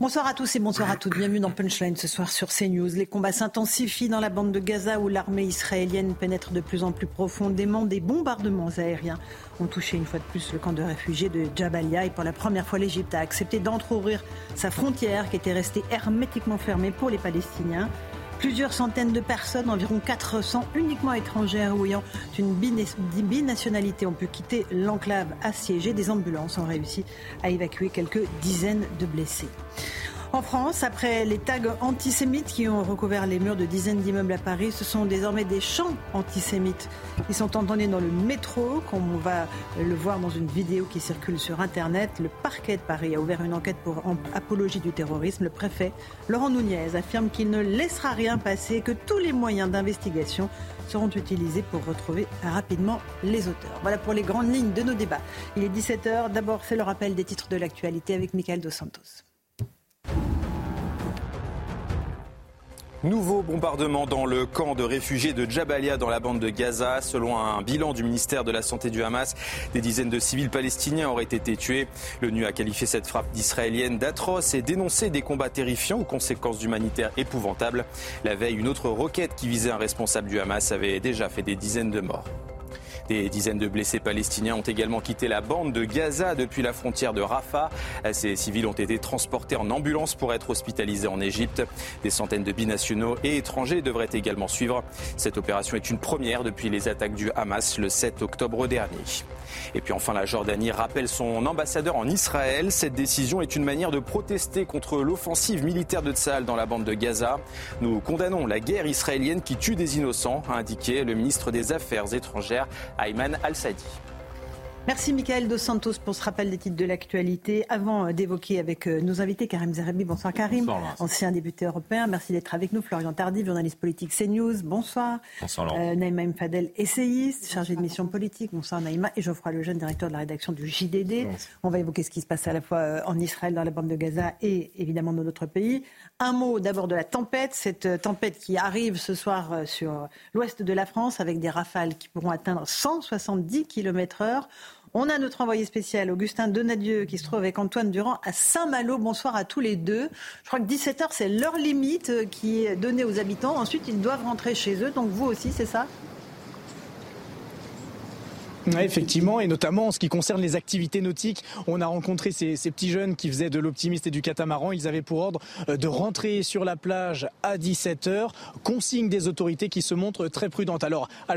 Bonsoir à tous et bonsoir à toutes. Bienvenue dans Punchline ce soir sur CNews. Les combats s'intensifient dans la bande de Gaza où l'armée israélienne pénètre de plus en plus profondément. Des bombardements aériens ont touché une fois de plus le camp de réfugiés de Jabalia et pour la première fois l'Égypte a accepté d'entrouvrir sa frontière qui était restée hermétiquement fermée pour les Palestiniens. Plusieurs centaines de personnes, environ 400 uniquement étrangères ou ayant une binationalité, ont pu quitter l'enclave assiégée. Des ambulances ont réussi à évacuer quelques dizaines de blessés. En France, après les tags antisémites qui ont recouvert les murs de dizaines d'immeubles à Paris, ce sont désormais des chants antisémites qui sont entendus dans le métro, comme on va le voir dans une vidéo qui circule sur Internet. Le parquet de Paris a ouvert une enquête pour apologie du terrorisme. Le préfet Laurent Nunez affirme qu'il ne laissera rien passer, que tous les moyens d'investigation seront utilisés pour retrouver rapidement les auteurs. Voilà pour les grandes lignes de nos débats. Il est 17h. D'abord, c'est le rappel des titres de l'actualité avec Michael Dos Santos. Nouveau bombardement dans le camp de réfugiés de Jabalia dans la bande de Gaza. Selon un bilan du ministère de la Santé du Hamas, des dizaines de civils palestiniens auraient été tués. L'ONU a qualifié cette frappe d'israélienne d'atroce et dénoncé des combats terrifiants aux conséquences humanitaires épouvantables. La veille, une autre roquette qui visait un responsable du Hamas avait déjà fait des dizaines de morts. Des dizaines de blessés palestiniens ont également quitté la bande de Gaza depuis la frontière de Rafah. Ces civils ont été transportés en ambulance pour être hospitalisés en Égypte. Des centaines de binationaux et étrangers devraient également suivre. Cette opération est une première depuis les attaques du Hamas le 7 octobre dernier. Et puis enfin, la Jordanie rappelle son ambassadeur en Israël. Cette décision est une manière de protester contre l'offensive militaire de Tsahal dans la bande de Gaza. Nous condamnons la guerre israélienne qui tue des innocents, a indiqué le ministre des Affaires étrangères Ayman al-Sadi. Merci Michael Dos Santos pour ce rappel des titres de l'actualité. Avant euh, d'évoquer avec euh, nos invités, Karim Zerbi, bonsoir Karim, ancien député européen, merci d'être avec nous. Florian Tardy, journaliste politique CNews, bonsoir. Bonsoir euh, Naïma Mfadel, essayiste, chargé de mission politique, bonsoir Naïma. Et Geoffroy Lejeune, directeur de la rédaction du JDD. On va évoquer ce qui se passe à la fois en Israël, dans la bande de Gaza et évidemment dans notre pays. Un mot d'abord de la tempête, cette tempête qui arrive ce soir sur l'ouest de la France avec des rafales qui pourront atteindre 170 km heure. On a notre envoyé spécial, Augustin Donadieu, qui se trouve avec Antoine Durand à Saint-Malo. Bonsoir à tous les deux. Je crois que 17h, c'est l'heure limite euh, qui est donnée aux habitants. Ensuite, ils doivent rentrer chez eux. Donc vous aussi, c'est ça? Effectivement, et notamment en ce qui concerne les activités nautiques, on a rencontré ces, petits jeunes qui faisaient de l'optimiste et du catamaran. Ils avaient pour ordre euh, de rentrer sur la plage à 17h, consigne des autorités qui se montrent très prudentes. Alors, à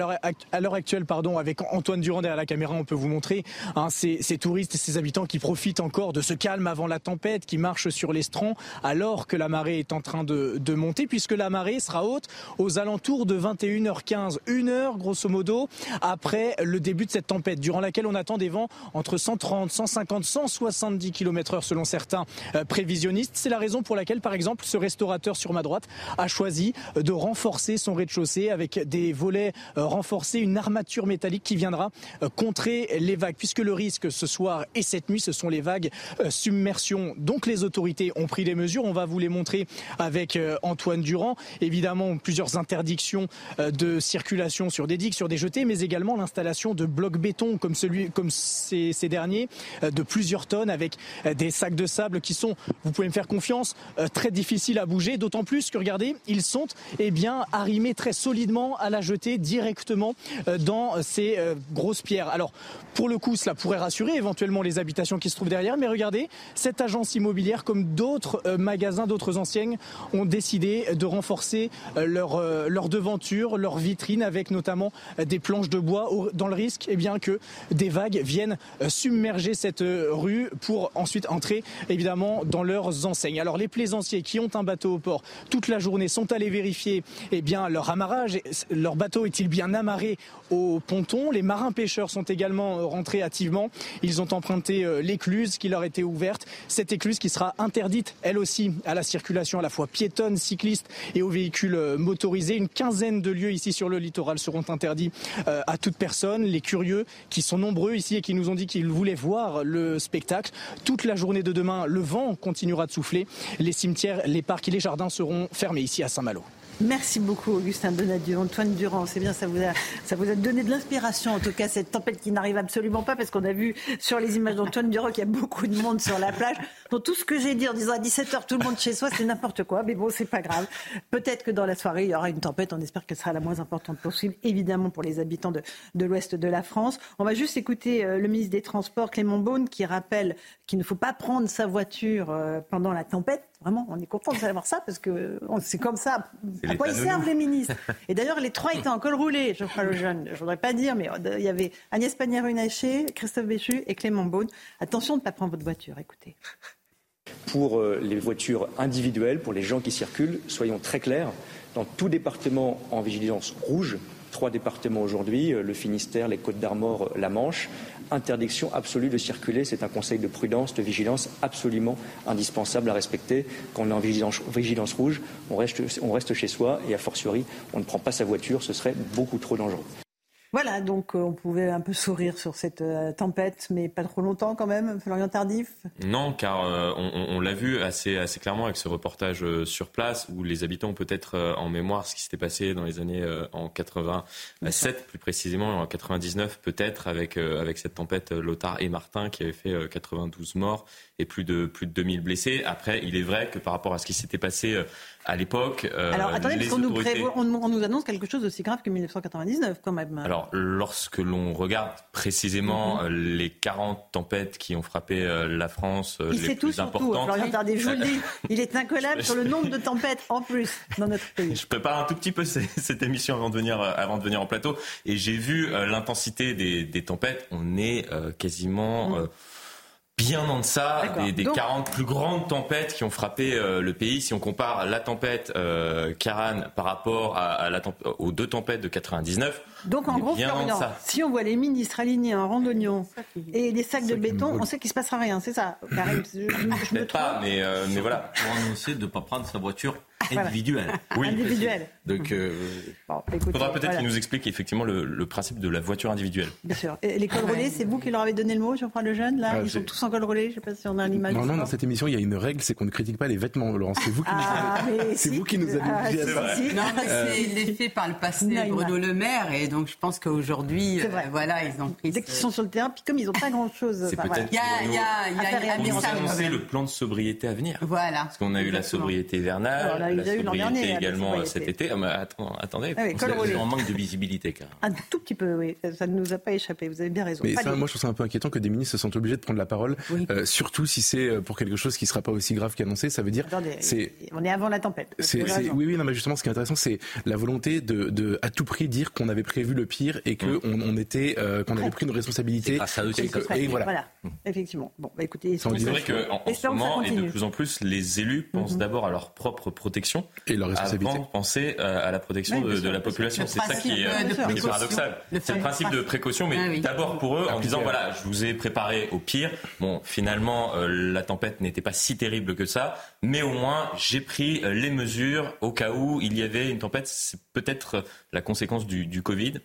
l'heure actuelle, pardon, avec Antoine Durand derrière la caméra, on peut vous montrer hein, ces, touristes et ces habitants qui profitent encore de ce calme avant la tempête, qui marchent sur l'estran alors que la marée est en train de, de monter, puisque la marée sera haute aux alentours de 21h15, une heure grosso modo après le début de cette tempête, durant laquelle on attend des vents entre 130, 150, 170 km heure selon certains euh, prévisionnistes. C'est la raison pour laquelle, par exemple, ce restaurateur sur ma droite a choisi euh, de renforcer son rez-de-chaussée avec des volets euh, renforcés, une armature métallique qui viendra contrer les vagues, puisque le risque ce soir et cette nuit, ce sont les vagues submersion. Donc les autorités ont pris des mesures. On va vous les montrer avec Antoine Durand. Évidemment, plusieurs interdictions de circulation sur des digues, sur des jetés, mais également l'installation de blocs béton comme celui, comme ces, derniers, euh, de plusieurs tonnes avec euh, des sacs de sable qui sont, vous pouvez me faire confiance, euh, très difficiles à bouger. D'autant plus que regardez, ils sont eh bien arrimés très solidement à la jetée directement dans ces grosses pierres. Alors pour le coup, cela pourrait rassurer éventuellement les habitations qui se trouvent derrière. Mais regardez, cette agence immobilière, comme d'autres magasins, d'autres enseignes, ont décidé de renforcer leur, leur devanture, leur vitrine avec notamment des planches de bois dans le risque eh bien, que des vagues viennent euh, submerger cette euh, rue pour ensuite entrer évidemment dans leurs enseignes. Alors les plaisanciers qui ont un bateau au port toute la journée sont allés vérifier eh bien leur amarrage, leur bateau est-il bien amarré au ponton? Les marins pêcheurs sont également euh, rentrés activement. Ils ont emprunté l'écluse qui leur était ouverte. Cette écluse qui sera interdite, elle aussi, à la circulation à la fois piétonne, cycliste et aux véhicules motorisés. Une quinzaine de lieux ici sur le littoral seront interdits à toute personne. Les curieux qui sont nombreux ici et qui nous ont dit qu'ils voulaient voir le spectacle. Toute la journée de demain, le vent continuera de souffler. Les cimetières, les parcs et les jardins seront fermés ici à Saint-Malo. Merci beaucoup, Augustin Donadieu. Antoine Durand, c'est bien, ça vous, a, ça vous a donné de l'inspiration, en tout cas, cette tempête qui n'arrive absolument pas, parce qu'on a vu sur les images d'Antoine Durand qu'il y a beaucoup de monde sur la plage. Donc tout ce que j'ai dit en disant à 17h, tout le monde chez soi, c'est n'importe quoi, mais bon, c'est pas grave. Peut-être que dans la soirée, il y aura une tempête, on espère qu'elle sera la moins importante possible, évidemment, pour les habitants de, de l'ouest de la France. On va juste écouter euh, le ministre des Transports, Clément Beaune, qui rappelle qu'il ne faut pas prendre sa voiture euh, pendant la tempête Vraiment, on est content de savoir ça parce que c'est comme ça. À quoi ils servent les ministres Et d'ailleurs, les trois étaient en col roulé, je crois, le jeune. Je ne voudrais pas dire, mais euh, il y avait Agnès Pannier-Runacher, Christophe Béchu et Clément Beaune. Attention de ne pas prendre votre voiture, écoutez. Pour euh, les voitures individuelles, pour les gens qui circulent, soyons très clairs, dans tout département en vigilance rouge, trois départements aujourd'hui, euh, le Finistère, les Côtes d'Armor, la Manche, interdiction absolue de circuler. C'est un conseil de prudence, de vigilance absolument indispensable à respecter. Quand on est en vigilance, rouge, on reste, on reste chez soi et a fortiori, on ne prend pas sa voiture, ce serait beaucoup trop dangereux. Voilà, donc euh, on pouvait un peu sourire sur cette euh, tempête, mais pas trop longtemps quand même, Florian Tardif Non, car euh, on, l'a vu assez, assez clairement avec ce reportage sur place, où les habitants ont peut-être en mémoire ce qui s'était passé dans les années en 87, plus précisément, en 99 peut-être, avec, avec cette tempête Lothar et Martin qui avait fait 92 morts et plus de, plus de 2000 blessés. Après, il est vrai que par rapport à ce qui s'était passé à l'époque. Euh, Alors attendez, parce qu'on nous, on, nous annonce quelque chose aussi grave que 1999 quand même. Alors lorsque l'on regarde précisément mhm. euh, les 40 tempêtes qui ont frappé euh, la France, il les plus importantes. Florian Tardé, je vous le dis, il est incollable sur le nombre de tempêtes en plus dans notre pays. Je prépare un tout petit peu cette émission avant de venir, avant de venir en plateau et j'ai vu l'intensité des, des, tempêtes. On est quasiment... Mhm bien en deçà des, des 40 plus grandes tempêtes qui ont frappé euh, le pays. Si on compare la tempête euh, Karan par rapport à, la aux deux tempêtes de 99, donc en gros, si on voit les ministres alignés en rang d'oignons et des sacs de béton, on sait qu'il ne se passera rien, c'est ça je, je, pas, mais, euh, mais voilà. Pour annoncer de ne pas prendre sa voiture individuelle. Oui. Individuelle. Donc, euh, il faudra peut-être qu'il nous explique effectivement le, principe de la voiture individuelle. Bien sûr. Et les cols relais, c'est vous qui leur avez donné le mot, je crois, le jeune, là ah, Ils sont tous en col relais, je ne sais pas si on a un image. Non, non, dans cette émission, il y a une règle, c'est qu'on ne critique pas les vêtements, Laurent. C'est vous qui nous ah, avez, c'est vous qui nous avez ah, Non, mais c'est l'effet par le passé Bruno Le Maire, et donc je pense qu'aujourd'hui, euh, voilà, ils ont pris. Dès qu'ils sont sur le terrain, puis comme ils n'ont pas grand-chose. C'est peut-être. Il y a, il y a, il y a, le plan de sobriété à venir. Voilà. Parce qu'on a eu la sobriété hivernale, la sobriété également cet été. Ah, attendez, ah on manque de visibilité, car. Un tout petit peu, oui. Ça ne nous a pas échappé. Vous avez bien raison. Mais ça, moi, je trouve ça un peu inquiétant que des ministres se sentent obligés de prendre la parole, euh, surtout si c'est euh, pour quelque chose qui ne sera pas aussi grave qu'annoncé. Ça veut dire. On est avant la tempête. Oui, oui, non, mais justement, ce qui est intéressant, c'est la volonté de, à tout prix, dire qu'on avait prévu le pire et qu'on mm. on était, euh, qu'on avait pris nos responsabilités. ça aussi. Et, voilà. Mm. Effectivement. Bon, bah, écoutez, c'est vrai qu'en en ce moment et de plus en plus, les élus pensent mm-hmm. d'abord à leur propre protection et leur responsabilité. Avant de penser euh, à la protection de, la population. C'est ça qui est, paradoxal. C'est le principe de précaution, mais ah d'abord pour eux, en disant voilà, je vous ai préparé au pire. Bon, finalement, euh, la tempête n'était pas si terrible que ça, mais au moins j'ai pris les mesures au cas où il y avait une tempête. C'est peut-être la conséquence du, du Covid.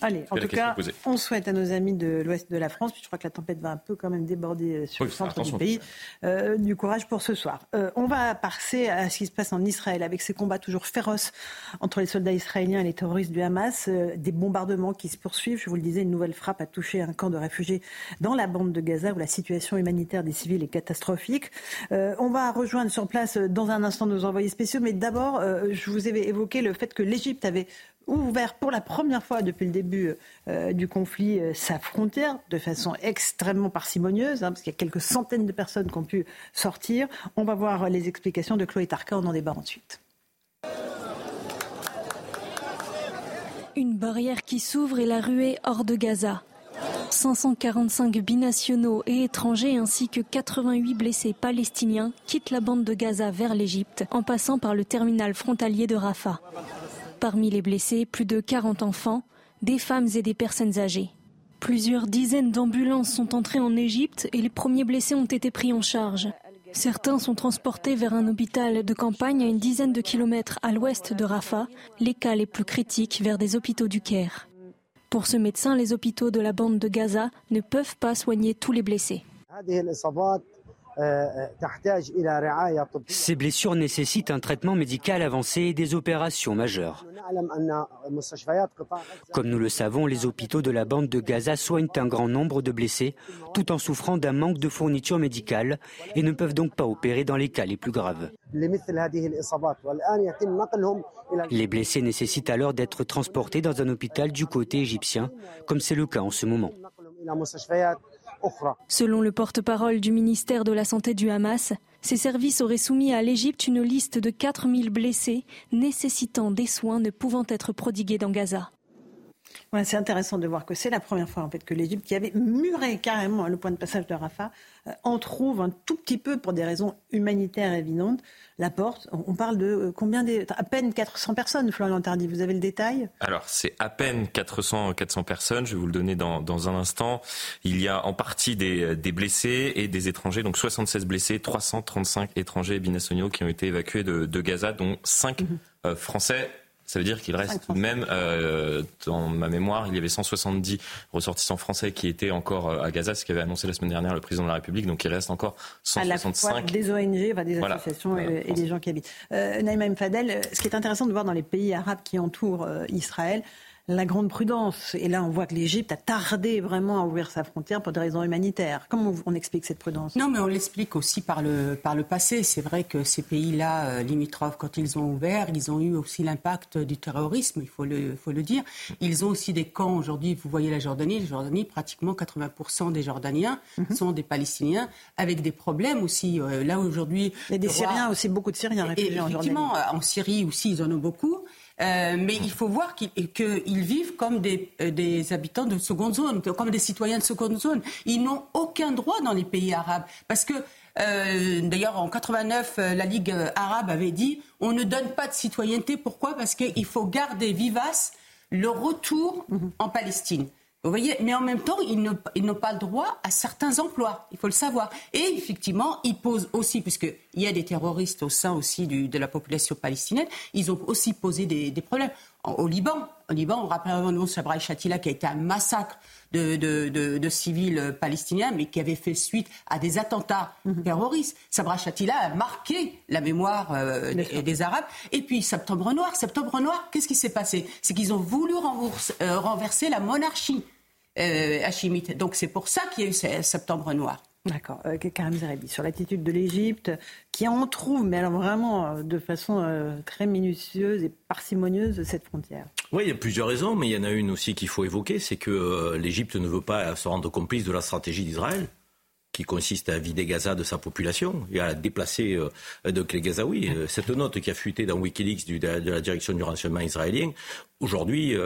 Allez, en tout cas, on souhaite à nos amis de l'ouest de la France, puis je crois que la tempête va un peu quand même déborder euh, sur le centre du pays, euh, du courage pour ce soir. Euh, on va passer à ce qui se passe en Israël avec ces combats toujours féroces entre les soldats israéliens et les terroristes du Hamas, des bombardements qui se poursuivent. Je vous le disais, une nouvelle frappe a touché un camp de réfugiés dans la bande de Gaza où la situation humanitaire des civils est catastrophique. on va rejoindre sur place dans un instant nos envoyés spéciaux, mais d'abord, je vous ai évoqué le fait que l'Égypte avait ouvert pour la première fois depuis le début euh, du conflit euh, sa frontière de façon extrêmement parcimonieuse, hein, parce qu'il y a quelques centaines de personnes qui ont pu sortir. On va voir les explications de Chloé Tarka, on en débat ensuite. Une barrière qui s'ouvre et la ruée hors de Gaza. 545 binationaux et étrangers ainsi que 88 blessés palestiniens quittent la bande de Gaza vers l'Égypte en passant par le terminal frontalier de Rafah. Parmi les blessés, plus de 40 enfants, des femmes et des personnes âgées. Plusieurs dizaines d'ambulances sont entrées en Égypte et les premiers blessés ont été pris en charge. Certains sont transportés vers un hôpital de campagne à une dizaine de kilomètres à l'ouest de Rafah, les cas les plus critiques vers des hôpitaux du Caire. Pour ce médecin, les hôpitaux de la bande de Gaza ne peuvent pas soigner tous les blessés. Ces blessures nécessitent un traitement médical avancé et des opérations majeures. Comme nous le savons, les hôpitaux de la bande de Gaza soignent un grand nombre de blessés tout en souffrant d'un manque de fournitures médicales et ne peuvent donc pas opérer dans les cas les plus graves. Les blessés nécessitent alors d'être transportés dans un hôpital du côté égyptien, comme c'est le cas en ce moment. Selon le porte-parole du ministère de la Santé du Hamas, ces services auraient soumis à l'Égypte une liste de 4000 blessés nécessitant des soins ne pouvant être prodigués dans Gaza c'est intéressant de voir que c'est la première fois en fait que l'Égypte, qui avait muré carrément le point de passage de Rafah, euh, en trouve un tout petit peu, pour des raisons humanitaires évidentes, la porte. On parle de euh, combien des, à peine 400 personnes, Florian Tardy. Vous avez le détail? Alors c'est à peine 400 400 personnes. Je vais vous le donner dans, dans un instant. Il y a en partie des, des, blessés et des étrangers, donc 76 blessés, 335 étrangers binationaux qui ont été évacués de, de Gaza, dont 5 mhm. euh, Français ça veut dire qu'il reste tout de même, euh, dans ma mémoire, il y avait 170 ressortissants français qui étaient encore euh, à Gaza, ce qu'avait annoncé la semaine dernière le président de la République. Donc il reste encore 165. À la des ONG, des associations et, des gens qui habitent. Euh, Naïma Fadel, ce qui est intéressant de voir dans les pays arabes qui entourent euh, Israël, la grande prudence. Et là, on voit que l'Égypte a tardé vraiment à ouvrir sa frontière pour des raisons humanitaires. Comment on explique cette prudence? Non, mais on l'explique aussi par le, par le passé. C'est vrai que ces pays-là, euh, limitrophes, quand ils ont ouvert, ils ont eu aussi l'impact du terrorisme, il faut le, faut le dire. Ils ont aussi des camps aujourd'hui. Vous voyez la Jordanie. La Jordanie, pratiquement 80% des Jordaniens mhm. sont des Palestiniens, avec des problèmes aussi. Euh, là, aujourd'hui. Il y a des Syriens aussi, beaucoup de Syriens en Jordanie. Effectivement, en Syrie aussi, ils en ont beaucoup. Euh, mais il faut voir qu'ils vivent comme des, euh, des, habitants de seconde zone, comme des citoyens de seconde zone. Ils n'ont aucun droit dans les pays arabes. Parce que, euh, d'ailleurs, en 89, la Ligue arabe avait dit on ne donne pas de citoyenneté. Pourquoi? Parce qu'il faut garder vivace le retour en Palestine. Vous voyez, mais en même temps, ils, n'ont pas le droit à certains emplois. Il faut le savoir. Et effectivement, ils posent aussi, puisqu'il y a des terroristes au sein aussi de la population palestinienne, ils ont aussi posé des, problèmes. Au Liban, au Liban, on rappelle avant Sabra Chatila qui a été un massacre de, civils palestiniens, mais qui avait fait suite à des attentats mhm. terroristes. Sabra Chatila a marqué la mémoire euh, des, Arabes. Et puis Septembre Noir. Septembre Noir, qu'est-ce qui s'est passé? C'est qu'ils ont voulu euh, renverser la monarchie euh, hachimite. Donc c'est pour ça qu'il y a eu Septembre Noir. D'accord. Euh, Karim Zerabi, sur l'attitude de l'Égypte, qui en trouve, mais alors vraiment de façon très minutieuse et parcimonieuse, cette frontière. Oui, il y a plusieurs raisons, mais il y en a une aussi qu'il faut évoquer, c'est que euh, l'Égypte ne veut pas se rendre complice de la stratégie d'Israël qui consiste à vider Gaza de sa population et à déplacer euh, donc les Gazaouis. Euh, cette note qui a fuité dans Wikileaks de, la direction du renseignement israélien, aujourd'hui,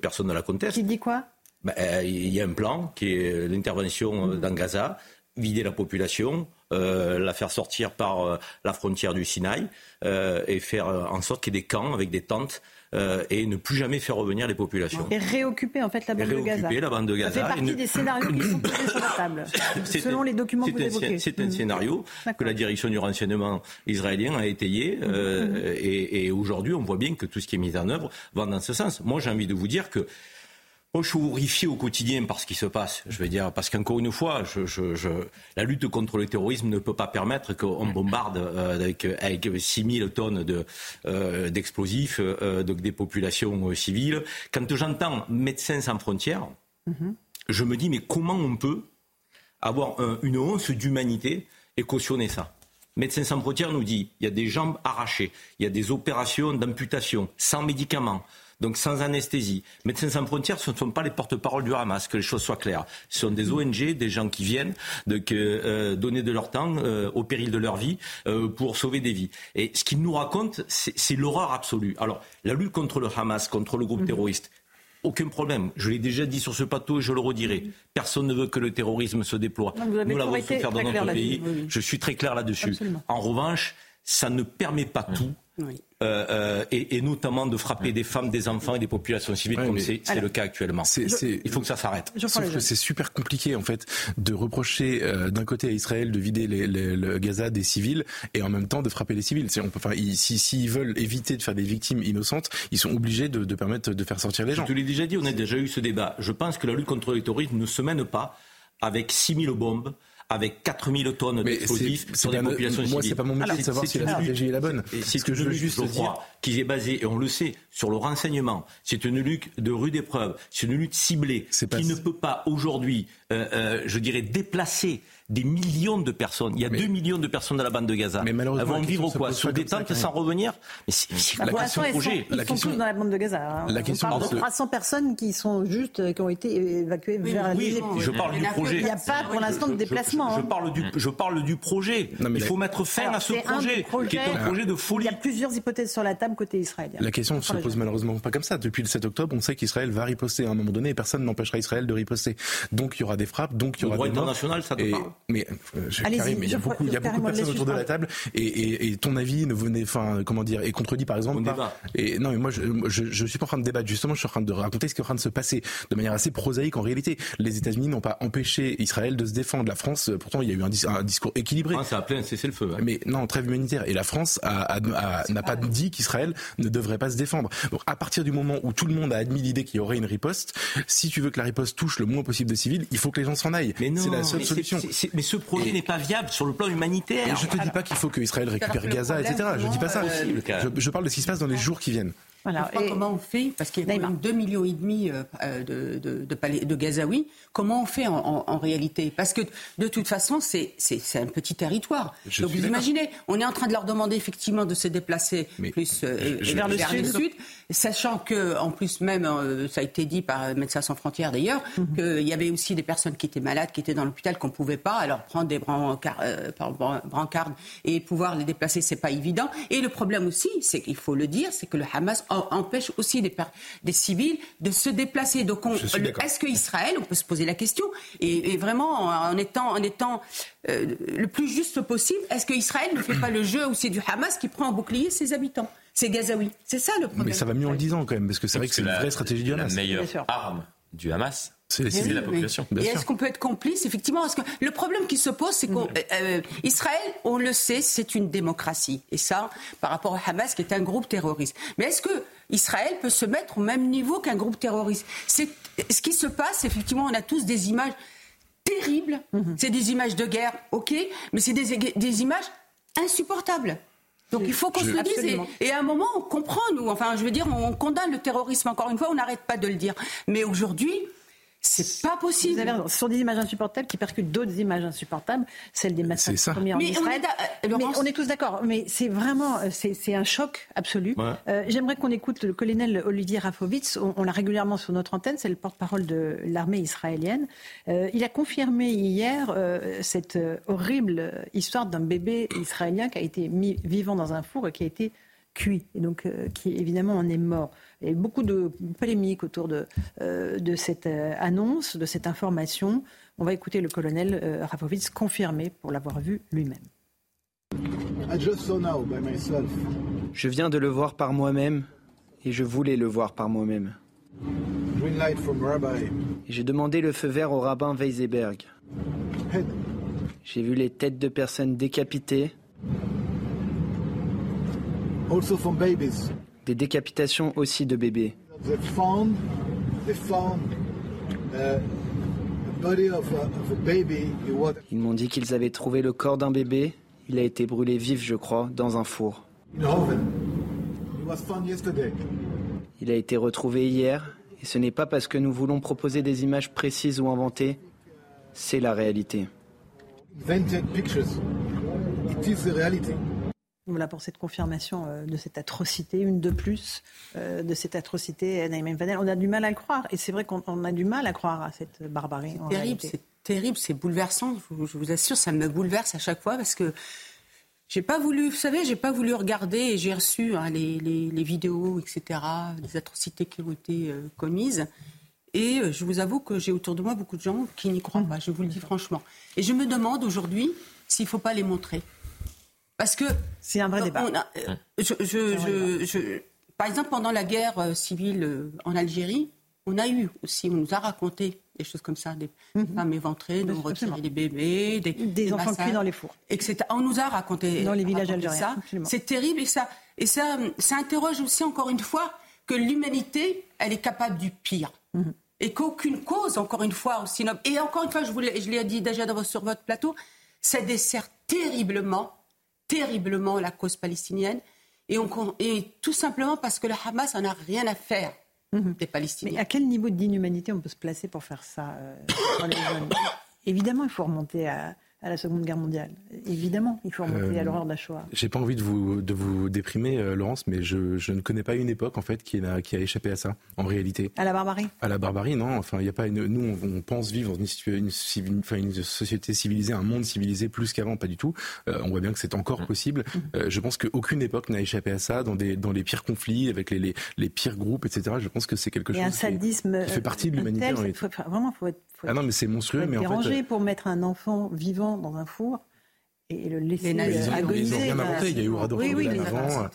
personne ne la conteste. Qui dit quoi? Ben, Il y a un plan qui est l'intervention dans Gaza, vider la population, la faire sortir par la frontière du Sinaï et faire en sorte qu'il y ait des camps avec des tentes euh, et ne plus jamais faire revenir les populations. Et réoccuper en fait la bande de Gaza. la bande de Gaza. Ça fait partie des scénarios qui sont posés sur la table, selon les documents que vous évoquez. C'est un mmh. scénario que la direction du renseignement israélien a étayé euh, mmh. et, et aujourd'hui on voit bien que tout ce qui est mis en œuvre va dans ce sens. Moi j'ai envie de vous dire que moi, je suis horrifié au quotidien par ce qui se passe. Je veux dire, parce qu'encore une fois, je, je, je, la lutte contre le terrorisme ne peut pas permettre qu'on bombarde euh, avec, avec 6000 tonnes de, euh, d'explosifs euh, des populations civiles. Quand j'entends Médecins sans frontières, mhm. je me dis, mais comment on peut avoir une once d'humanité et cautionner ça? Médecins sans frontières nous dit, il y a des jambes arrachées, il y a des opérations d'amputation, sans médicaments donc sans anesthésie. Médecins sans frontières, ce ne sont pas les porte-parole du Hamas, que les choses soient claires. Ce sont des ONG, des gens qui viennent de, euh, donner de leur temps euh, au péril de leur vie euh, pour sauver des vies. Et ce qu'ils nous racontent, c'est l'horreur absolue. Alors, la lutte contre le Hamas, contre le groupe mhm. terroriste, aucun problème. Je l'ai déjà dit sur ce plateau et je le redirai. Personne ne veut que le terrorisme se déploie. Nous l'avons fait faire dans notre pays. Je suis très clair là-dessus. En revanche, ça ne permet pas tout. Euh, euh, et, notamment de frapper des femmes, des enfants et des populations civiles comme c'est le cas actuellement. Il faut que ça s'arrête. Sauf que c'est super compliqué en fait de reprocher euh, d'un côté à Israël de vider les, le Gaza des civils et en même temps de frapper les civils. On peut, enfin, s'ils si, veulent éviter de faire des victimes innocentes, ils sont obligés de, de permettre de faire sortir les gens. Je te l'ai déjà dit, on a déjà eu ce débat. Je pense que la lutte contre le terrorisme ne se mène pas avec 6000 bombes, avec 4000 tonnes d'explosifs sur des populations civiles. Moi, c'est pas mon métier de savoir si la stratégie est la bonne. C'est ce que je veux juste dire, qui est basé, et on le sait, sur le renseignement. C'est une lutte de rude épreuve, c'est une lutte ciblée qui ne peut pas aujourd'hui, euh, euh, je dirais, déplacer des millions de personnes. Il y a 2 millions de personnes dans la bande de Gaza. Mais malheureusement, Elles vont vivre quoi Sous des tentes sans revenir Mais c'est la question projet. Ils sont, ils sont tous dans la bande de Gaza. Hein. La question on parle de 300 personnes qui sont juste, euh, qui ont été évacuées vers oui, oui, je parle du projet. Il n'y a pas pour l'instant de déplacement. Je, hein. parle du, je parle du projet. il faut mettre fin à ce projet, qui est un projet de folie. Il y a plusieurs hypothèses sur la table côté israélien. La question ne se pose malheureusement pas comme ça. Depuis le 7 octobre, on sait qu'Israël va riposter à un moment donné et personne n'empêchera Israël de riposter. Donc il y aura des frappes, donc il y aura des droit international, ça te Mais euh, il y a beaucoup, il y a beaucoup de personnes autour de la table et, et, ton avis ne venait, enfin, comment dire, est contredit par exemple par. Et non, mais moi, je, je, je, suis pas en train de débattre. Justement, je suis en train de raconter ce qui est en train de se passer de manière assez prosaïque en réalité. Les États-Unis n'ont pas empêché Israël de se défendre. La France, pourtant, il y a eu un, un discours équilibré. ça a appelé un cessez-le-feu. Hein. Mais non, trêve humanitaire. Et la France n'a pas dit qu'Israël ne devrait pas se défendre. Donc, à partir du moment où tout le monde a admis l'idée qu'il y aurait une riposte, si tu veux que la riposte touche le moins possible de civils, il faut que les gens s'en aillent. C'est la seule solution. mais ce projet n'est pas viable sur le plan humanitaire. je te dis pas qu'il faut que Israël récupère Gaza, etc. Je dis pas ça. Je, je parle de ce qui se passe dans les jours qui viennent. Voilà. Et comment on fait Parce qu'il y a quand même 2,5 millions et demi euh, euh, de, de, de, de, Gazaouis. Comment on fait en, en, réalité? Parce que de toute façon, c'est un petit territoire. Donc vous imaginez, on est en train de leur demander effectivement de se déplacer plus euh, vers, le, sud, sachant que en plus même, ça a été dit par Médecins sans frontières d'ailleurs, mhm. qu'il y avait aussi des personnes qui étaient malades, qui étaient dans l'hôpital, qu'on ne pouvait pas alors prendre des brancardes et pouvoir les déplacer, c'est pas évident. Et le problème aussi, c'est qu'il faut le dire, c'est que le Hamas empêche aussi des, des civils de se déplacer. Donc, est-ce qu'Israël, on peut se poser la question, et, vraiment en étant, en étant euh, le plus juste possible, est-ce qu'Israël ne fait pas le jeu aussi du Hamas qui prend en bouclier ses habitants C'est Gazaoui. C'est ça le problème. Mais ça va mieux en le disant quand même, parce que c'est vrai que c'est une vraie stratégie du Hamas. La meilleure arme du Hamas, c'est la population. Et est-ce qu'on peut être complice Effectivement, parce que le problème qui se pose, c'est qu'Israël, euh, on le sait, c'est une démocratie. Et ça, par rapport à Hamas, qui est un groupe terroriste. Mais est-ce que Israël peut se mettre au même niveau qu'un groupe terroriste? C'est ce qui se passe. Effectivement, on a tous des images terribles. Mhm. C'est des images de guerre, ok, mais c'est des, des images insupportables. Donc il faut qu'on se le dise. Et, à un moment, on comprend, nous. Enfin, je veux dire, on condamne le terrorisme, encore une fois, on n'arrête pas de le dire. Mais aujourd'hui, c'est pas possible. Ce sont des images insupportables qui percutent d'autres images insupportables, celles des massacres premiers en mais Israël. On est, mais on est tous d'accord. Mais c'est vraiment, c'est un choc absolu. Euh, j'aimerais qu'on écoute le colonel Olivier Rafovitz. On, l'a régulièrement sur notre antenne. C'est le porte-parole de l'armée israélienne. Euh, il a confirmé hier euh, cette horrible histoire d'un bébé israélien qui a été mis vivant dans un four et qui a été cuit, et donc qui évidemment en est mort. Il y a eu beaucoup de polémiques autour de, euh, de cette euh, annonce, de cette information. On va écouter le colonel euh, Rafovitz confirmer pour l'avoir vu lui-même. Je viens de le voir par moi-même et je voulais le voir par moi-même. J'ai demandé le feu vert au rabbin Weiseberg. J'ai vu les têtes de personnes décapitées des décapitations aussi de bébés. Ils m'ont dit qu'ils avaient trouvé le corps d'un bébé. Il a été brûlé vif, je crois, dans un four. Il a été retrouvé hier, et ce n'est pas parce que nous voulons proposer des images précises ou inventées, c'est la réalité. Voilà pour cette confirmation euh, de cette atrocité, une de plus euh, de cette atrocité, Naïm Vanel. On a du mal à le croire, et c'est vrai qu'on a du mal à croire à cette barbarie. C'est terrible, c'est terrible, c'est bouleversant. Je vous, assure, ça me bouleverse à chaque fois parce que j'ai pas voulu, vous savez, j'ai pas voulu regarder et j'ai reçu hein, les, vidéos, etc., des atrocités qui ont été euh, commises. Et je vous avoue que j'ai autour de moi beaucoup de gens qui n'y croient pas, je vous le dis franchement. Et je me demande aujourd'hui s'il ne faut pas les montrer. Parce que. C'est un vrai débat. je, par exemple, pendant la guerre euh, civile euh, en Algérie, on a eu aussi, on nous a raconté des choses comme ça, des mhm. femmes éventrées, nous retirer des bébés, des, des, enfants cuits dans les fours. Etc. On nous a raconté dans les villages algériens. C'est terrible et ça, et ça, ça interroge aussi encore une fois que l'humanité, elle est capable du pire. Mhm. et qu'aucune cause, encore une fois, aussi noble. Et encore une fois, je, vous je l'ai dit déjà sur votre plateau, ça dessert terriblement, terriblement la cause palestinienne. Et, on, et tout simplement parce que le Hamas n'en a rien à faire mhm. des Palestiniens. Mais à quel niveau d'inhumanité on peut se placer pour faire ça euh, les Évidemment, il faut remonter à, à la Seconde Guerre mondiale. Évidemment, il faut remonter à euh, l'horreur de la Shoah. J'ai pas envie de vous, de vous déprimer, euh, Laurence, mais je, je, ne connais pas une époque en fait qui a, qui a échappé à ça, en réalité. À la barbarie À la barbarie, non. Enfin, il y a pas une. Nous, on, pense vivre dans une, une, enfin, une, société civilisée, un monde civilisé plus qu'avant, pas du tout. Euh, on voit bien que c'est encore possible. Mmh. je pense qu'aucune époque n'a échappé à ça, dans, des, dans les pires conflits, avec les, les, les pires groupes, etc. Je pense que c'est quelque chose un sadisme qui, fait partie de l'humanité. Vraiment, faut être, ah non, mais c'est monstrueux. mais en fait, pour mettre un enfant vivant dans un four et le laisser les agoniser. Ils ont rien inventé, il y a eu Rador oui, oui, avant.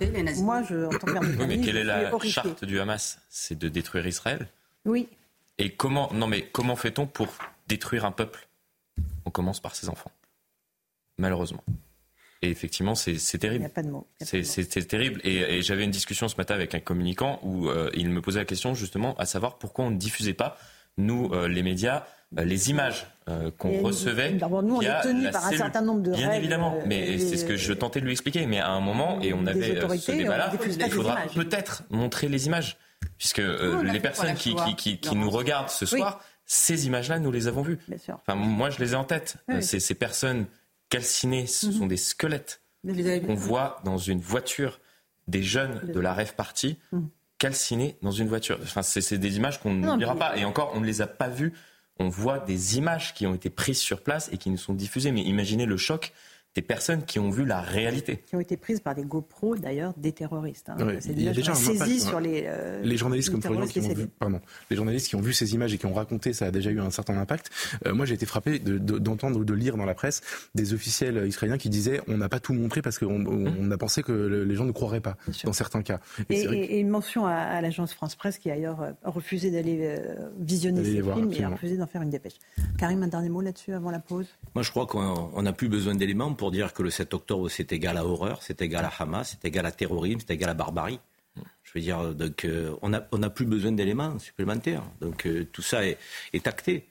Moi, je, en tant que oui, mais quelle est la charte du Hamas? C'est de détruire Israël? Oui. Et comment, non mais comment fait-on pour détruire un peuple? On commence par ses enfants. Malheureusement. Et effectivement, c'est terrible. Il n'y a pas de mots. C'est terrible. Et, j'avais une discussion ce matin avec un communicant où euh, il me posait la question justement à savoir pourquoi on ne diffusait pas, nous, euh, les médias, euh, les images euh, qu'on recevait. D'abord, nous, on est tenus par un certain nombre de Bien évidemment, mais c'est ce que je tentais de lui expliquer. Mais à un moment, et on avait ce débat-là, il faudra peut-être montrer les images, puisque les personnes qui, qui, qui, nous regardent ce soir, ces images-là, nous les avons vues. Enfin, moi, je les ai en tête. Ces personnes calcinées, ce mhm. sont des squelettes qu'on voit dans une voiture des jeunes de la rêve partie mhm. Calcinés dans une voiture. Enfin, c'est des images qu'on n'oubliera pas. Et encore, on ne les a pas vues on voit des images qui ont été prises sur place et qui nous sont diffusées. Mais imaginez le choc des personnes qui ont vu la réalité. Qui ont été prises par des GoPro, d'ailleurs, des terroristes. Hein. il y a déjà un sur les, euh, les journalistes comme Florian qui ont vu, pardon, les journalistes qui ont vu ces images et qui ont raconté, ça a déjà eu un certain impact. Euh, moi, j'ai été frappé d'entendre ou de lire dans la presse des officiels israéliens qui disaient on n'a pas tout montré parce qu'on on, a pensé que les gens ne croiraient pas dans certains cas. Et, une mention à, l'agence France Presse qui a ailleurs euh, refusé d'aller visionner ces films et a refusé d'en faire une dépêche. Karim, un dernier mot là-dessus avant la pause? Moi, je crois qu'on n'a plus besoin d'éléments pour pour dire que le 7 octobre, c'est égal à horreur, c'est égal à Hamas, c'est égal à terrorisme, c'est égal à barbarie. Je veux dire, donc, euh, on n'a on a plus besoin d'éléments supplémentaires. Donc euh, tout ça est, est acté.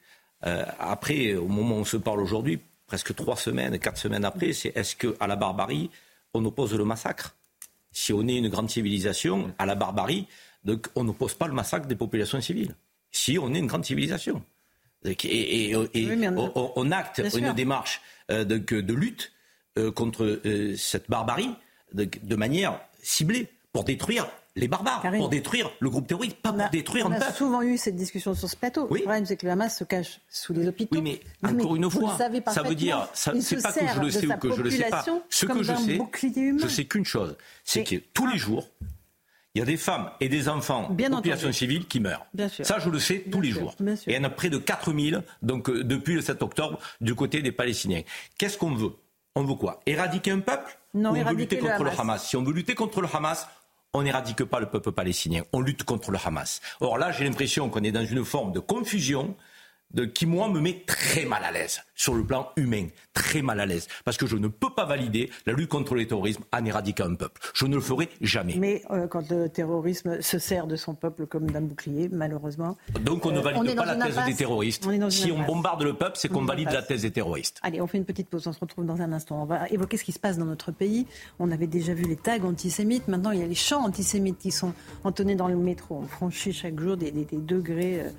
Euh, après, au moment où on se parle aujourd'hui, presque trois semaines, quatre semaines après, c'est est-ce qu'à la barbarie, on oppose le massacre? Si on est une grande civilisation, à la barbarie, donc on n'oppose pas le massacre des populations civiles. Si on est une grande civilisation. Et, on, acte une démarche de, de lutte euh, contre euh, cette barbarie de, manière ciblée pour détruire les barbares, pour détruire le groupe terroriste, pas pour détruire. On a souvent eu cette discussion sur ce plateau. Le problème, c'est que le Hamas se cache sous les hôpitaux. Oui, mais encore une fois, ça veut dire, c'est pas que je le sais ou que je le sais pas. Ce que je sais, je sais qu'une chose, c'est que tous les jours, il y a des femmes et des enfants de population civile qui meurent. Ça, je le sais tous les jours. Et il y en a près de 4000 donc, euh, depuis le 7 octobre du côté des Palestiniens. Qu'est-ce qu'on veut? On veut quoi Éradiquer un peuple non, ou on veut lutter contre le Hamas? Si on veut lutter contre le Hamas, on n'éradique pas le peuple palestinien, on lutte contre le Hamas. Or là, j'ai l'impression qu'on est dans une forme de confusion de, qui, moi, me met très mal à l'aise sur le plan humain, très mal à l'aise, parce que je ne peux pas valider la lutte contre le terrorisme en éradiquant un peuple. Je ne le ferai jamais. Mais euh, quand le terrorisme se sert de son peuple comme d'un bouclier, malheureusement. Donc on ne euh, valide pas la thèse des terroristes. si on bombarde le peuple, c'est qu'on valide la thèse des terroristes. Allez, on fait une petite pause, on se retrouve dans un instant. On va évoquer ce qui se passe dans notre pays. On avait déjà vu les tags antisémites, maintenant il y a les chants antisémites qui sont entonnés dans le métro. On franchit chaque jour des, degrés. Euh,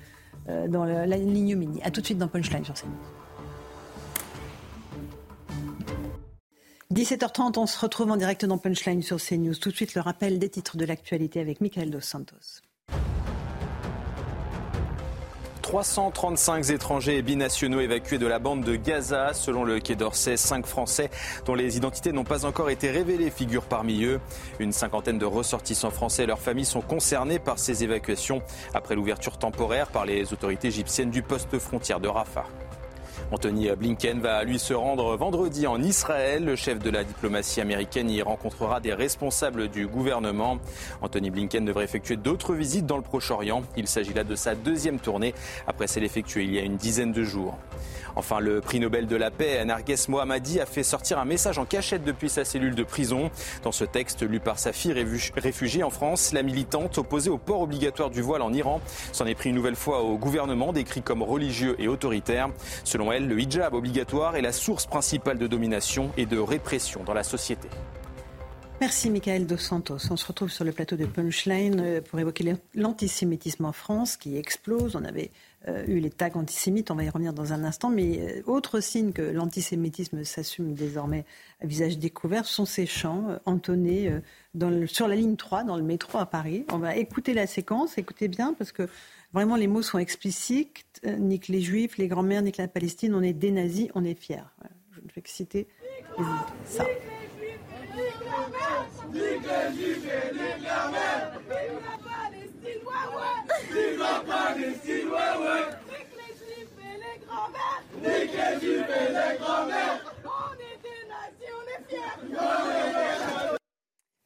dans la, ligne mini. A tout de suite dans Punchline sur CNews. 17h30, on se retrouve en direct dans Punchline sur CNews. Tout de suite, le rappel des titres de l'actualité avec Michael Dos Santos. 335 étrangers et binationaux évacués de la bande de Gaza. Selon le Quai d'Orsay, cinq Français dont les identités n'ont pas encore été révélées figurent parmi eux. Une cinquantaine de ressortissants français et leurs familles sont concernés par ces évacuations après l'ouverture temporaire par les autorités égyptiennes du poste frontière de Rafah. Anthony Blinken va lui se rendre vendredi en Israël. Le chef de la diplomatie américaine y rencontrera des responsables du gouvernement. Anthony Blinken devrait effectuer d'autres visites dans le Proche-Orient. Il s'agit là de sa deuxième tournée après celle effectuée il y a une dizaine de jours. Enfin, le prix Nobel de la paix, Narges Mohammadi, a fait sortir un message en cachette depuis sa cellule de prison. Dans ce texte lu par sa fille réfugiée en France, la militante opposée au port obligatoire du voile en Iran s'en est pris une nouvelle fois au gouvernement, décrit comme religieux et autoritaire. Selon le hijab obligatoire est la source principale de domination et de répression dans la société. Merci Michael Dos Santos. On se retrouve sur le plateau de Punchline euh, pour évoquer l'antisémitisme en France qui explose. On avait euh, eu les tags antisémites, on va y revenir dans un instant, mais euh, autre signe que l'antisémitisme s'assume désormais à visage découvert sont ces chants entonnés sur la ligne 3 dans le métro à Paris. On va écouter la séquence, écoutez bien parce que vraiment les mots sont explicites. Nique les juifs, les grands-mères, nique la Palestine, on est des nazis, on est fiers. Je ne fais que citer ça.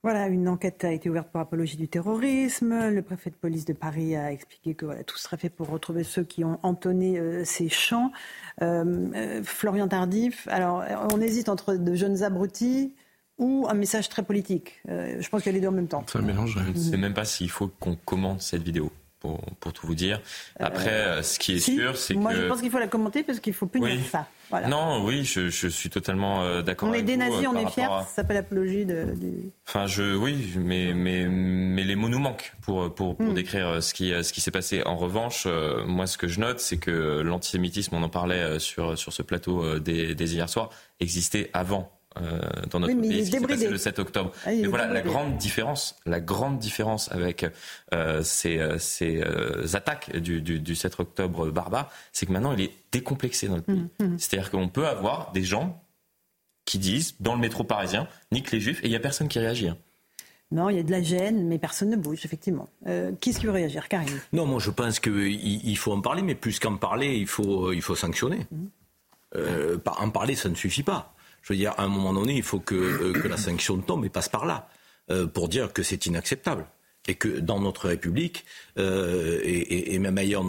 Voilà, une enquête a été ouverte pour apologie du terrorisme. Le préfet de police de Paris a expliqué que voilà, tout serait fait pour retrouver ceux qui ont entonné euh, ces chants. Euh, euh, Florian Tardif, alors on hésite entre de jeunes abrutis ou un message très politique. Euh, je pense qu'il y a les deux en même temps. Ça mélange. Je ne sais même pas s'il faut qu'on commente cette vidéo. Pour, pour, tout vous dire. Après, ce qui est sûr, c'est que... Moi, je pense qu'il faut la commenter parce qu'il faut punir ça. Voilà. Non, oui, je, je suis totalement d'accord On est des nazis, on est fiers, ça s'appelle apologie de... Enfin, je, oui, mais, mais, mais les mots nous manquent pour, pour, pour hmm. décrire ce qui, ce qui s'est passé. En revanche, moi, ce que je note, c'est que l'antisémitisme, on en parlait sur, sur ce plateau des, des hier soir, existait avant euh, dans notre pays, ce qui passé le 7 octobre. Ah, mais voilà, la grande différence, la grande différence avec euh, ces, euh, ces euh, attaques du, du, du, 7 octobre barbare, c'est que maintenant il est décomplexé dans le pays. Mmh, mmh. C'est-à-dire qu'on peut avoir des gens qui disent dans le métro parisien, nique les juifs, et il n'y a personne qui réagit. Hein. Non, il y a de la gêne, mais personne ne bouge, effectivement. Euh, qui est-ce qui veut réagir? Karim Non, moi je pense qu'il il faut en parler, mais plus qu'en parler, il faut, il faut sanctionner. Mmh. Euh, en parler, ça ne suffit pas. Je veux dire, à un moment donné, il faut que, euh, la sanction tombe et passe par là, euh, pour dire que c'est inacceptable. Et que dans notre République, euh, et, même ailleurs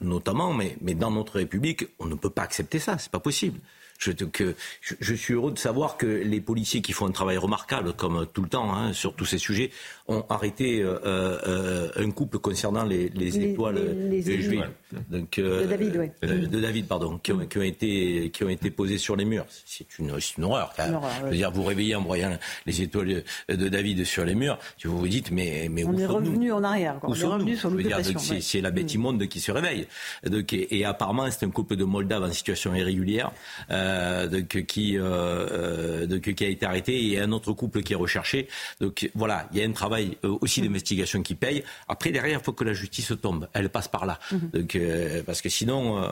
notamment, mais, mais dans notre République, on ne peut pas accepter ça, c'est pas possible. Je, que, je, suis heureux de savoir que les policiers qui font un travail remarquable, comme tout le temps, hein, sur tous ces sujets, ont arrêté euh, euh, un couple concernant les, les étoiles les, juives. Donc, euh, de David, oui. De David, pardon, qui ont, qui ont, été, qui ont été posées sur les murs. C'est une, une horreur. Une horreur Je veux dire, vous réveillez en voyant les étoiles de David sur les murs, vous vous dites, mais, mais on est revenu en arrière. Quoi. On est revenu sur l'occupation. C'est la bête mm. immonde qui se réveille. Donc, et, et apparemment, c'est un couple de Moldaves en situation irrégulière. Euh, euh, donc, qui, euh, euh, qui a été arrêté et un autre couple qui est recherché. Donc voilà, il y a un travail aussi d'investigation qui paye. Après, derrière, il faut que la justice tombe. Elle passe par là. Mhm. Donc, parce que sinon.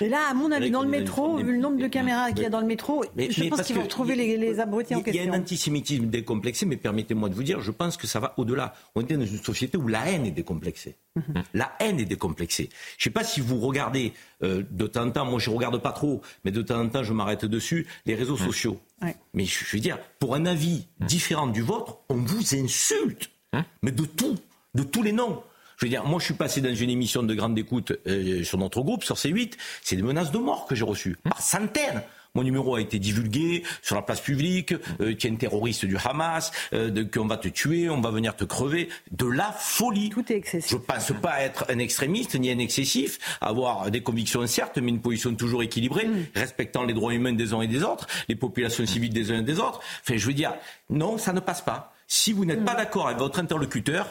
et là, à mon avis, dans le métro, vu le nombre de caméras qu'il y a dans le métro, je pense qu'ils vont retrouver les, les abrutis en question. Il y a un antisémitisme décomplexé, mais permettez-moi de vous dire, je pense que ça va au-delà. On est dans une société où la haine est décomplexée. Mhm. La haine est décomplexée. Je ne sais pas si vous regardez de temps en temps, moi je ne regarde pas trop, mais de temps en temps je m'arrête dessus, les réseaux mmh. sociaux. Mais je veux dire, pour un avis mmh. différent du vôtre, on vous insulte. Mmh. Mais de tout, de tous les noms. Je veux dire, moi, je suis passé dans une émission de grande écoute euh, sur notre groupe, sur C8. C'est des menaces de mort que j'ai reçues, par centaines. Mon numéro a été divulgué sur la place publique, euh, tu es un terroriste du Hamas, euh, qu'on va te tuer, on va venir te crever. De la folie. Tout est excessif. Je pense pas être un extrémiste ni un excessif, avoir des convictions certes, mais une position toujours équilibrée, mm. respectant les droits humains des uns et des autres, les populations civiles des uns et des autres. Enfin, je veux dire, non, ça ne passe pas. Si vous n'êtes mm. pas d'accord avec votre interlocuteur,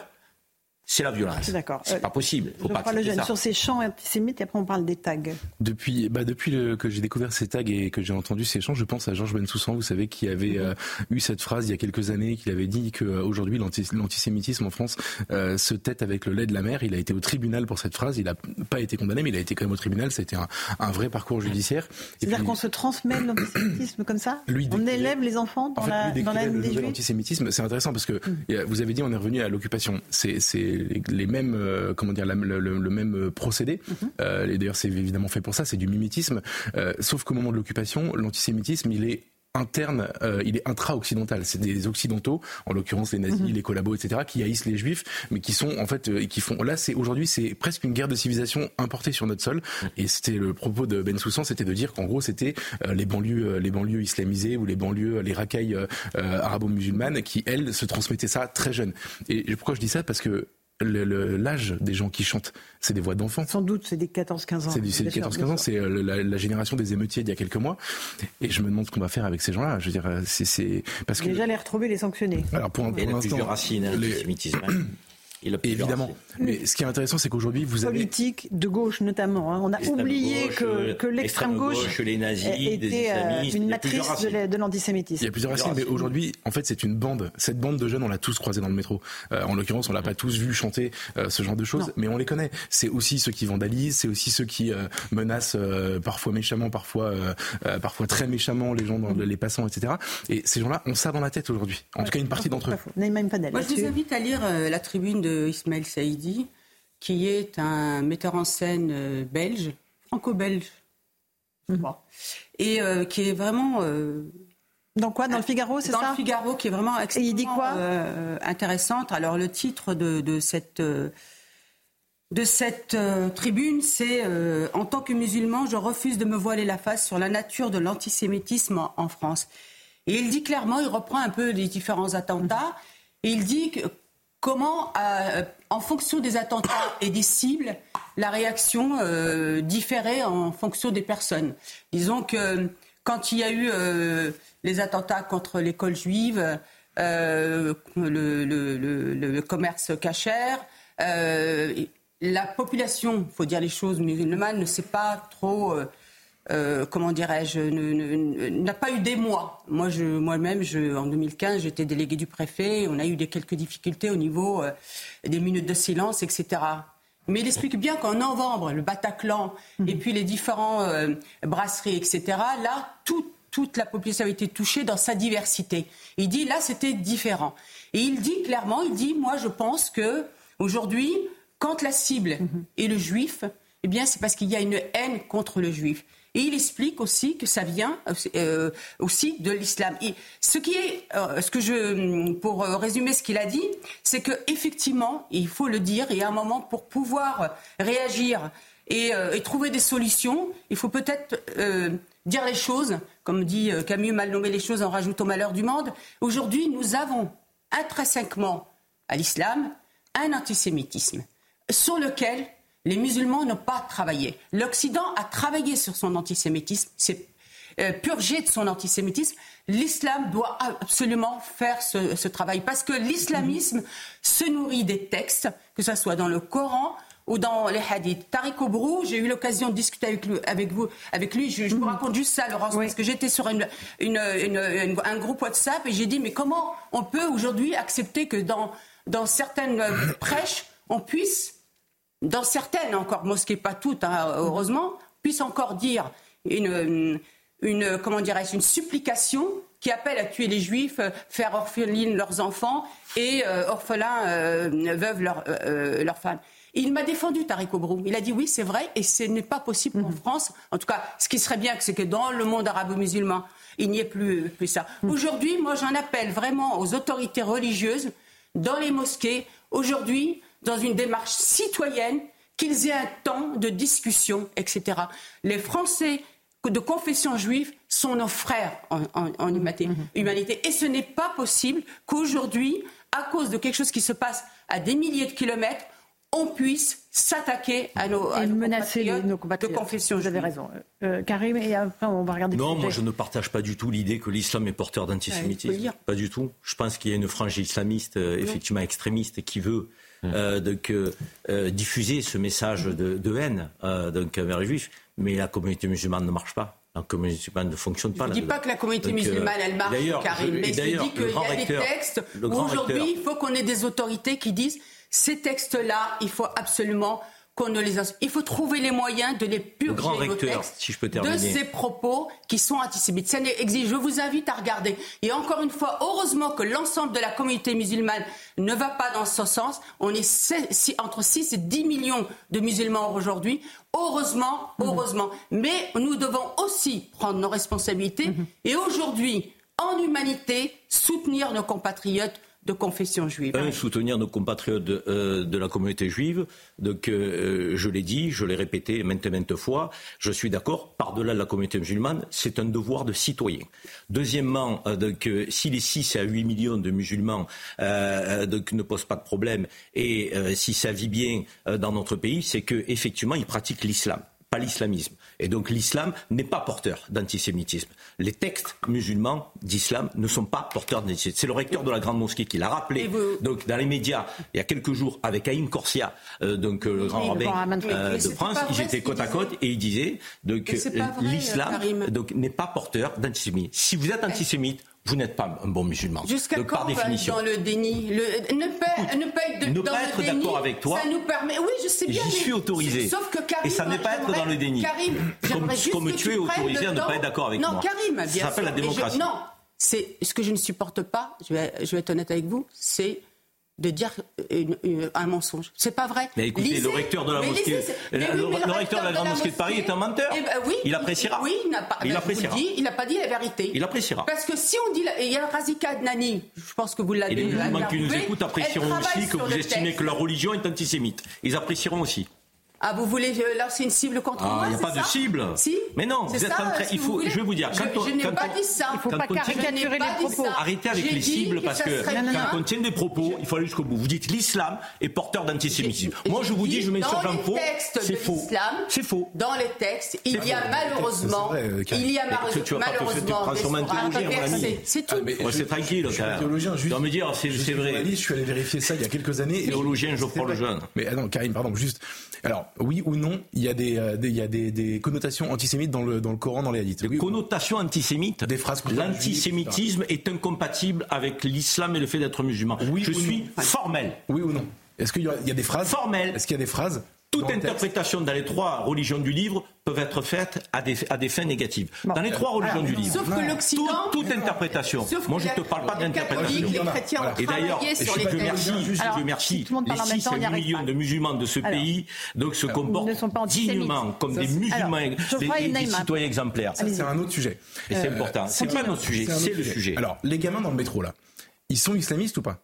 c'est la violence. D'accord. C'est euh, pas possible. Faut pas le jeune sur ces chants antisémites et après on parle des tags. Depuis, bah depuis le, que j'ai découvert ces tags et que j'ai entendu ces chants, je pense à Georges Bensoussan, vous savez, qui avait euh, eu cette phrase il y a quelques années, qu'il avait dit qu'aujourd'hui l'antisémitisme en France euh, se tête avec le lait de la mer. Il a été au tribunal pour cette phrase. Il n'a pas été condamné, mais il a été quand même au tribunal. C'était un, un vrai parcours judiciaire. C'est-à-dire qu'on se transmet l'antisémitisme comme ça On élève les enfants dans la, dans la L'antisémitisme, c'est intéressant parce que mm. vous avez dit on est revenu à l'occupation. C'est les, mêmes, euh, comment dire, le, même procédé. Mhm. et d'ailleurs, c'est évidemment fait pour ça, c'est du mimétisme. sauf qu'au moment de l'occupation, l'antisémitisme, il est interne, euh, il est intra-occidental. C'est des occidentaux, en l'occurrence les nazis, mhm. les collabos, etc., qui haïssent les juifs, mais qui sont en fait, euh, qui font. Là, c'est aujourd'hui, c'est presque une guerre de civilisation importée sur notre sol. Et c'était le propos de Ben Soussan, c'était de dire qu'en gros, c'était euh, les banlieues, les banlieues islamisées ou les banlieues, les racailles arabo-musulmanes qui elles se transmettaient ça très jeunes. Et pourquoi je dis ça? Parce que l'âge des gens qui chantent, c'est des voix d'enfants. Sans doute, c'est des 14-15 ans. C'est des 14-15 ans, c'est euh, la, génération des émeutiers d'il y a quelques mois. Et je me demande ce qu'on va faire avec ces gens-là. Je veux dire, euh, c'est parce que déjà les retrouver, les sanctionner. Alors pour, pour l'instant, racines, Évidemment. Mais ce qui est intéressant, c'est qu'aujourd'hui, vous avez. Politique de gauche, notamment. Hein. On a oublié que, que l'extrême gauche, les nazis, était euh, une matrice de l'antisémitisme. Il y a plusieurs racines, mais aujourd'hui, en fait, c'est une bande. Cette bande de jeunes, on l'a tous croisé dans le métro. Euh, en l'occurrence, on l'a pas tous vu chanter euh, ce genre de choses, mais on les connaît. C'est aussi ceux qui vandalisent, c'est aussi ceux qui menacent parfois méchamment, parfois, parfois très méchamment les gens, dans, les passants, etc. Et ces gens-là ont ça dans la tête aujourd'hui. En tout cas, une partie d'entre eux. Moi, je vous invite à lire la tribune de Ismaël Saïdi, qui est un metteur en scène euh, belge, franco-belge, mhm. et euh, qui est vraiment. Euh, dans quoi? Dans le Figaro, c'est ça? Dans le Figaro, qui est vraiment extrêmement il dit quoi? intéressante. Alors, le titre de, cette. de cette tribune, c'est En tant que musulman, je refuse de me voiler la face sur la nature de l'antisémitisme en, en, France. Et il dit clairement, il reprend un peu les différents attentats, et il dit que comment, euh, en fonction des attentats et des cibles, la réaction euh, différait en fonction des personnes. Disons que quand il y a eu euh, les attentats contre l'école juive, le, commerce cachère, la population, faut dire les choses musulmane, ne sait pas trop euh, comment dirais-je, n'a pas eu des mois. Moi, moi-même, en 2015, j'étais délégué du préfet. On a eu des, quelques difficultés au niveau euh, des minutes de silence, etc. Mais il explique bien qu'en novembre, le Bataclan mhm. et puis les différents euh, brasseries, etc. Là, toute la population a été touchée dans sa diversité. Il dit là, c'était différent. Et il dit clairement, il dit, moi, je pense que aujourd'hui, quand la cible mhm. est le juif, eh bien, c'est parce qu'il y a une haine contre le juif. Et il explique aussi que ça vient euh, aussi de l'islam. ce qui est, euh, ce que je, pour euh, résumer ce qu'il a dit, c'est que effectivement, il faut le dire, et à un moment pour pouvoir réagir et, trouver des solutions, il faut peut-être dire les choses, comme dit Camus, mal nommer les choses en rajoutant au malheur du monde. Aujourd'hui, nous avons intrinsèquement à l'islam un antisémitisme sur lequel les musulmans n'ont pas travaillé. L'Occident a travaillé sur son antisémitisme, c'est euh, purgé de son antisémitisme. L'islam doit absolument faire ce, travail parce que l'islamisme se nourrit des textes, que ce soit dans le Coran ou dans les hadiths. Tariq Obrou, j'ai eu l'occasion de discuter avec lui. Avec, vous, avec lui. Je, vous mhm. raconte juste ça, Laurence, parce que j'étais sur une, un groupe WhatsApp et j'ai dit, mais comment on peut aujourd'hui accepter que dans, dans certaines euh, prêches, on puisse dans certaines encore mosquées, pas toutes, hein, heureusement, puissent encore dire une, une comment dirais-je, une supplication qui appelle à tuer les juifs, faire orphelines leurs enfants et euh, orphelins euh, veuves leurs euh, femmes. il m'a défendu Tariq Obrou. Il a dit oui, c'est vrai, et ce n'est pas possible en mhm. France. En tout cas, ce qui serait bien, c'est que dans le monde arabo-musulman, il n'y ait plus, plus ça. Mhm. Aujourd'hui, moi, j'en appelle vraiment aux autorités religieuses, dans les mosquées. Aujourd'hui, dans une démarche citoyenne, qu'ils aient un temps de discussion, etc. Les Français de confession juive sont nos frères en, humanité, mhm. humanité. Et ce n'est pas possible qu'aujourd'hui, à cause de quelque chose qui se passe à des milliers de kilomètres, on puisse s'attaquer à nos, et menacer nos compatriotes de confession. Vous avez raison. Euh, Karim, et après on va regarder. Non, moi je ne partage pas du tout l'idée que l'islam est porteur d'antisémitisme. pas du tout. Je pense qu'il y a une frange islamiste, euh, effectivement extrémiste, qui veut euh, donc, euh, diffuser ce message de, haine euh, donc, vers les juifs. Mais la communauté musulmane ne marche pas. La communauté musulmane ne fonctionne pas. Je ne dis pas que la communauté musulmane, elle marche, Karim, mais je dis qu'il y a des textes où aujourd'hui, il faut qu'on ait des autorités qui disent ces textes-là, il faut absolument qu'on ne les Il faut trouver les moyens de les purger grand recteur, si je peux de ces propos qui sont antisémites. Ça exige. Je vous invite à regarder. Et encore une fois, heureusement que l'ensemble de la communauté musulmane ne va pas dans ce sens. On est entre 6 et 10 millions de musulmans aujourd'hui. Heureusement, mhm. heureusement. Mais nous devons aussi prendre nos responsabilités mhm. et aujourd'hui, en humanité, soutenir nos compatriotes de confession juive. Un, soutenir nos compatriotes de, euh, de la communauté juive. Donc, euh, je l'ai dit, je l'ai répété maintes et maintes fois, je suis d'accord, par-delà de la communauté musulmane, c'est un devoir de citoyen. Deuxièmement, euh, donc, si les 6 à 8 millions de musulmans ne posent pas de problème et si ça vit bien dans notre pays, c'est qu'effectivement, ils pratiquent l'islam pas l'islamisme. Et donc l'islam n'est pas porteur d'antisémitisme. Les textes musulmans d'islam ne sont pas porteurs d'antisémitisme. C'est le recteur de la grande mosquée qui l'a rappelé donc dans les médias il y a quelques jours avec Aïm Corsia, euh, donc euh, le grand rabbin euh, de France. Ils étaient côte à côte et il disait que l'islam n'est pas porteur d'antisémitisme. Si vous êtes antisémite, vous n'êtes pas un bon musulman. Jusqu'à quand par définition. dans le déni le, Ne pas, ne pas être, ne pas être d'accord avec toi. Ça nous permet. Oui, je sais bien. J'y suis autorisé. Sauf que Karim, Et ça n'est pas être dans le déni. Karim, comme, comme tu es autorisé à ne pas être d'accord avec moi. Non, Karim, bien Ça s'appelle la démocratie. non, c'est ce que je ne supporte pas. Je vais, je vais être honnête avec vous. C'est de dire un mensonge. C'est pas vrai. Mais écoutez, le recteur de la mosquée, le, recteur de la grande mosquée de Paris est un menteur. Eh ben oui, il appréciera. Oui, il n'a pas. Il appréciera. il n'a pas dit la vérité. Il appréciera. Parce que si on dit, et il y a Razika Nani, je pense que vous l'avez. Et les musulmans qui nous écoutent apprécieront aussi que vous estimez que leur religion est antisémite. Ils apprécieront aussi. Ah, vous voulez euh, lancer une cible contre ah, moi Il n'y a pas de cible. Si. Mais non, vous êtes en train. Il faut. Je vais vous dire. Quand je, je n'ai pas dit ça. Il ne faut pas caricaturer les propos. Arrêtez avec les cibles parce que quand on tient des propos, il faut aller jusqu'au bout. Vous dites l'islam est porteur d'antisémitisme. Moi, je vous dis, je mets sur l'info. C'est faux. C'est faux. Dans les textes, il y a malheureusement, il y a malheureusement C'est tout. C'est tranquille. Je suis théologien. Juste. me dire, c'est vrai. Je suis allé vérifier ça il y a quelques années. Théologien, je crois le jeune. Mais non, Karim, pardon, juste. Alors, oui ou non, il y a des, euh, il y a des, des, connotations antisémites dans le, dans le Coran, dans les hadiths. Des connotations antisémites Des phrases L'antisémitisme est incompatible avec l'islam et le fait d'être musulman. Oui Je suis formel. Oui ou non Est-ce qu'il y, y, a des phrases Formel. Est-ce qu'il y a des phrases toute interprétation dans les trois religions du livre peuvent être faites à des, à des fins négatives. Dans les trois religions du livre. Sauf que l'Occident. Toute, toute interprétation. Moi, je ne te parle pas d'interprétation. Et d'ailleurs, je merci, je merci les 6 à 8 millions de musulmans de ce pays donc se comportent dignement comme des musulmans, des, citoyens exemplaires. C'est un autre sujet. Et c'est important. C'est pas notre sujet, c'est le sujet. Alors, les gamins dans le métro, là, ils sont islamistes ou pas?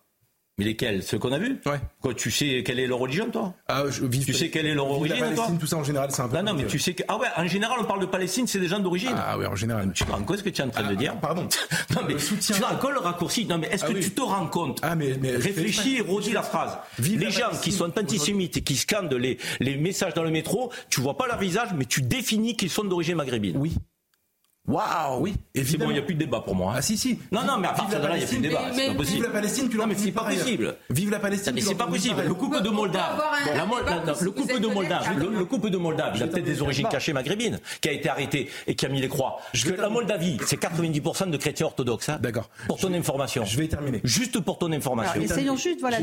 Mais lesquels? Ceux qu'on a vus? Ouais. Quoi, tu sais quelle est leur origine, toi? Ah, je, Tu sais quelle est leur origine, la Palestine, toi? Tout ça en général, c'est un peu. Non, non, mais tu sais que. Ah ouais, en général, on parle de Palestine, c'est des gens d'origine. Ah ouais, en général. Tu te rends compte ce que tu es en train de dire? ah, Pardon. non, mais le soutien... tu rends compte le raccourci Non, mais est-ce ah que tu te rends compte? Ah, mais. mais Réfléchis et redis la phrase. les gens qui sont antisémites et qui scandent les, les messages dans le métro, tu vois pas leur visage, mais tu définis qu'ils sont d'origine maghrébine. Oui. Waouh Oui, c'est bon, il n'y a plus de débat pour moi. Hein. Ah si, si. Non, non, mais à partir de là, il n'y a plus de débat. C'est pas possible. Vive la Palestine, tu l'as mais c'est pas possible. Vive la Palestine. Mais c'est pas possible. Le couple de Moldave, le couple de Moldave, le couple de Moldave, il a peut-être des origines cachées maghrébines, qui a été arrêté et qui a mis les croix. La Moldavie, c'est 90% de chrétiens orthodoxes. Hein. D'accord. Pour ton information. Je vais terminer. Juste pour ton information. Essayons juste, voilà,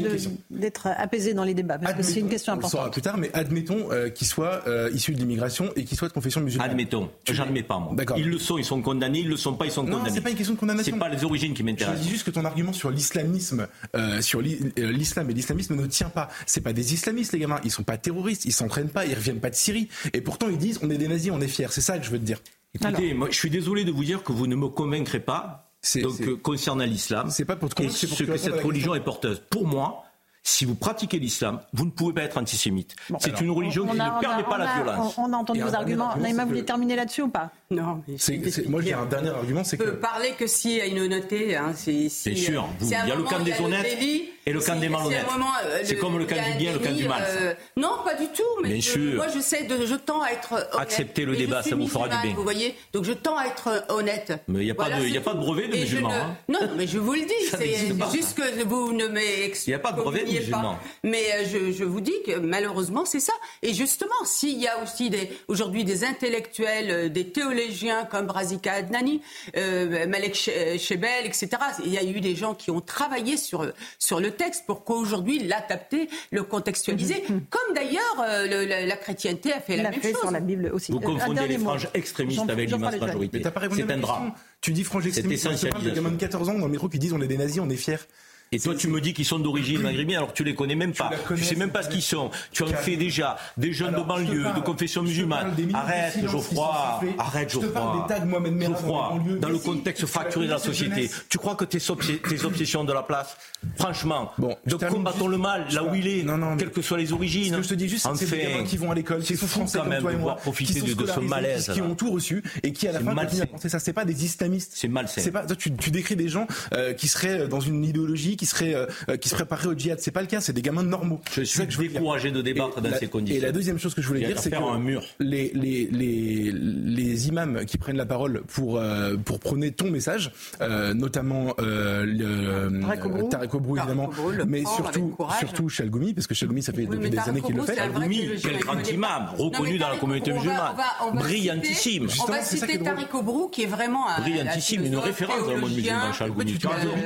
d'être apaisés dans les débats, parce que c'est une question importante. On saura plus tard, mais admettons euh, qu'ils soient euh, issus de l'immigration et qu'ils soient de confession musulmane. Admettons. J'admets pas, moi. D'accord. Ils le sont, ils sont condamnés le sont pas, ils sont condamnés. Non, c'est pas une question de condamnation. C'est pas les origines qui m'intéressent. Je dis juste que ton argument sur l'islamisme, euh, sur euh, l'islam et l'islamisme ne tient pas. C'est pas des islamistes, les gamins. Ils sont pas terroristes, ils s'entraînent pas, ils reviennent pas de Syrie. Et pourtant, ils disent on est des nazis, on est fiers. C'est ça que je veux te dire. Écoutez, moi, je suis désolé de vous dire que vous ne me convaincrez pas. Donc, euh, concernant l'islam, c'est pas pour te convaincre, et ce que cette religion est porteuse. Pour moi, si vous pratiquez l'islam, vous ne pouvez pas être antisémite. c'est une religion qui ne permet pas la violence. On, a entendu vos arguments. Naïma, vous voulez terminer là-dessus ou pas? Non. moi, j'ai un dernier argument, c'est que. peut parler que s'il y a une honnêteté. Hein, Bien sûr. il y a le camp des honnêtes et le camp des malhonnêtes. Euh, c'est comme le camp du bien le camp du mal. Euh, non, pas du tout. Mais. Moi, je sais, de, je tends à être. Honnête. Acceptez le débat, ça vous fera du bien. Vous voyez Donc, je tends à être honnête. Mais il n'y a, pas de brevet de musulman. Hein. Non, mais je vous le dis. C'est juste que vous ne m'excusez Il n'y a pas de brevet de pas. Mais euh, je, vous dis que malheureusement, c'est ça. Et justement, s'il y a aussi aujourd'hui des intellectuels, euh, des théologiens comme Razika Adnani, euh, Malek Chebel, etc., il y a eu des gens qui ont travaillé sur, sur le texte pour qu'aujourd'hui l'adapter, le contextualiser, comme d'ailleurs euh, le- la, la chrétienté a fait Il la a même fait chose. sur la Bible aussi. Vous Euh, confondez les mot. franges extrémistes avec l'immense majorité. C'est un drame. Tu dis frange extrémiste, C'est on te parle de essentiel, gamins de 14 ans dans le métro qui disent on est des nazis, on est fiers. Et toi, tu me dis qu'ils sont d'origine maghrébine, alors tu les connais même pas. connais, Tu sais même pas ce qu'ils sont. Tu en fais déjà des jeunes Alors, de banlieue, parle- de confession musulmane. Arrête, Geoffroy. Arrête, Je te parle Geoffroy. des tags Mohamed Merah dans Geoffroy, dans le contexte fracturé de la société, jeunesse. tu crois que tes, obs- tes obsessions de la place, franchement, Bon, donc combattons le mal là où il est, quelles que soient les origines. Ce que je te dis juste, c'est que Enfin, gamins qui vont à l'école, qui c'est sont fou français quand comme même toi et de moi, profiter de- de ce malaise, qui ont tout reçu et qui à la C'est fin continuent malsain. à penser ça. C'est pas des islamistes. C'est malsain. C'est pas. toi, tu, tu décris des gens euh, qui seraient dans une idéologie, qui seraient euh, euh, qui se prépareraient au djihad. C'est pas le cas. C'est des gamins normaux. Je C'est suis ça que je découragé de débattre Et dans la- ces conditions. Et la deuxième chose que je voulais dire, c'est que un mur. les les les les imams qui prennent la parole pour euh, pour prôner ton message, euh, notamment euh, le Tarek Obrou. Tarek Obrou, Tarek évidemment, mais avec surtout surtout Chalgoumi, parce que Chalgoumi, ça fait Oui, depuis des Tarek années qu'il le fait. c'est un vrai Algoumi, théologien, quel grand imam, reconnu dans la Tarek communauté musulmane. Brillantissime. On Justement, va citer. Tariq Obrou, qui est vraiment un brillantissime, un une référence dans le monde musulman,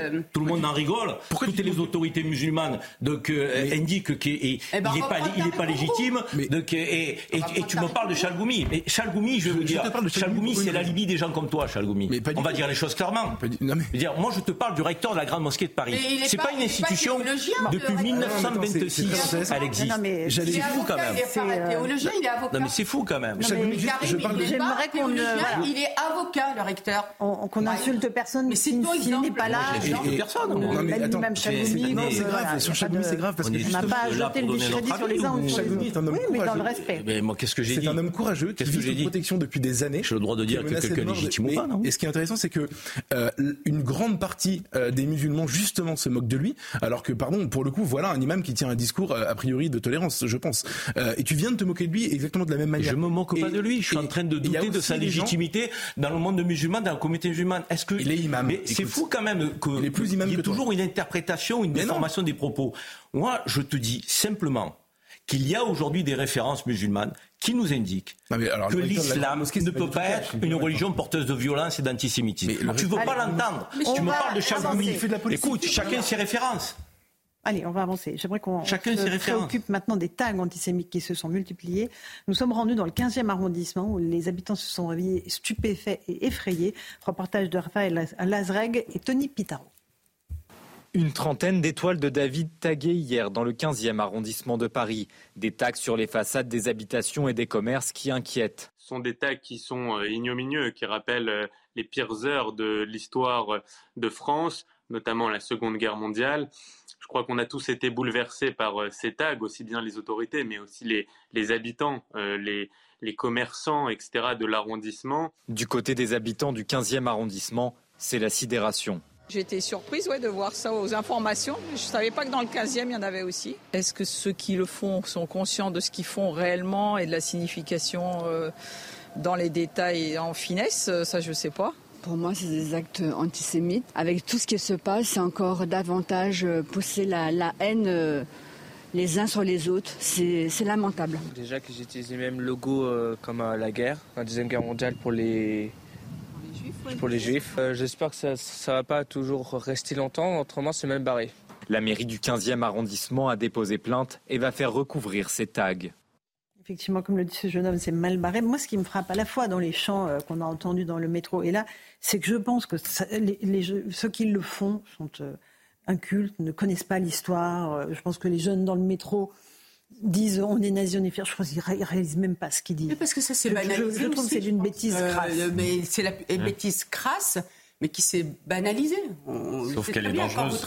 Euh, Tout le monde en rigole. Toutes les autorités musulmanes donc, euh, indiquent qu'il n'est Eh ben, va pas, il est légitime. Mais- Donc, et, tu me parles de. Chalgoumi. Mais Chalgoumi, je veux Je dire, de Chalgoumi c'est la. Libye des gens comme toi, Chalgoumi. Mais pas du On va dire les choses clairement. Pas du- non, mais- Je veux dire, moi, je te parle du recteur de la grande mosquée de Paris. Il C'est pas- pas une il pas institution depuis recteur. 1926. C'est très intéressant. Elle existe. Il est C'est fou quand avocat, même. il C'est, euh, il. Non, mais c'est fou quand même. Je il n'est J'aimerais qu'on il est avocat, le recteur. On- Qu'on n'insulte personne Mais s'il citons s'il n'est pas là. Personne, Non, attends, c'est- Non, c'est voilà, grave. Sur de- c'est grave parce que On n'a pas à jeter le discrédit sur les uns ou- sur les autres. homme Oui, mais dans le courageux. respect. Mais moi, qu'est-ce que j'ai C'est dit un homme courageux qui vit sous protection depuis des années. J'ai le droit de dire que quelqu'un légitime ou pas, non Et ce qui est intéressant, c'est que euh, une grande partie euh, des musulmans justement se moquent de lui, alors que pardon, pour le coup, voilà un imam qui tient un discours euh, a priori de tolérance, je pense. Et tu viens de te moquer de lui exactement de la même manière. Je me moque pas de lui. Je suis en train de douter de sa légitimité dans le monde musulman, dans la communauté musulmane. Est-ce que Il est imam. Mais c'est fou quand même que Il est plus imam y que toi. toujours une interprétation, une déformation des propos. Moi, je te dis simplement qu'il y a aujourd'hui des références musulmanes qui nous indiquent alors, que l'islam ne peut pas être une religion porteuse de violence et d'antisémitisme. Tu veux pas l'entendre. Tu me parles de politique. Écoute, chacun ses références. Allez, on va avancer. J'aimerais qu'on Chacun se ses références. préoccupe maintenant des tags antisémites qui se sont multipliés. Nous sommes rendus dans le 15e arrondissement où les habitants se sont réveillés stupéfaits et effrayés. Reportage de Raphaël Lazreg et Tony Pitaro. Une trentaine d'étoiles de David taguées hier dans le 15e arrondissement de Paris. Des tags sur les façades des habitations et des commerces qui inquiètent. Ce sont des tags qui sont euh, ignominieux, qui rappellent euh, les pires heures de l'histoire euh, de France, notamment la Seconde Guerre mondiale. Je crois qu'on a tous été bouleversés par ces tags, aussi bien les autorités, mais aussi les, les habitants, les, les commerçants, etc. de l'arrondissement. Du côté des habitants du 15e arrondissement, c'est la sidération. J'ai été surprise ouais, de voir ça aux informations. Je ne savais pas que dans le 15e, il y en avait aussi. Est-ce que ceux qui le font sont conscients de ce qu'ils font réellement et de la signification euh, dans les détails et en finesse? Ça, je ne sais pas. Pour moi, c'est des actes antisémites. Avec tout ce qui se passe, c'est encore davantage euh, pousser la, la haine euh, les uns sur les autres. C'est lamentable. Déjà que j'utilisais même le logo euh, comme à la guerre, la Deuxième Guerre mondiale pour les, pour les juifs. Euh, J'espère que ça ne va pas toujours rester longtemps, autrement c'est même barré. La mairie du 15e arrondissement a déposé plainte et va faire recouvrir ces tags. Effectivement, comme le dit ce jeune homme, c'est mal barré. Moi, ce qui me frappe à la fois dans les chants euh, qu'on a entendus dans le métro et là, c'est que je pense que ça- les, les- ceux qui le font sont euh, incultes, ne connaissent pas l'histoire. Je pense que les jeunes dans le métro disent on est nazi, on est fiers. Je pense qu'ils ré- réalisent même pas ce qu'ils disent. Mais parce que ça, c'est banalisé. Je, je trouve aussi, que c'est pense. bêtise Euh, crasse. mais c'est la bêtise crasse, mais qui s'est banalisée. On Sauf qu'elle très est bien quand dangereuse.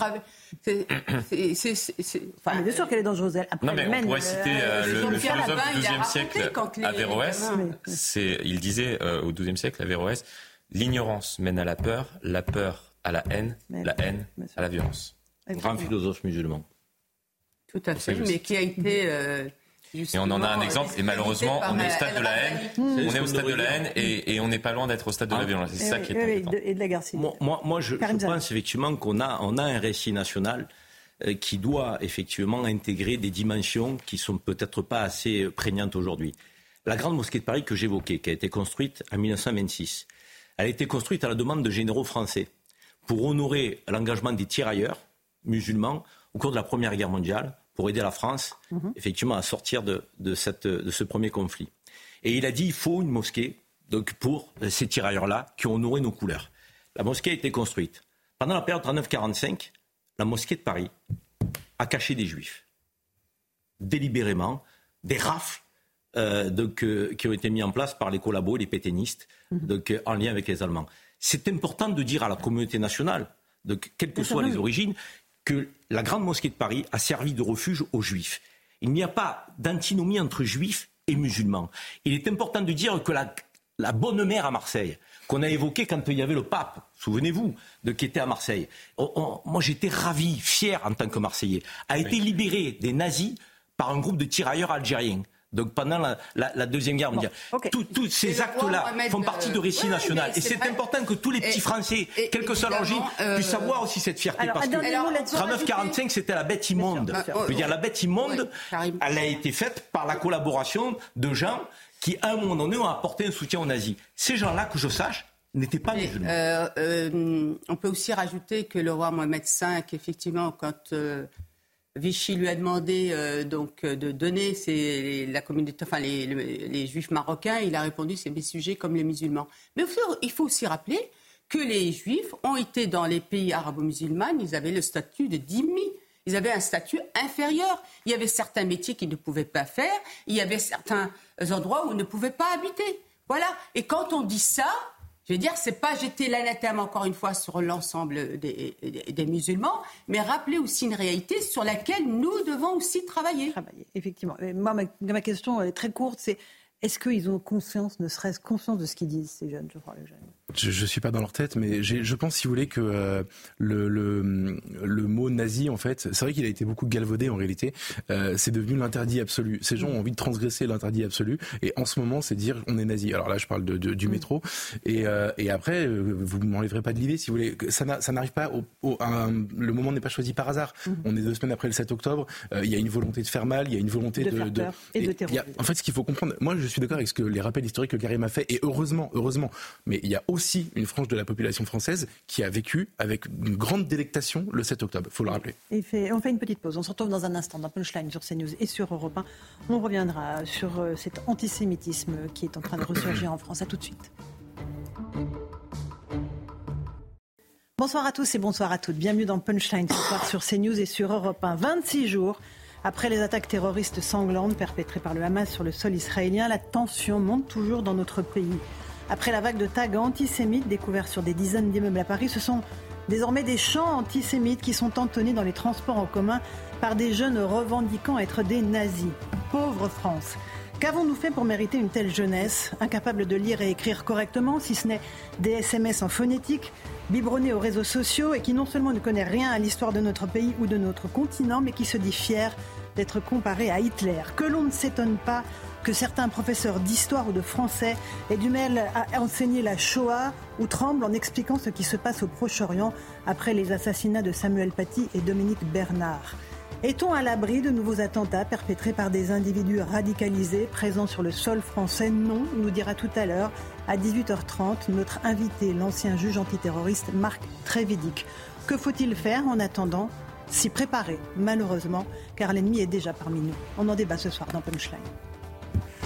c'est- enfin, Mais bien sûr qu'elle est dangereuse. elle. Après, Non, mais elle on mène, pourrait euh, citer euh, le, le philosophe du XIIe siècle, les Averroès. il disait euh, au XIIe siècle, Averroès, l'ignorance mène à la peur, la peur à la haine, Mais- la haine à la violence. Grand philosophe musulman. Tout à fait, mais qui a été. euh, Et on en a un exemple, et discrédité malheureusement, on est au stade de la haine. On est au stade de la haine et, et on n'est pas loin d'être au stade de la Ah. violence. C'est ça qui est inquiétant. et de la guerre civile. Moi, moi, moi, je, pense effectivement qu'on a, on a un récit national euh, qui doit effectivement intégrer des dimensions qui sont peut-être pas assez prégnantes aujourd'hui. La grande mosquée de Paris que j'évoquais, qui a été construite en 1926, elle a été construite à la demande de généraux français pour honorer l'engagement des tirailleurs musulmans au cours de la Première Guerre mondiale, pour aider la France, mhm. effectivement, à sortir de, cette, de ce premier conflit. Et il a dit il faut une mosquée donc pour ces tirailleurs-là qui ont honoré nos couleurs. La mosquée a été construite. Pendant la période 39-45, la mosquée de Paris a caché des juifs. Délibérément, des rafles euh, donc, euh, qui ont été mis en place par les collabos, les pétainistes, mhm. donc, euh, en lien avec les Allemands. C'est important de dire à la communauté nationale, donc, quelles que soient les origines, que la grande mosquée de Paris a servi de refuge aux juifs. Il n'y a pas d'antinomie entre juifs et musulmans. Il est important de dire que la, la bonne mère à Marseille, qu'on a évoquée quand il y avait le pape, souvenez-vous, de qui était à Marseille. moi, j'étais ravi, fier en tant que Marseillais, a été libérée des nazis par un groupe de tirailleurs algériens donc pendant la, Deuxième Guerre mondiale. Tous ces actes-là font partie de récit national. Et c'est important que tous les petits Français, quel que soit l'origine, euh, puissent avoir aussi cette fierté. parce que 39-45, c'était la bête immonde. Je veux dire, la bête immonde, elle a été faite par la collaboration de gens qui, à un moment donné, ont apporté un soutien aux nazis. Ces gens-là, que je sache, n'étaient pas musulmans. Euh, euh, on peut aussi rajouter que le roi Mohamed V, effectivement, quand Vichy lui a demandé euh, donc euh, de donner la communauté, enfin les, juifs marocains. Il a répondu c'est mes sujets comme les musulmans. Mais il faut aussi rappeler que les juifs ont été dans les pays arabo-musulmans, ils avaient le statut de dhimmi. Ils avaient un statut inférieur. Il y avait certains métiers qu'ils ne pouvaient pas faire. Il y avait certains endroits où ils ne pouvaient pas habiter. Voilà. Et quand on dit ça, je veux dire, c'est pas jeter l'anathème encore une fois sur l'ensemble des, musulmans, mais rappeler aussi une réalité sur laquelle nous devons aussi travailler. Travailler, effectivement. moi, ma, question est très courte, c'est est-ce qu'ils ont conscience, ne serait-ce conscience de ce qu'ils disent, ces jeunes, je crois, jeunes? Je ne suis pas dans leur tête, mais je pense, si vous voulez, que euh, le, le, le, mot nazi, en fait, c'est vrai qu'il a été beaucoup galvaudé en réalité. Euh, c'est devenu l'interdit absolu. Ces gens ont envie de transgresser l'interdit absolu, et en ce moment, c'est dire on est nazi. Alors là, je parle de, du métro, et, euh, et après, vous ne m'enlèverez pas de l'idée, si vous voulez. Ça n'arrive pas. Au, le moment n'est pas choisi par hasard. Mmh. On est deux semaines après le 7 octobre. Il y a une volonté de faire mal, il y a une volonté de, de, et de terroriser. en fait, ce qu'il faut comprendre, moi, je suis d'accord avec ce que les rappels historiques que Karim a fait, et heureusement, heureusement. Mais il y a aussi aussi une frange de la population française qui a vécu avec une grande délectation le 7 octobre, il faut le rappeler. On fait une petite pause. On se retrouve dans un instant dans Punchline sur CNews et sur Europe 1. On reviendra sur euh, cet antisémitisme qui est en train de ressurgir en France. À tout de suite. Bonsoir à tous et bonsoir à toutes. Bienvenue dans Punchline ce soir sur CNews et sur Europe 1. 26 jours après les attaques terroristes sanglantes perpétrées par le Hamas sur le sol israélien, la tension monte toujours dans notre pays. Après la vague de tags antisémites découverts sur des dizaines d'immeubles à Paris, ce sont désormais des chants antisémites qui sont entonnés dans les transports en commun par des jeunes revendiquant être des nazis. Pauvre France. Qu'avons-nous fait pour mériter une telle jeunesse, incapable de lire et écrire correctement, si ce n'est des SMS en phonétique, biberonnée aux réseaux sociaux et qui non seulement ne connaît rien à l'histoire de notre pays ou de notre continent, mais qui se dit fier d'être comparé à Hitler Que l'on ne s'étonne pas que certains professeurs d'histoire ou de français aient du mal à enseigner la Shoah ou tremblent en expliquant ce qui se passe au Proche-Orient après les assassinats de Samuel Paty et Dominique Bernard. Est-on à l'abri de nouveaux attentats perpétrés par des individus radicalisés présents sur le sol français? Non, nous dira tout à l'heure, à 18h30, notre invité, l'ancien juge antiterroriste Marc Trévidic. Que faut-il faire en attendant S'y préparer, malheureusement, car l'ennemi est déjà parmi nous. On en débat ce soir dans Punchline.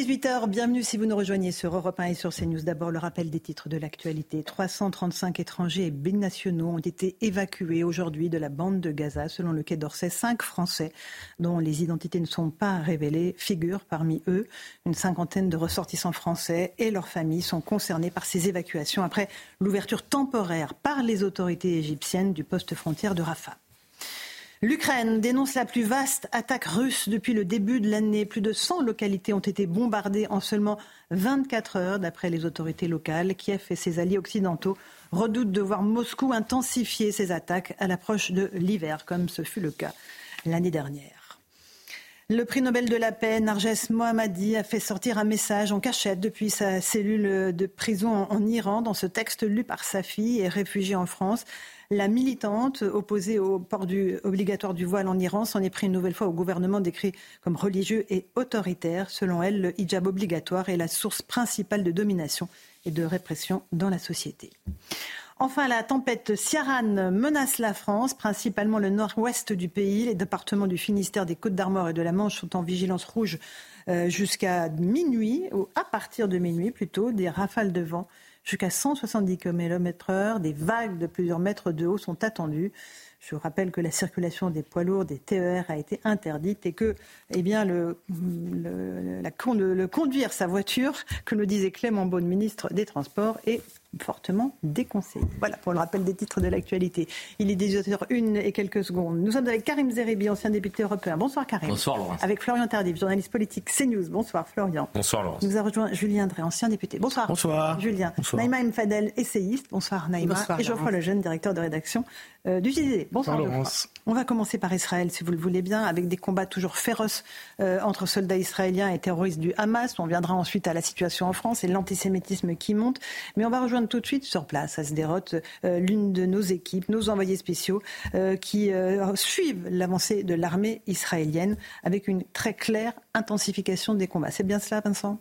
18h, bienvenue si vous nous rejoignez sur Europe 1 et sur CNews. D'abord le rappel des titres de l'actualité. 335 étrangers et binationaux ont été évacués aujourd'hui de la bande de Gaza. Selon le Quai d'Orsay, cinq Français dont les identités ne sont pas révélées figurent parmi eux. Une cinquantaine de ressortissants français et leurs familles sont concernés par ces évacuations après l'ouverture temporaire par les autorités égyptiennes du poste frontière de Rafah. L'Ukraine dénonce la plus vaste attaque russe depuis le début de l'année. Plus de 100 localités ont été bombardées en seulement 24 heures, d'après les autorités locales. Kiev et ses alliés occidentaux redoutent de voir Moscou intensifier ses attaques à l'approche de l'hiver, comme ce fut le cas l'année dernière. Le prix Nobel de la paix, Narges Mohammadi, a fait sortir un message en cachette depuis sa cellule de prison en Iran. Dans ce texte lu par sa fille et réfugiée en France, la militante opposée au port obligatoire du voile en Iran s'en est pris une nouvelle fois au gouvernement décrit comme religieux et autoritaire. Selon elle, le hijab obligatoire est la source principale de domination et de répression dans la société. Enfin, la tempête Ciaran menace la France, principalement le nord-ouest du pays. Les départements du Finistère, des Côtes-d'Armor et de la Manche sont en vigilance rouge euh, jusqu'à minuit, ou à partir de minuit plutôt. Des rafales de vent jusqu'à 170 km/h, des vagues de plusieurs mètres de haut sont attendues. Je rappelle que la circulation des poids lourds, des TER a été interdite et que eh bien, le, le conduire sa voiture, que nous disait Clément Beaune, ministre des Transports, est fortement déconseillé. Voilà pour le rappel des titres de l'actualité. Il est 18h01 et quelques secondes. Nous sommes avec Karim Zeribi, ancien député européen. Bonsoir Karim. Bonsoir Laurent. Avec Florian Tardif, journaliste politique CNews. Bonsoir Florian. Bonsoir Laurent. Nous a rejoint Julien Drey, ancien député. Bonsoir. Bonsoir. Julien. Bonsoir. Naïma Mfadel, essayiste. Bonsoir Naïma. Bonsoir, et Geoffroy Lejeune, directeur de rédaction euh, du JDD. Bonsoir Geoffroy. On va commencer par Israël, si vous le voulez bien, avec des combats toujours féroces euh, entre soldats israéliens et terroristes du Hamas. On viendra ensuite à la situation en France et l'antisémitisme qui monte. Mais on va rejoindre tout de suite sur place à Sderot euh, l'une de nos équipes, nos envoyés spéciaux, euh, qui euh, suivent l'avancée de l'armée israélienne avec une très claire intensification des combats. C'est bien cela, Vincent?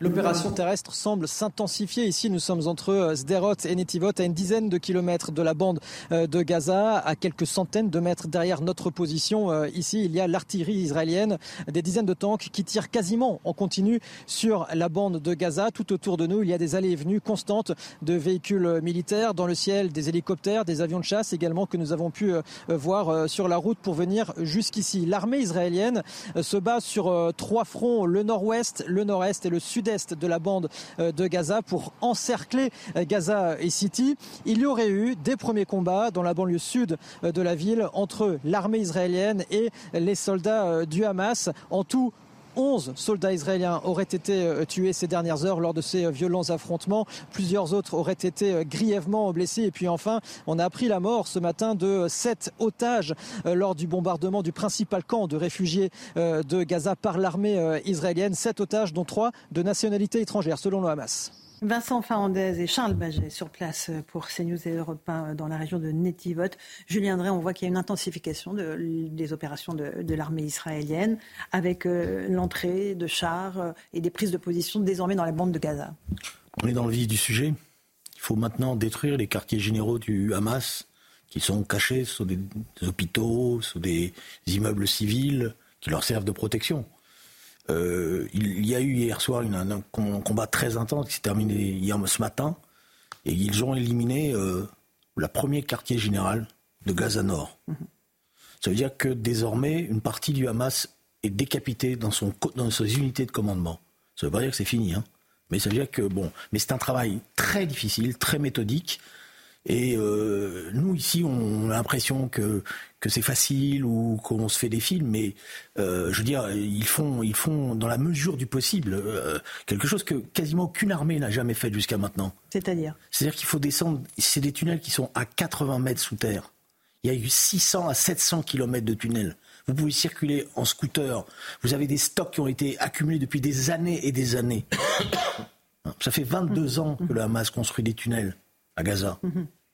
L'opération terrestre semble s'intensifier. Ici, nous sommes entre euh, Sderot et Netivot, à une dizaine de kilomètres de la bande euh, de Gaza, à quelques centaines de mètres derrière notre position. Euh, ici, il y a l'artillerie israélienne, des dizaines de tanks qui tirent quasiment en continu sur la bande de Gaza. Tout autour de nous, il y a des allées et venues constantes de véhicules militaires dans le ciel, des hélicoptères, des avions de chasse également que nous avons pu voir sur la route pour venir jusqu'ici. L'armée israélienne se bat sur trois fronts, le nord-ouest, le nord-est et le sud de la bande euh, de Gaza pour encercler euh, Gaza et City. Il y aurait eu des premiers combats dans la banlieue sud euh, de la ville entre l'armée israélienne et les soldats du Hamas. En tout, 11 soldats israéliens auraient été euh, tués ces dernières heures lors de ces euh, violents affrontements. Plusieurs autres auraient été euh, grièvement blessés. Et puis enfin, on a appris la mort ce matin de sept otages lors du bombardement du principal camp de réfugiés de Gaza par l'armée israélienne. Sept otages, dont trois de nationalité étrangère, selon le Hamas. Vincent Farandez et Charles Baget sur place pour CNews et Europe 1 dans la région de Netivot. Julien Drey, on voit qu'il y a une intensification des opérations de, l'armée israélienne avec euh, l'entrée de chars euh, et des prises de position désormais dans la bande de Gaza. On est dans le vif du sujet. Il faut maintenant détruire les quartiers généraux du Hamas qui sont cachés sous des hôpitaux, sous des immeubles civils qui leur servent de protection. Euh, il y a eu hier soir un, combat très intense qui s'est terminé hier ce matin. Et ils ont éliminé euh, la premier quartier général de Gaza Nord. Mhm. Ça veut dire que désormais, une partie du Hamas est décapitée dans, son, dans ses unités de commandement. Ça ne veut pas dire que c'est fini, hein. mais ça veut dire que bon, mais c'est un travail très difficile, très méthodique. Et euh, nous, ici, on a l'impression que, que c'est facile ou qu'on se fait des films, mais euh, je veux dire, ils font, ils font dans la mesure du possible euh, quelque chose que quasiment aucune armée n'a jamais fait jusqu'à maintenant. C'est-à-dire? C'est-à-dire qu'il faut descendre, c'est des tunnels qui sont à 80 mètres sous terre. Il y a eu 600 à 700 kilomètres de tunnels. Vous pouvez circuler en scooter. Vous avez des stocks qui ont été accumulés depuis des années et des années. Ça fait 22 ans que le Hamas construit des tunnels à Gaza.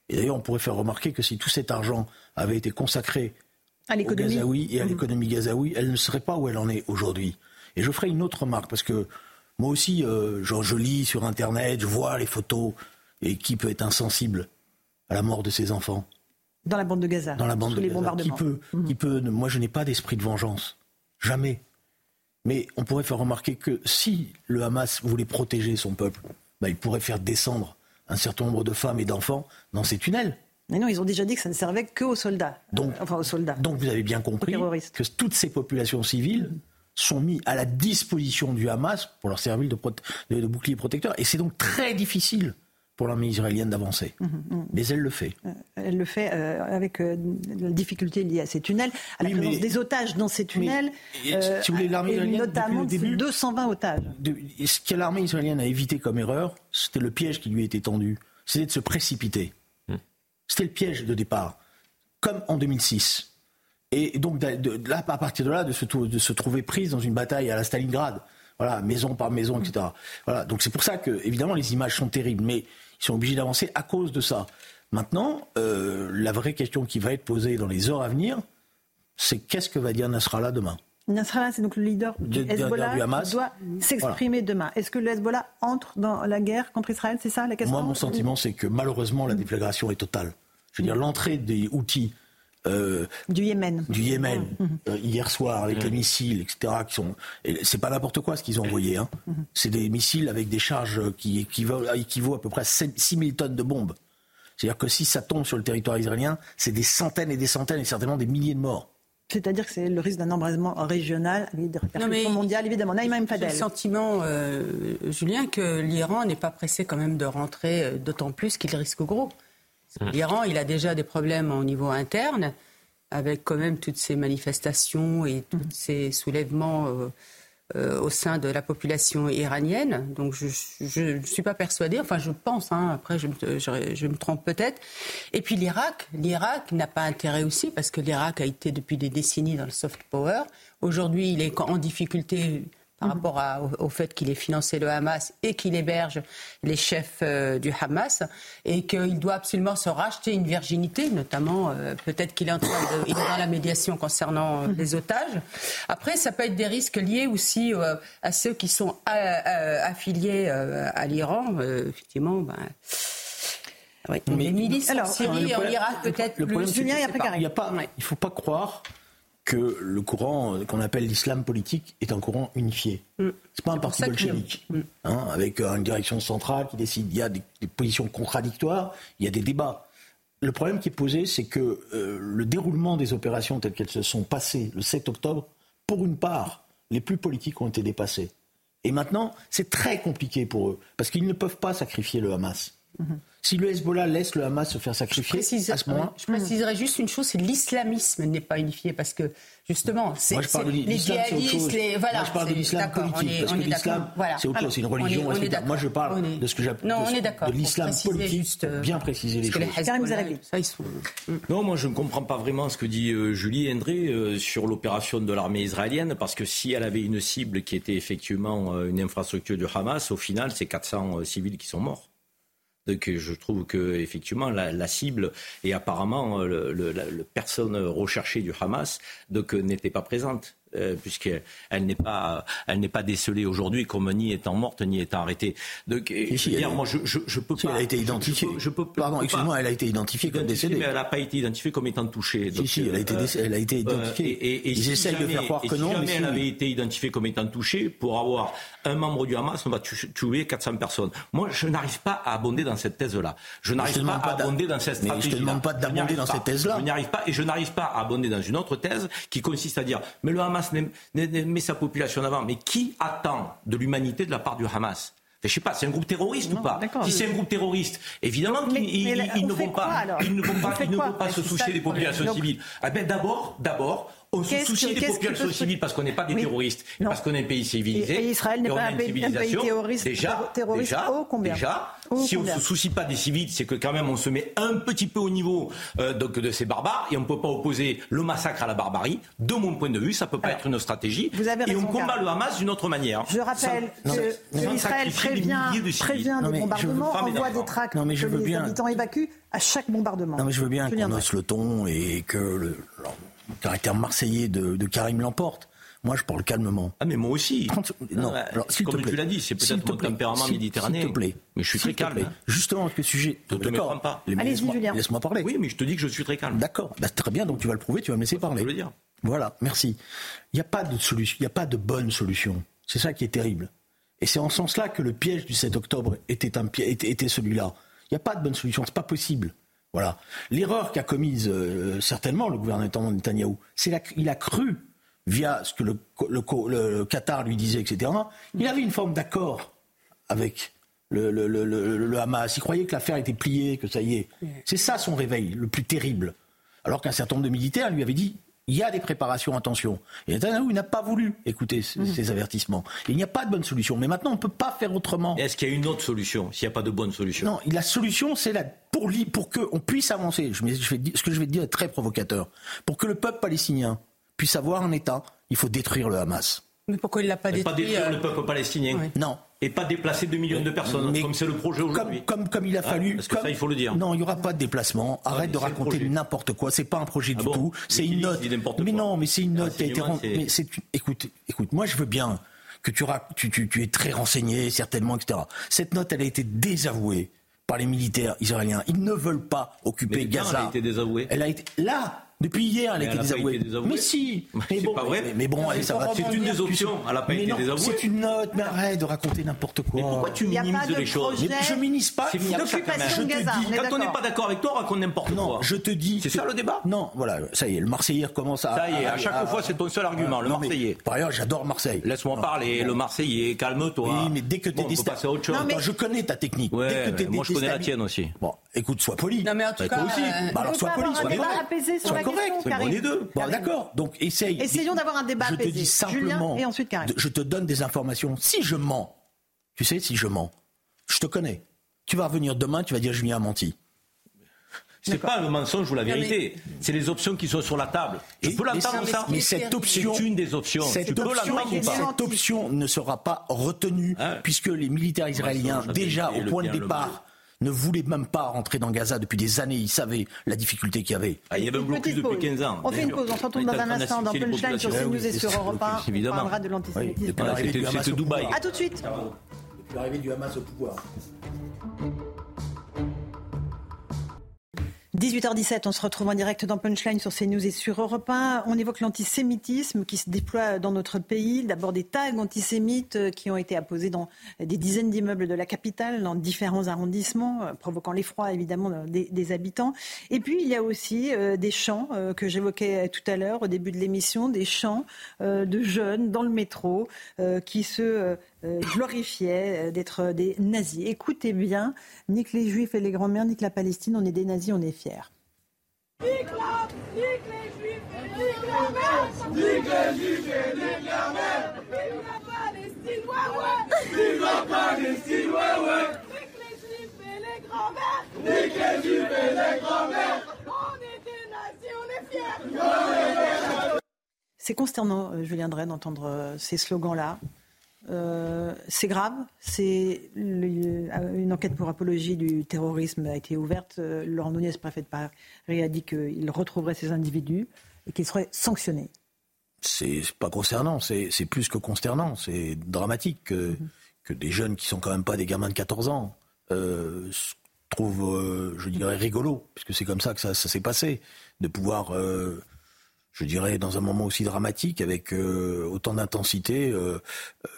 Et d'ailleurs, on pourrait faire remarquer que si tout cet argent avait été consacré à l'économie Gazaoui et à mhm. l'économie gazaoui, elle ne serait pas où elle en est aujourd'hui. Et je ferai une autre remarque, parce que moi aussi, euh, je lis sur Internet, je vois les photos, et qui peut être insensible à la mort de ses enfants? Dans la bande de Gaza, Dans la bande de les bombardements. Qui peut, mhm. qui peut, moi, je n'ai pas d'esprit de vengeance. Jamais. Mais on pourrait faire remarquer que si le Hamas voulait protéger son peuple, bah, il pourrait faire descendre un certain nombre de femmes et d'enfants dans ces tunnels. Mais non, ils ont déjà dit que ça ne servait qu'aux soldats. Donc, enfin, aux soldats. Donc vous avez bien compris que toutes ces populations civiles sont mises à la disposition du Hamas pour leur servir de, de bouclier protecteur. Et c'est donc très difficile pour l'armée israélienne d'avancer. Mmh, mmh. Mais elle le fait. Euh, elle le fait euh, avec euh, la difficulté liée à ces tunnels, à la présence des otages dans ces tunnels. si vous voulez, l'armée israélienne, notamment début, 220 otages. ce que l'armée israélienne a évité comme erreur, c'était le piège qui lui été tendu. C'était de se précipiter. Mmh. C'était le piège de départ. Comme en 2006. Et donc, de, de- là, à partir de là, de se, de se trouver prise dans une bataille à la Stalingrad, voilà, maison par maison, etc. Voilà, donc c'est pour ça que, évidemment, les images sont terribles, mais ils sont obligés d'avancer à cause de ça. Maintenant, euh, la vraie question qui va être posée dans les heures à venir, c'est qu'est-ce que va dire Nasrallah demain? Nasrallah, c'est donc le leader du De- de- Hezbollah du Hamas. qui doit s'exprimer demain. Est-ce que le Hezbollah entre dans la guerre contre Israël? C'est ça la question Moi, mon sentiment, c'est que malheureusement, la déflagration est totale. Je veux dire, l'entrée des outils euh, Du Yémen. du Yémen euh, hier soir avec les missiles, etc. Qui sont, et c'est pas n'importe quoi ce qu'ils ont envoyé. Hein. Mhm. C'est des missiles avec des charges qui équivaut, équivaut à peu près à 6 000 tonnes de bombes. C'est-à-dire que si ça tombe sur le territoire israélien, c'est des centaines et des centaines et certainement des milliers de morts. C'est-à-dire que c'est le risque d'un embrasement régional avec des répercussions mondiales, évidemment. Naïma J'ai le sentiment, euh, Julien, que l'Iran n'est pas pressé quand même de rentrer, d'autant plus qu'il risque gros. L'Iran, il a déjà des problèmes au niveau interne, avec quand même toutes ces manifestations et tous ces soulèvements euh, euh, au sein de la population iranienne. Donc je ne suis pas persuadée, enfin je pense, hein, après je me, je- je me trompe peut-être. Et puis l'Irak, l'Irak n'a pas intérêt aussi, parce que l'Irak a été depuis des décennies dans le soft power. Aujourd'hui, il est en difficulté par rapport à- au, au fait qu'il ait financé le Hamas et qu'il héberge les chefs euh, du Hamas et qu'il doit absolument se racheter une virginité, notamment euh, peut-être qu'il est en train de, il est dans la médiation concernant euh, les otages. Après, ça peut être des risques liés aussi euh, à ceux qui sont affiliés euh, à l'Iran. Euh, effectivement, ben, les milices en Syrie et en Irak peut-être Le plus. problème, c'est Julien, il y a pas, il faut pas croire que le courant qu'on appelle l'islam politique est un courant unifié. C'est pas un parti bolchevique, hein, avec euh, une direction centrale qui décide. Il y a des, des positions contradictoires, il y a des débats. Le problème qui est posé, c'est que euh, le déroulement des opérations telles qu'elles se sont passées le 7 octobre, pour une part, les plus politiques ont été dépassés. Et maintenant, c'est très compliqué pour eux, parce qu'ils ne peuvent pas sacrifier le Hamas. Si le Hezbollah laisse le Hamas se faire sacrifier, précise- à ce moment-là, je préciserai juste une chose, c'est l'islamisme n'est pas unifié parce que justement, c'est je les djihadistes, les voilà. Moi, je parle de c'est- l'islam politique, on est- parce on que est d'accord. l'islam, Voilà. c'est autre chose, c'est une religion, on est- on est. Moi, je parle est- de ce que j'appelle Non, de- on est d'accord. de pour l'islam politique, juste, euh, bien préciser les choses. Sont- Non, moi je ne comprends pas vraiment ce que dit euh, Julie Hendré euh, sur l'opération de l'armée israélienne, parce que si elle avait une cible qui était effectivement euh, une infrastructure du Hamas, au final c'est 400 euh, civils qui sont morts. Donc je trouve que effectivement la, cible et apparemment euh, le, le- la personne recherchée du Hamas donc euh, n'était pas présente. Euh, puisqu'elle n'est pas, elle n'est pas décelée aujourd'hui comme ni étant morte ni étant arrêtée. Donc, euh, Si, je si, dire, elle- moi, je, je, je peux si, pas. elle a été je identifiée. peux- Je, peux, Pardon, excuse-moi, elle a été identifiée comme décédée. Mais elle n'a pas été identifiée comme étant touchée. Si, Donc, si, elle a été euh, elle a été identifiée. et, et- et Ils essayent de faire croire que non, mais jamais si, elle avait été identifiée comme étant touchée, pour avoir un membre du Hamas, on va tu- tuer 400 personnes. Moi, je n'arrive pas à abonder dans cette thèse-là. Je n'arrive pas à abonder dans cette mais je stratégie. demande pas d'abonder dans cette thèse-là. Je n'y arrive pas et je n'arrive pas à abonder dans une autre thèse qui consiste à dire mais le Hamas met sa population en avant. Mais qui attend de l'humanité de la part du Hamas? Je sais pas, c'est un groupe terroriste ou pas? Si c'est un groupe terroriste, évidemment qu'ils ne vont pas, ils ne vont On pas, ils ne vont pas se soucier des populations civiles. Ah ben d'abord, d'abord, on se soucie que- des populations civiles parce qu'on n'est pas des Oui. terroristes, et Non. parce qu'on est un pays civilisé. Et- et Israël n'est on pas a un pays- un pays civilisation. terroriste- Déjà, terroriste déjà, ô combien déjà, si on combien se soucie pas des civils, c'est que quand même on se met un petit peu au niveau euh, donc, de ces barbares et on ne peut pas opposer le massacre à la barbarie. De mon point de vue, ça peut pas être une stratégie. vous avez et on combat le Hamas d'une autre manière. Je rappelle Sans- que, que l'Israël sacrifier des prévient, prévient des bombardements, envoie des tracts Non, mais je que veux les bien- habitants évacuent à chaque bombardement. Non, mais je veux bien qu'on hausse le ton et que le, caractère marseillais de, de Karim l'emporte. Moi, je parle calmement. Ah mais moi aussi. 30 non, Ouais, alors, s'il comme te plaît. tu l'as dit, c'est peut-être mon tempérament méditerranéen. S'il te plaît. Mais je suis très calme. hein. Justement, avec le sujet. Ne te D'accord. méprends pas. Laisse-moi- Julien. Laisse-moi parler. Oui, mais je te dis que je suis très calme. D'accord. Bah, très bien, donc tu vas le prouver, tu vas me laisser parler. Je veux le dire. Voilà, merci. Il n'y a pas de solution, il n'y a pas de bonne solution. C'est ça qui est terrible. Et c'est en ce sens-là que le piège du 7 octobre était, un piège, était, était celui-là. Il n'y a pas de bonne solution, c'est pas possible. Voilà. L'erreur qu'a commise euh, certainement le gouvernement Netanyahou, c'est la- il a cru via ce que le, le- le- le Qatar lui disait, etc. Il avait une forme d'accord avec le Hamas. Il croyait que l'affaire était pliée, que ça y est. C'est ça son réveil, le plus terrible. Alors qu'un certain nombre de militaires lui avaient dit il y a des préparations, attention. Et Netanyahou il n'a pas voulu écouter Mmh. ces avertissements. Il n'y a pas de bonne solution. Mais maintenant, on ne peut pas faire autrement. Est-ce qu'il y a une autre solution s'il n'y a pas de bonne solution? Non, la solution, c'est la pour, qu'on puisse avancer, je, vais- je vais, dire- ce que je vais te dire est très provocateur, pour que le peuple palestinien puisse avoir un État, il faut détruire le Hamas. Mais pourquoi il l'a pas Et pas détruit détruire euh, le peuple palestinien. Non. Et pas déplacer 2 millions de personnes, Mais comme c'est le projet aujourd'hui. Comme, comme, comme il a Hein, fallu. parce que comme- ça, il faut le dire. Non, il n'y aura pas de déplacement. Arrête mais de raconter n'importe quoi. C'est pas un projet Ah du bon tout. C'est une note. Mais non, mais c'est une note qui a été rendue. c'est- Mais c'est, écoute, écoute, moi je veux bien que tu, tu, tu, tu es très renseigné, certainement, etc. Cette note, elle a été désavouée par les militaires israéliens. Ils ne veulent pas occuper Mais Gaza. elle a été désavouée Elle a été là. Depuis hier, elle Mais pas désavouée. Mais si. Mais bon, pas vrai. Mais, mais bon, allez, ça va. C'est une des options. Elle n'a pas été désavouée. C'est une note, mais arrête de raconter n'importe quoi. Mais pourquoi tu minimises de les choses Mais je minimise pas. C'est de Gaza, Quand on n'est pas d'accord avec toi, on raconte n'importe quoi. je te dis. C'est ça le débat Non, voilà, ça y est, le Marseillais commence à. Ça y est, à chaque fois, c'est ton seul argument, le Marseillais. Par ailleurs, j'adore Marseille. Laisse-moi parler, le Marseillais, calme-toi. Oui, mais dès que faut passer à autre chose. Non, mais- Attends, je connais ta technique. Moi, je connais la tienne aussi. Bon, écoute, sois poli. Non mais en tout Bah, cas, toi aussi. euh, Bah alors, sois poli, sois apaisé sur correct. C'est bon, Karim. les deux. Bon, d'accord. Donc, essaye. Essayons d'avoir un débat Je te dis simplement. Julien et ensuite Je te donne des informations. Si je mens, tu sais, si je mens, je te connais. Tu vas revenir demain, tu vas dire Julien a menti. C'est pas le mensonge ou la vérité. C'est les options qui sont sur la table. Je Et- peux mais l'entendre ça mais cette option- C'est une des options. Cette Tu peux option, l'entendre ou pas cette option ne sera pas retenue Ah. puisque les militaires israéliens, déjà au point de départ, ne voulaient même pas rentrer dans Gaza depuis des années. Ils savaient la difficulté qu'il y avait. Ah, il y avait un blocus petite depuis pause. 15 ans. On fait une pause, on se retrouve est dans un instant dans Punchline sur. CNews et sur Europe 1. On parlera de l'antisémitisme. C'était Dubaï. A tout de suite. Depuis l'arrivée du Hamas au pouvoir. 18h17, on se retrouve en direct dans Punchline sur CNews et sur Europe 1. On évoque l'antisémitisme qui se déploie dans notre pays. D'abord des tags antisémites euh, qui ont été apposés dans des dizaines d'immeubles de la capitale, dans différents arrondissements, euh, provoquant l'effroi évidemment euh, des, habitants. Et puis il y a aussi des chants que j'évoquais tout à l'heure au début de l'émission, des chants de jeunes dans le métro qui se glorifiaient euh, d'être des nazis. Écoutez bien, nique les juifs et les grands-mères, nique la Palestine, on est des nazis, on est fiers. Nique la, nique les juifs, nique la mère, nique les juifs et nique la mère, vive la Palestine, ouais ouais, vive la Palestine, ouais ouais, nique les juifs et les grands-mères, nique les juifs et les grands-mères, on est des nazis, on est fiers. C'est consternant, euh, Julien Drey, d'entendre euh, ces slogans-là. Euh, c'est grave. C'est euh, une enquête pour apologie du terrorisme a été ouverte. Euh, Laurent Nunez, préfet de Paris, a dit qu'il retrouverait ces individus et qu'ils seraient sanctionnés. c'est pas concernant, c'est plus que consternant, c'est dramatique que, des jeunes qui sont quand même pas des gamins de 14 ans euh, trouvent, je dirais, rigolo, puisque c'est comme ça que ça, s'est passé, de pouvoir, je dirais, dans un moment aussi dramatique, avec euh, autant d'intensité, euh,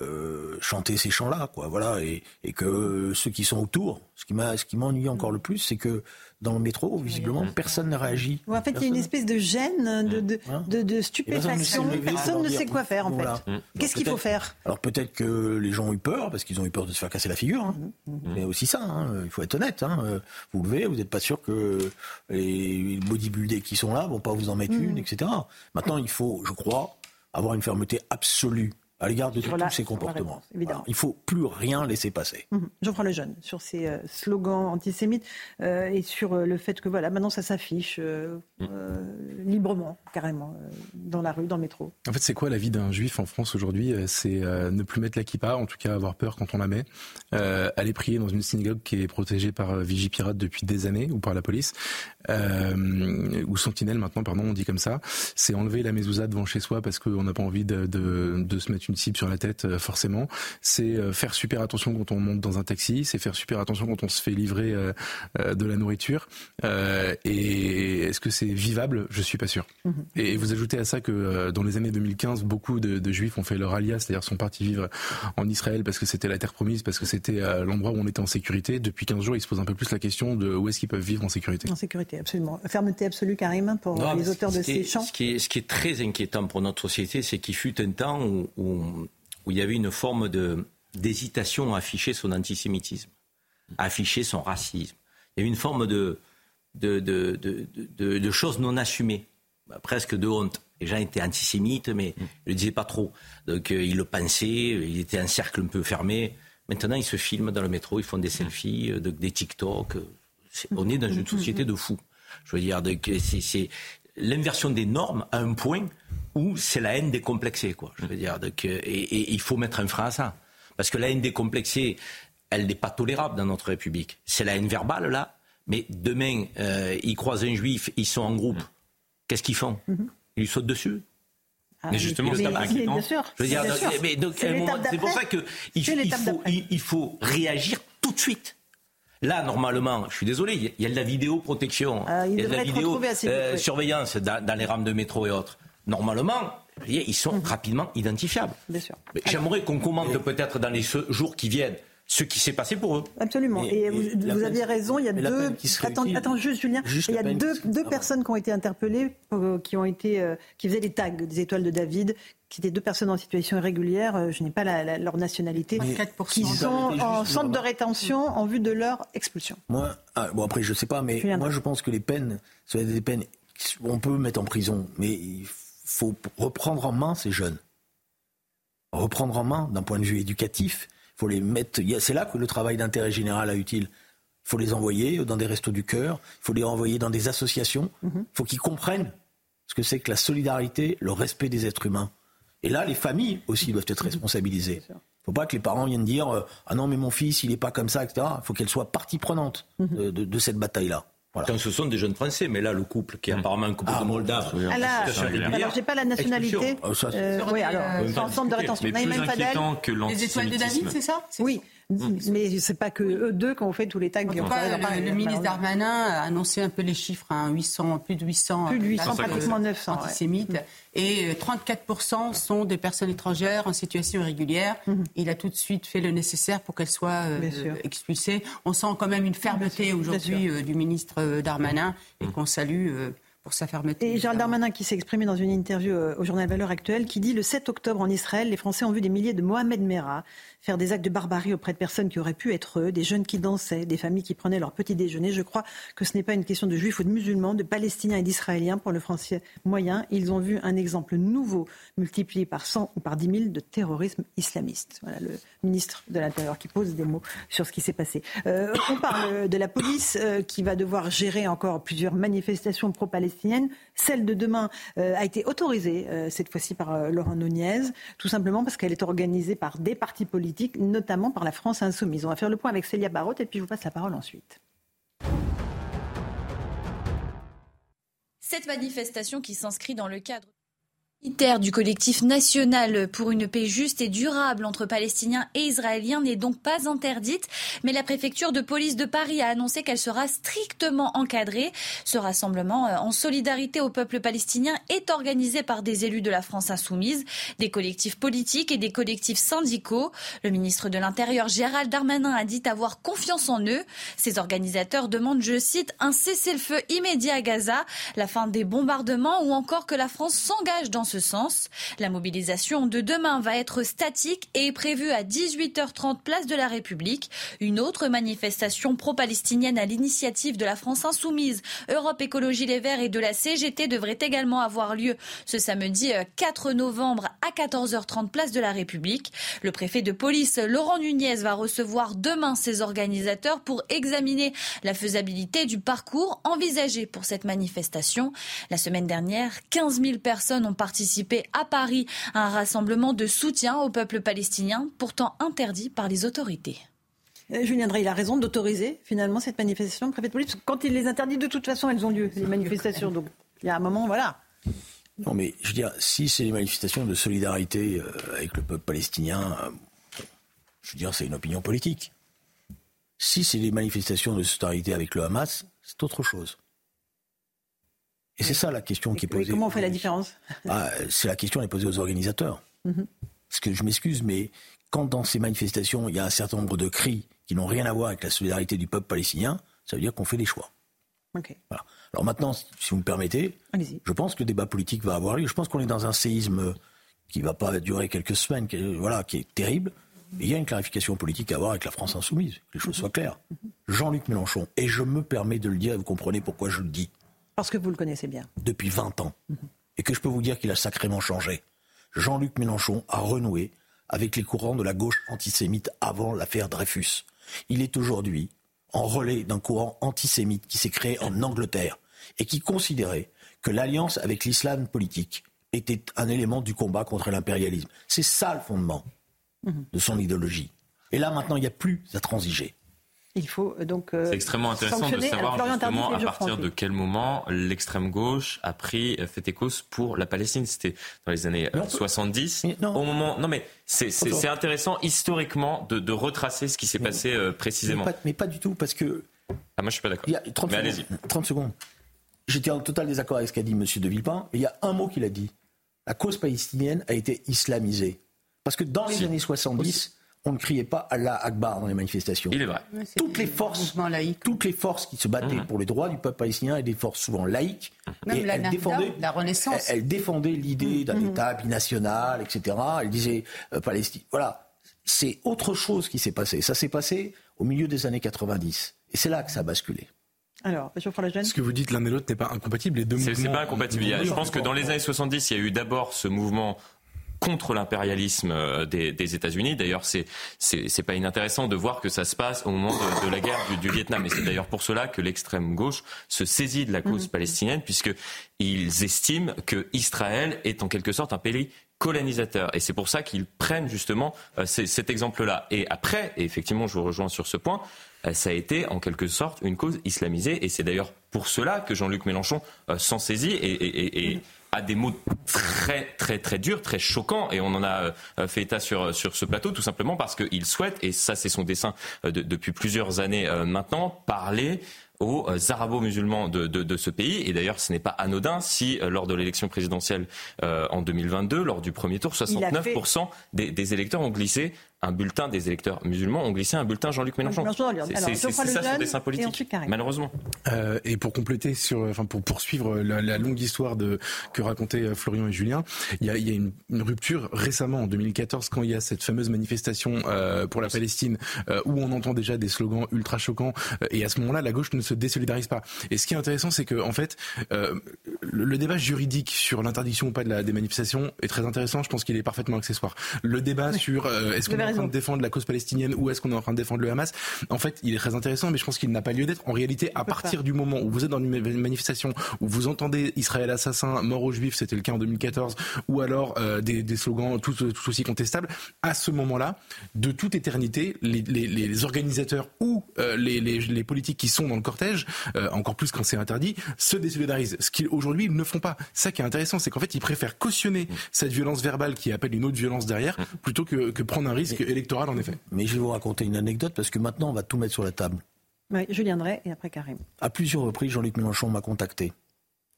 euh, chanter ces chants-là, quoi, voilà, et, et que ceux qui sont autour, ce qui m'a, ce qui m'ennuie encore le plus, c'est que dans le métro, visiblement, personne n'a réagi. Ouais, en fait, il y a une espèce de gêne, de, de, de- de stupéfaction. Personne ne sait ne quoi faire, en fait. Qu'est-ce qu'il faut faire Alors peut-être que les gens ont eu peur, parce qu'ils ont eu peur de se faire casser la figure. hein. Mais aussi ça, hein, il faut être honnête. hein. Euh, Vous levez, vous n'êtes pas sûr que les bodybuildés qui sont là vont pas vous en mettre une, etc. Maintenant, il faut, je crois, avoir une fermeté absolue à l'égard de tous la- ces comportements. réponse, évidemment. Voilà. Il faut plus rien laisser passer. Mhm. Geoffroy Lejeune, sur ces euh, slogans antisémites euh, et sur euh, le fait que voilà, maintenant ça s'affiche euh, euh, librement, carrément, euh, dans la rue, dans le métro. En fait, c'est quoi la vie d'un juif en France aujourd'hui C'est euh, ne plus mettre la kippa, en tout cas avoir peur quand on la met, euh, aller prier dans une synagogue qui est protégée par euh, Vigipirate depuis des années ou par la police, euh, ou Sentinelle maintenant, pardon, on dit comme ça. C'est enlever la mezouza devant chez soi parce qu'on n'a pas envie de, de, de se mettre une cible sur la tête, euh, forcément. C'est euh, faire super attention quand on monte dans un taxi, c'est faire super attention quand on se fait livrer euh, euh, de la nourriture. Euh, et est-ce que c'est vivable? Je suis pas sûr. Et vous ajoutez à ça que euh, dans les années 2015, beaucoup de, de juifs ont fait leur alias, c'est-à-dire sont partis vivre en Israël parce que c'était la terre promise, parce que c'était euh, l'endroit où on était en sécurité. Depuis 15 jours, ils se posent un peu plus la question de où est-ce qu'ils peuvent vivre en sécurité. En sécurité, absolument. Fermeté absolue, Karim, pour Non, les auteurs ce de qui ces est- chants? Ce qui, est, ce qui est très inquiétant pour notre société, c'est qu'il fut un temps où, où- où il y avait une forme de, d'hésitation à afficher son antisémitisme, à afficher son racisme. Il y avait une forme de, de, de, de, de- de choses non assumées, bah, presque de honte. Les gens étaient antisémites, mais ils ne le disaient pas trop. Donc euh, ils le pensaient, il était un cercle un peu fermé. Maintenant, ils se filment dans le métro, ils font des selfies, euh, de- des TikTok. euh, On est dans une société de fous. Je veux dire, c'est l'inversion des normes à un point où c'est la haine décomplexée. Quoi. Je veux dire, et, et il faut mettre un frein à ça. Parce que la haine décomplexée, elle n'est pas tolérable dans notre République. C'est la haine verbale, là. Mais demain, euh, ils croisent un juif, ils sont en groupe. Qu'est-ce qu'ils font? Mhm. Ils lui sautent dessus. Ah, mais justement, c'est bien sûr. c'est pour ça qu'il il faut, il, faut réagir tout de suite. Là, normalement, je suis désolé, il y a de la vidéoprotection, ah, il y a de la vidéo euh, surveillance dans, les rames de métro et autres. Normalement, ils sont mhm. rapidement identifiables. J'aimerais qu'on commente peut-être dans les jours qui viennent ce qui s'est passé pour eux. Absolument. Et, vous, aviez raison, il y a deux. Attends, attends, juste Julien, il y a deux, deux personnes qui ont été interpellées, euh, qui ont été, euh, qui faisaient les tags des étoiles de David, qui étaient deux personnes en situation irrégulière. Euh, je n'ai pas leur nationalité, qui sont en centre de rétention en vue de leur expulsion. Moi, ah, bon après je sais pas, mais moi je pense que les peines, ça des peines, on peut mettre en prison, mais il faut reprendre en main ces jeunes, reprendre en main d'un point de vue éducatif faut les mettre. C'est là que le travail d'intérêt général a utile. Il faut les envoyer dans des restos du cœur. Il faut les envoyer dans des associations. Il mhm. faut qu'ils comprennent ce que c'est que la solidarité, le respect des êtres humains. Et là, les familles aussi doivent être responsabilisées. Il ne faut pas que les parents viennent dire euh, ah non mais mon fils il n'est pas comme ça etc. Il faut qu'elles soient partie prenante mhm. de cette bataille là. Quand ce sont des jeunes Français, mais là, le couple, qui est apparemment un couple ah, de Moldaves. Alors, alors j'ai pas la nationalité. Euh, oui, alors, en centre de rétention. Mais plus inquiétant que Les étoiles de David, c'est ça? Oui. Mm. Mais c'est pas que eux deux qui ont fait tous les tags. En tout cas, le, ministre Darmanin a annoncé un peu les chiffres, hein, 800, plus de 800. Plus de 800, pratiquement 900. Antisémites. Mm. Et 34% euh, sont des personnes étrangères en situation irrégulière. Mm-hmm. Il a tout de suite fait le nécessaire pour qu'elles soient euh, expulsées. On sent quand même une fermeté aujourd'hui euh, du ministre Darmanin et mm. qu'on salue pour sa fermeté. Et Gérald Darmanin qui s'est exprimé dans une interview au journal Valeurs Actuelles qui dit le 7 octobre en Israël, les Français ont vu des milliers de Mohamed Merah, faire des actes de barbarie auprès de personnes qui auraient pu être eux, des jeunes qui dansaient, des familles qui prenaient leur petit déjeuner. Je crois que ce n'est pas une question de juifs ou de musulmans, de palestiniens et d'israéliens pour le français moyen. Ils ont vu un exemple nouveau multiplié par 100 ou par 10 000 de terrorisme islamiste. Voilà le ministre de l'Intérieur qui pose des mots sur ce qui s'est passé. Euh, on parle de la police euh, qui va devoir gérer encore plusieurs manifestations pro-palestiniennes. Celle de demain euh, a été autorisée cette fois-ci par Laurent Nunez, tout simplement parce qu'elle est organisée par des partis politiques notamment par la France insoumise. On va faire le point avec Célia Barotte et puis je vous passe la parole ensuite. Cette manifestation qui s'inscrit dans le cadre du collectif national pour une paix juste et durable entre Palestiniens et Israéliens n'est donc pas interdite, mais la préfecture de police de Paris a annoncé qu'elle sera strictement encadrée. Ce rassemblement euh, en solidarité au peuple palestinien est organisé par des élus de la France insoumise, des collectifs politiques et des collectifs syndicaux. Le ministre de l'Intérieur Gérald Darmanin a dit avoir confiance en eux. Ces organisateurs demandent, je cite, un cessez-le-feu immédiat à Gaza, la fin des bombardements ou encore que la France s'engage dans ce sens. La mobilisation de demain va être statique et est prévue à 18h30 place de la République. Une autre manifestation pro-palestinienne à l'initiative de la France insoumise, Europe Écologie Les Verts et de la CGT devrait également avoir lieu ce samedi 4 euh, novembre à 14h30 place de la République. Le préfet de police Laurent Nunez va recevoir demain ses organisateurs pour examiner la faisabilité du parcours envisagé pour cette manifestation. La semaine dernière, 15 000 personnes ont participé participé à Paris à un rassemblement de soutien au peuple palestinien, pourtant interdit par les autorités. Euh, Julien Drey, il a raison d'autoriser finalement cette manifestation, préfet de police. Quand il les interdit, de toute façon, elles ont lieu, les manifestations. Donc il y a un moment, voilà. Non, mais je veux dire, si c'est des manifestations de solidarité euh, avec le peuple palestinien, euh, je veux dire, c'est une opinion politique. Si c'est des manifestations de solidarité avec le Hamas, c'est autre chose. Et c'est ça la question qui est posée. comment on fait la différence ah, C'est la question qui est posée aux organisateurs. Mhm. Parce que je m'excuse, mais quand dans ces manifestations, il y a un certain nombre de cris qui n'ont rien à voir avec la solidarité du peuple palestinien, ça veut dire qu'on fait des choix. Alors maintenant, si vous me permettez, je pense que le débat politique va avoir lieu. Je pense qu'on est dans un séisme qui ne va pas durer quelques semaines, qui, voilà, qui est terrible. Mais il y a une clarification politique à avoir avec la France insoumise, que les choses soient claires. Mhm. Jean-Luc Mélenchon, et je me permets de le dire, et vous comprenez pourquoi je le dis, parce que vous le connaissez bien. Depuis 20 ans. Et que je peux vous dire qu'il a sacrément changé. Jean-Luc Mélenchon a renoué avec les courants de la gauche antisémite avant l'affaire Dreyfus. Il est aujourd'hui en relais d'un courant antisémite qui s'est créé en Angleterre et qui considérait que l'alliance avec l'islam politique était un élément du combat contre l'impérialisme. C'est ça le fondement de son idéologie. Et là, maintenant, il n'y a plus à transiger. Il faut euh, donc. euh, C'est extrêmement intéressant de savoir justement à partir de quel moment l'extrême gauche a pris euh, fait cause pour la Palestine. C'était dans les années euh, 70. Au moment, non mais c'est intéressant historiquement de, de retracer ce qui s'est passé euh, précisément. Mais pas, mais pas du tout, parce que. Ah, moi je suis pas d'accord. Il y a 30 Mais secondes. allez-y. 30 secondes. J'étais en total désaccord avec ce qu'a dit M. De Villepin, mais il y a un mot qu'il a dit. La cause palestinienne a été islamisée. Parce que dans les années 70, on ne criait pas Allah Akbar dans les manifestations. Il est vrai. Toutes les forces, toutes les forces qui se battaient pour les droits du peuple palestinien étaient des forces souvent laïques. Même et la elles défendaient, la Renaissance. elles, défendaient l'idée d'un Mhm. État binational, etc. Elles disaient euh, Palestine. Voilà. C'est autre chose qui s'est passé. Ça s'est passé au milieu des années 90. Et c'est là que ça a basculé. Alors. Ce que vous dites l'un et l'autre n'est pas incompatible. Les deux C'est c'est mouvements- pas incompatible. Je pense que dans les années 70, il y a eu d'abord ce mouvement contre l'impérialisme euh, des, des États-Unis. D'ailleurs, c'est c'est pas inintéressant de voir que ça se passe au moment de, de la guerre du, du Vietnam. Et c'est d'ailleurs pour cela que l'extrême gauche se saisit de la cause palestinienne, puisque ils estiment que Israël est en quelque sorte un pays colonisateur. Et c'est pour ça qu'ils prennent justement euh, cet exemple-là. Et après, et effectivement, je vous rejoins sur ce point, euh, ça a été en quelque sorte une cause islamisée. Et c'est d'ailleurs pour cela que Jean-Luc Mélenchon euh, s'en saisit et, et- et- et a des mots très très très durs, très choquants. Et on en a euh, fait état sur, sur ce plateau tout simplement parce qu'il souhaite, et ça c'est son dessin euh, de- depuis plusieurs années euh, maintenant, parler aux arabo-musulmans de, de- de ce pays. Et d'ailleurs, ce n'est pas anodin si, lors de l'élection présidentielle euh, en 2022, lors du premier tour, Il a fait- 69% des, des électeurs ont glissé un bulletin des électeurs musulmans ont glissé un bulletin Jean-Luc Mélenchon. C'est ça son dessin et politique, Karim. malheureusement. Euh, et pour compléter sur, enfin pour poursuivre la, la longue histoire de que racontaient euh, Florian et Julien, il y a, il y a une, une rupture récemment en 2014 quand il y a cette fameuse manifestation euh, pour la Palestine euh, où on entend déjà des slogans ultra choquants et à ce moment-là la gauche ne se désolidarise pas. Et ce qui est intéressant c'est que en fait euh, le, le débat juridique sur l'interdiction ou pas de la, des manifestations est très intéressant. Je pense qu'il est parfaitement accessoire. Le débat sur euh, est-ce qu'on en train de défendre la cause palestinienne ou est-ce qu'on est en train de défendre le Hamas? En fait, il est très intéressant, mais je pense qu'il n'a pas lieu d'être. En réalité, à partir du moment où vous êtes dans une ma- manifestation, où vous entendez Israël assassin, mort aux juifs, c'était le cas en 2014, ou alors euh, des, des slogans tout, tout aussi contestables, à ce moment-là, de toute éternité, les, les- les organisateurs ou euh, les, les- les politiques qui sont dans le cortège, euh, encore plus quand c'est interdit, se désolidarisent. Ce qu'aujourd'hui, ils ne font pas. Ça qui est intéressant, c'est qu'en fait, ils préfèrent cautionner cette violence verbale qui appelle une autre violence derrière, plutôt que, que prendre un risque électoral, en effet. Mais je vais vous raconter une anecdote parce que maintenant, on va tout mettre sur la table. Oui, Julien Drey et après Karim. À plusieurs reprises, Jean-Luc Mélenchon m'a contacté.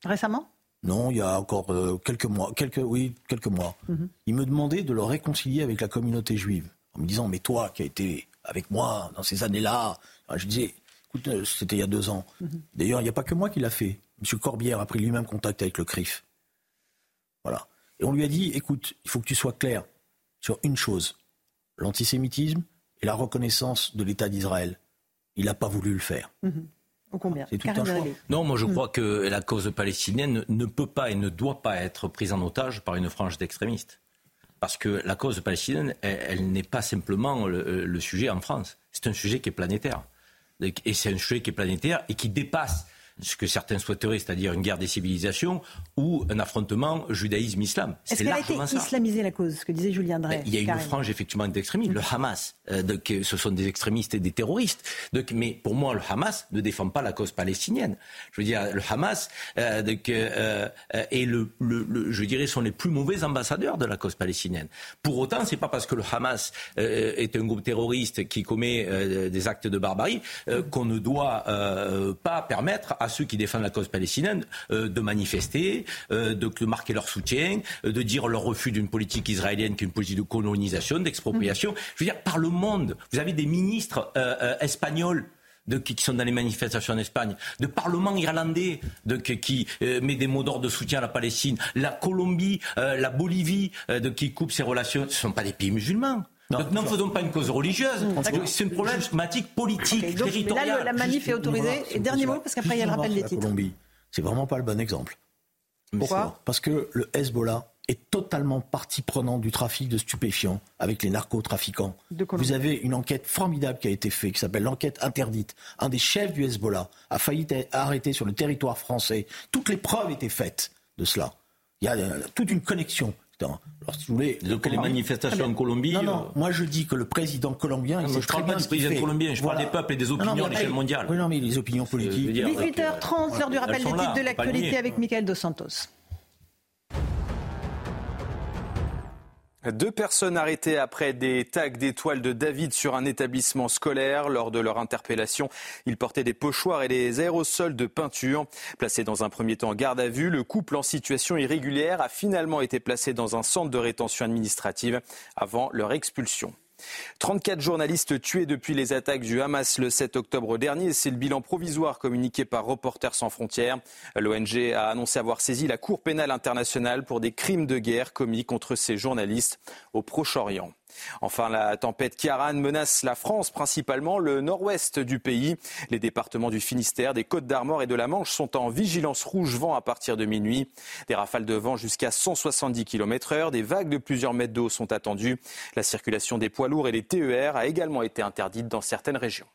Récemment? Non, il y a encore euh, quelques mois, quelques, oui, quelques mois. Mhm. Il me demandait de le réconcilier avec la communauté juive. En me disant, mais toi qui as été avec moi dans ces années-là, Alors, je disais, écoute, euh, c'était il y a deux ans. D'ailleurs, il n'y a pas que moi qui l'a fait. M. Corbière a pris lui-même contact avec le CRIF. Voilà. Et on lui a dit, écoute, il faut que tu sois clair sur une chose, l'antisémitisme et la reconnaissance de l'État d'Israël. Il n'a pas voulu le faire. Au combien C'est tout Karim un choix. Zeribi. Non, moi je Mm. crois que la cause palestinienne ne peut pas et ne doit pas être prise en otage par une frange d'extrémistes. Parce que la cause palestinienne, elle, elle n'est pas simplement le, le sujet en France. C'est un sujet qui est planétaire. Et c'est un sujet qui est planétaire et qui dépasse ce que certains souhaiteraient, c'est-à-dire une guerre des civilisations ou un affrontement judaïsme-islam. Est-ce qu'elle a été ça. islamisée, la cause Ce que disait Julien Drey. Il y a une frange effectivement d'extrémistes. Le Hamas, euh, donc, euh, ce sont des extrémistes et des terroristes. Donc, mais pour moi, le Hamas ne défend pas la cause palestinienne. Je veux dire, le Hamas euh, donc, euh, est le, le- le- je dirais, sont les plus mauvais ambassadeurs de la cause palestinienne. Pour autant, c'est pas parce que le Hamas est un groupe terroriste qui commet des actes de barbarie qu'on ne doit pas permettre à ceux qui défendent la cause palestinienne euh, de manifester, euh, de, de marquer leur soutien, euh, de dire leur refus d'une politique israélienne qui est une politique de colonisation, d'expropriation. Je veux dire, par le monde, vous avez des ministres espagnols de, qui, sont dans les manifestations en Espagne, de parlement irlandais de, qui, qui, euh, met des mots d'ordre de soutien à la Palestine, la Colombie, euh, la Bolivie euh, de, qui coupe ses relations, ce ne sont pas des pays musulmans. Donc n'en faisons pas une cause religieuse. C'est une problématique politique, Ok, donc, mais territoriale. là, le- la manif est autorisée. Et dernier mot, parce qu'après, il y a le rappel des titres. Colombie. C'est vraiment pas le bon exemple. Pourquoi Parce que le Hezbollah est totalement partie prenante du trafic de stupéfiants avec les narcotrafiquants. Vous avez une enquête formidable qui a été faite, qui s'appelle l'enquête interdite. Un des chefs du Hezbollah a failli être arrêté sur le territoire français. Toutes les preuves étaient faites de cela. Il y a euh, toute une connexion. Alors, si vous voulez, Donc les manifestations en Colombie. Non, non, euh, moi je dis que le président colombien. il sait je très parle pas du président fait. colombien, je parle des peuples et des opinions Non, non, à mais- l'échelle mondiale. Oui, non, mais les opinions politiques. 18h30, l'heure du rappel des titres de l'actualité avec Michael Dos Santos. Deux personnes arrêtées après des tags d'étoiles de David sur un établissement scolaire. Lors de leur interpellation, ils portaient des pochoirs et des aérosols de peinture. Placé dans un premier temps en garde à vue, le couple en situation irrégulière a finalement été placé dans un centre de rétention administrative avant leur expulsion. 34 journalistes tués depuis les attaques du Hamas le 7 octobre dernier. C'est le bilan provisoire communiqué par Reporters sans frontières. L'ONG a annoncé avoir saisi la Cour pénale internationale pour des crimes de guerre commis contre ces journalistes au Proche-Orient. Enfin, la tempête Kiaran menace la France, principalement le nord-ouest du pays. Les départements du Finistère, des Côtes d'Armor et de la Manche sont en vigilance rouge vent à partir de minuit. Des rafales de vent jusqu'à 170 km heure, des vagues de plusieurs mètres d'eau sont attendues. La circulation des poids lourds et les TER a également été interdite dans certaines régions.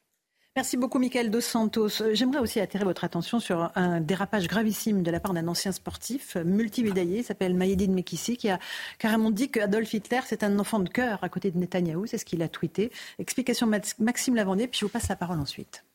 Merci beaucoup, Michael Dos Santos. Euh, J'aimerais aussi attirer votre attention sur un dérapage gravissime de la part d'un ancien sportif multimédaillé, il s'appelle Mayedine Mekissi, qui a carrément dit que Adolf Hitler, c'est un enfant de cœur à côté de Netanyahou. C'est ce qu'il a tweeté. Explication Max- Maxime Lavandier, puis je vous passe la parole ensuite.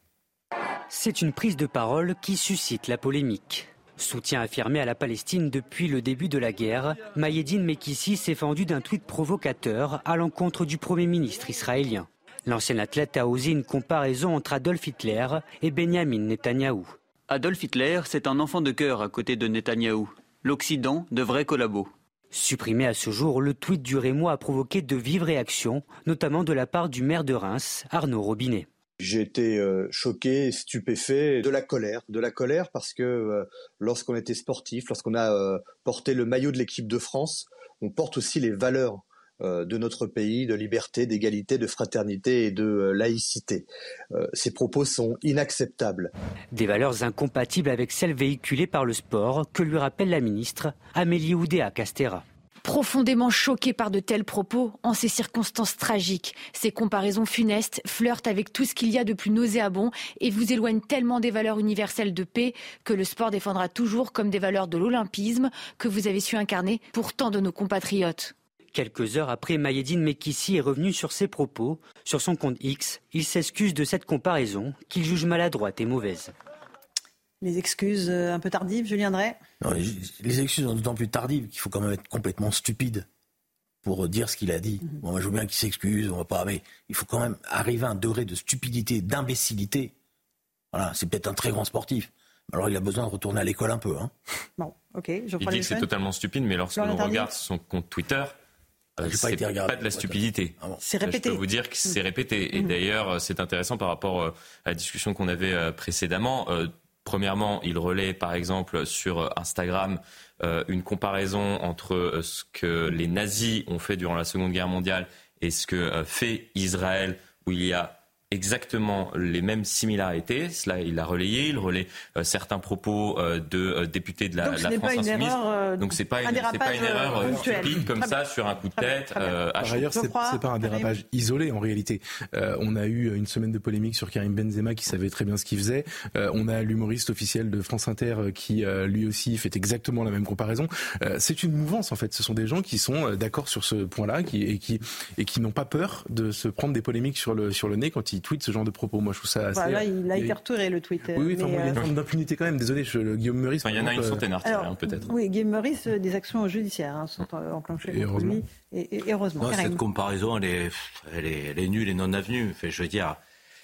C'est une prise de parole qui suscite la polémique. Soutien affirmé à la Palestine depuis le début de la guerre, Mayedine Mekissi s'est fendu d'un tweet provocateur à l'encontre du Premier ministre israélien. L'ancien athlète a osé une comparaison entre Adolf Hitler et Benjamin Netanyahou. Adolf Hitler, c'est un enfant de cœur à côté de Netanyahou. L'Occident devrait collabo. Supprimé à ce jour, le tweet du Rémois a provoqué de vives réactions, notamment de la part du maire de Reims, Arnaud Robinet. J'ai été euh, choqué, stupéfait, de la colère, de la colère parce que euh, lorsqu'on était sportif, lorsqu'on a euh, porté le maillot de l'équipe de France, on porte aussi les valeurs de notre pays, de liberté, d'égalité, de fraternité et de euh, laïcité. Euh, ces propos sont inacceptables. Des valeurs incompatibles avec celles véhiculées par le sport, que lui rappelle la ministre Amélie Oudéa Castera. Profondément choqué par de tels propos, en ces circonstances tragiques, ces comparaisons funestes flirtent avec tout ce qu'il y a de plus nauséabond et vous éloignent tellement des valeurs universelles de paix que le sport défendra toujours comme des valeurs de l'olympisme que vous avez su incarner pour tant de nos compatriotes. Quelques heures après, Mayedine Mekissi est revenu sur ses propos. Sur son compte X, il s'excuse de cette comparaison qu'il juge maladroite et mauvaise. Les excuses euh, un peu tardives, Julien Drey Non, les, les excuses sont d'autant plus tardives qu'il faut quand même être complètement stupide pour dire ce qu'il a dit. Mhm. Bon, moi, je veux bien qu'il s'excuse, on va pas, mais il faut quand même arriver à un degré de stupidité, d'imbécilité. Voilà, c'est peut-être un très grand sportif. Alors il a besoin de retourner à l'école un peu. Hein. Bon, ok, je Il dit que c'est totalement stupide, mais lorsque l'on regarde son compte Twitter, euh, pas c'est été regardé, pas de la stupidité. C'est Ça, répété. Je peux vous dire que c'est Mm. répété. Et Mm. d'ailleurs, c'est intéressant par rapport euh, à la discussion qu'on avait euh, précédemment. Euh, Premièrement, il relaie par exemple sur euh, Instagram euh, une comparaison entre euh, ce que les nazis ont fait durant la Seconde Guerre mondiale et ce que euh, fait Israël, où il y a exactement les mêmes similarités. Cela, il l'a relayé. Il relaie euh, certains propos euh, de euh, députés de la, Donc, ce la n'est France pas une insoumise. erreur, euh, Donc c'est pas un une, c'est pas dérapage, une erreur ponctuel. stupide comme Très ça bien. sur un coup de tête. euh, Par ailleurs, crois, c'est pas un Karim. dérapage isolé en réalité. Euh, on a eu une semaine de polémique sur Karim Benzema qui savait très bien ce qu'il faisait. Euh, on a l'humoriste officiel de France Inter qui euh, lui aussi fait exactement la même comparaison. Euh, c'est une mouvance en fait. Ce sont des gens qui sont d'accord sur ce point-là qui, et qui et qui n'ont pas peur de se prendre des polémiques sur le sur le nez quand ils tweetent ce genre de propos. Moi, je trouve ça assez. Voilà, il a et- été retourné le tweet. Oui, oui, enfin, bon, il y a une euh, forme d'impunité quand même. Désolé, je, le Guillaume Meurice. Enfin, il y en a une centaine, alors, hein, peut-être. Oui, Guillaume Meurice, euh, des actions judiciaires hein, sont euh, enclenchées Et heureusement. lui. Et, heureusement. Non, cette comparaison, elle est, elle est, elle est nulle et non avenue. Enfin, je veux dire,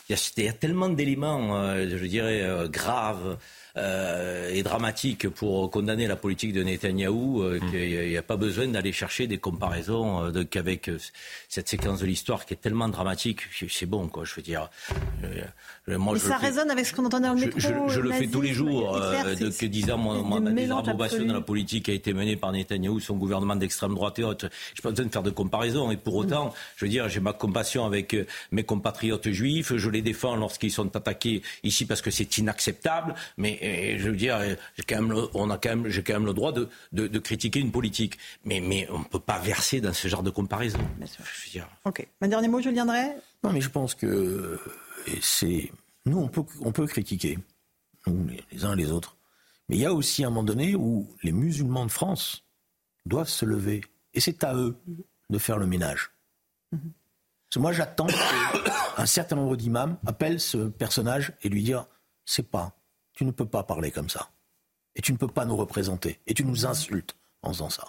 il y a, il y a tellement d'éléments, euh, je dirais, euh, graves euh, et dramatiques pour condamner la politique de Netanyahou euh, qu'il n'y a, pas besoin d'aller chercher des comparaisons euh, de- qu'avec euh, cette séquence de l'histoire qui est tellement dramatique. C'est- bon, quoi, je veux dire. Euh, moi, Mais je ça fais- résonne avec ce qu'on entendait dans le je, métro. je- je le fais tous les jours, euh, que disant mélange désapprobation absolu. de la politique qui a été menée par Netanyahou, son gouvernement d'extrême droite et autres. Je n'ai pas besoin de faire de comparaison. Et pour autant, je veux dire, j'ai ma compassion avec euh, mes compatriotes juifs. Je les défends lorsqu'ils sont attaqués ici parce que c'est inacceptable. Mais et, je veux dire, j'ai quand même, le, on a quand même, j'ai quand même le droit de, de, critiquer une politique. Mais, mais on ne peut pas verser dans ce genre de comparaison. Je veux dire. Ok. Un dernier mot, Julien Drey? Non, mais je pense que c'est. Nous, on peut, on peut critiquer, nous, les uns et les autres. Mais il y a aussi un moment donné où les musulmans de France doivent se lever. Et c'est à eux de faire le ménage. moi, j'attends qu'un certain nombre d'imams appellent ce personnage et lui dire c'est pas, tu ne peux pas parler comme ça. Et tu ne peux pas nous représenter. Et tu nous insultes en faisant ça.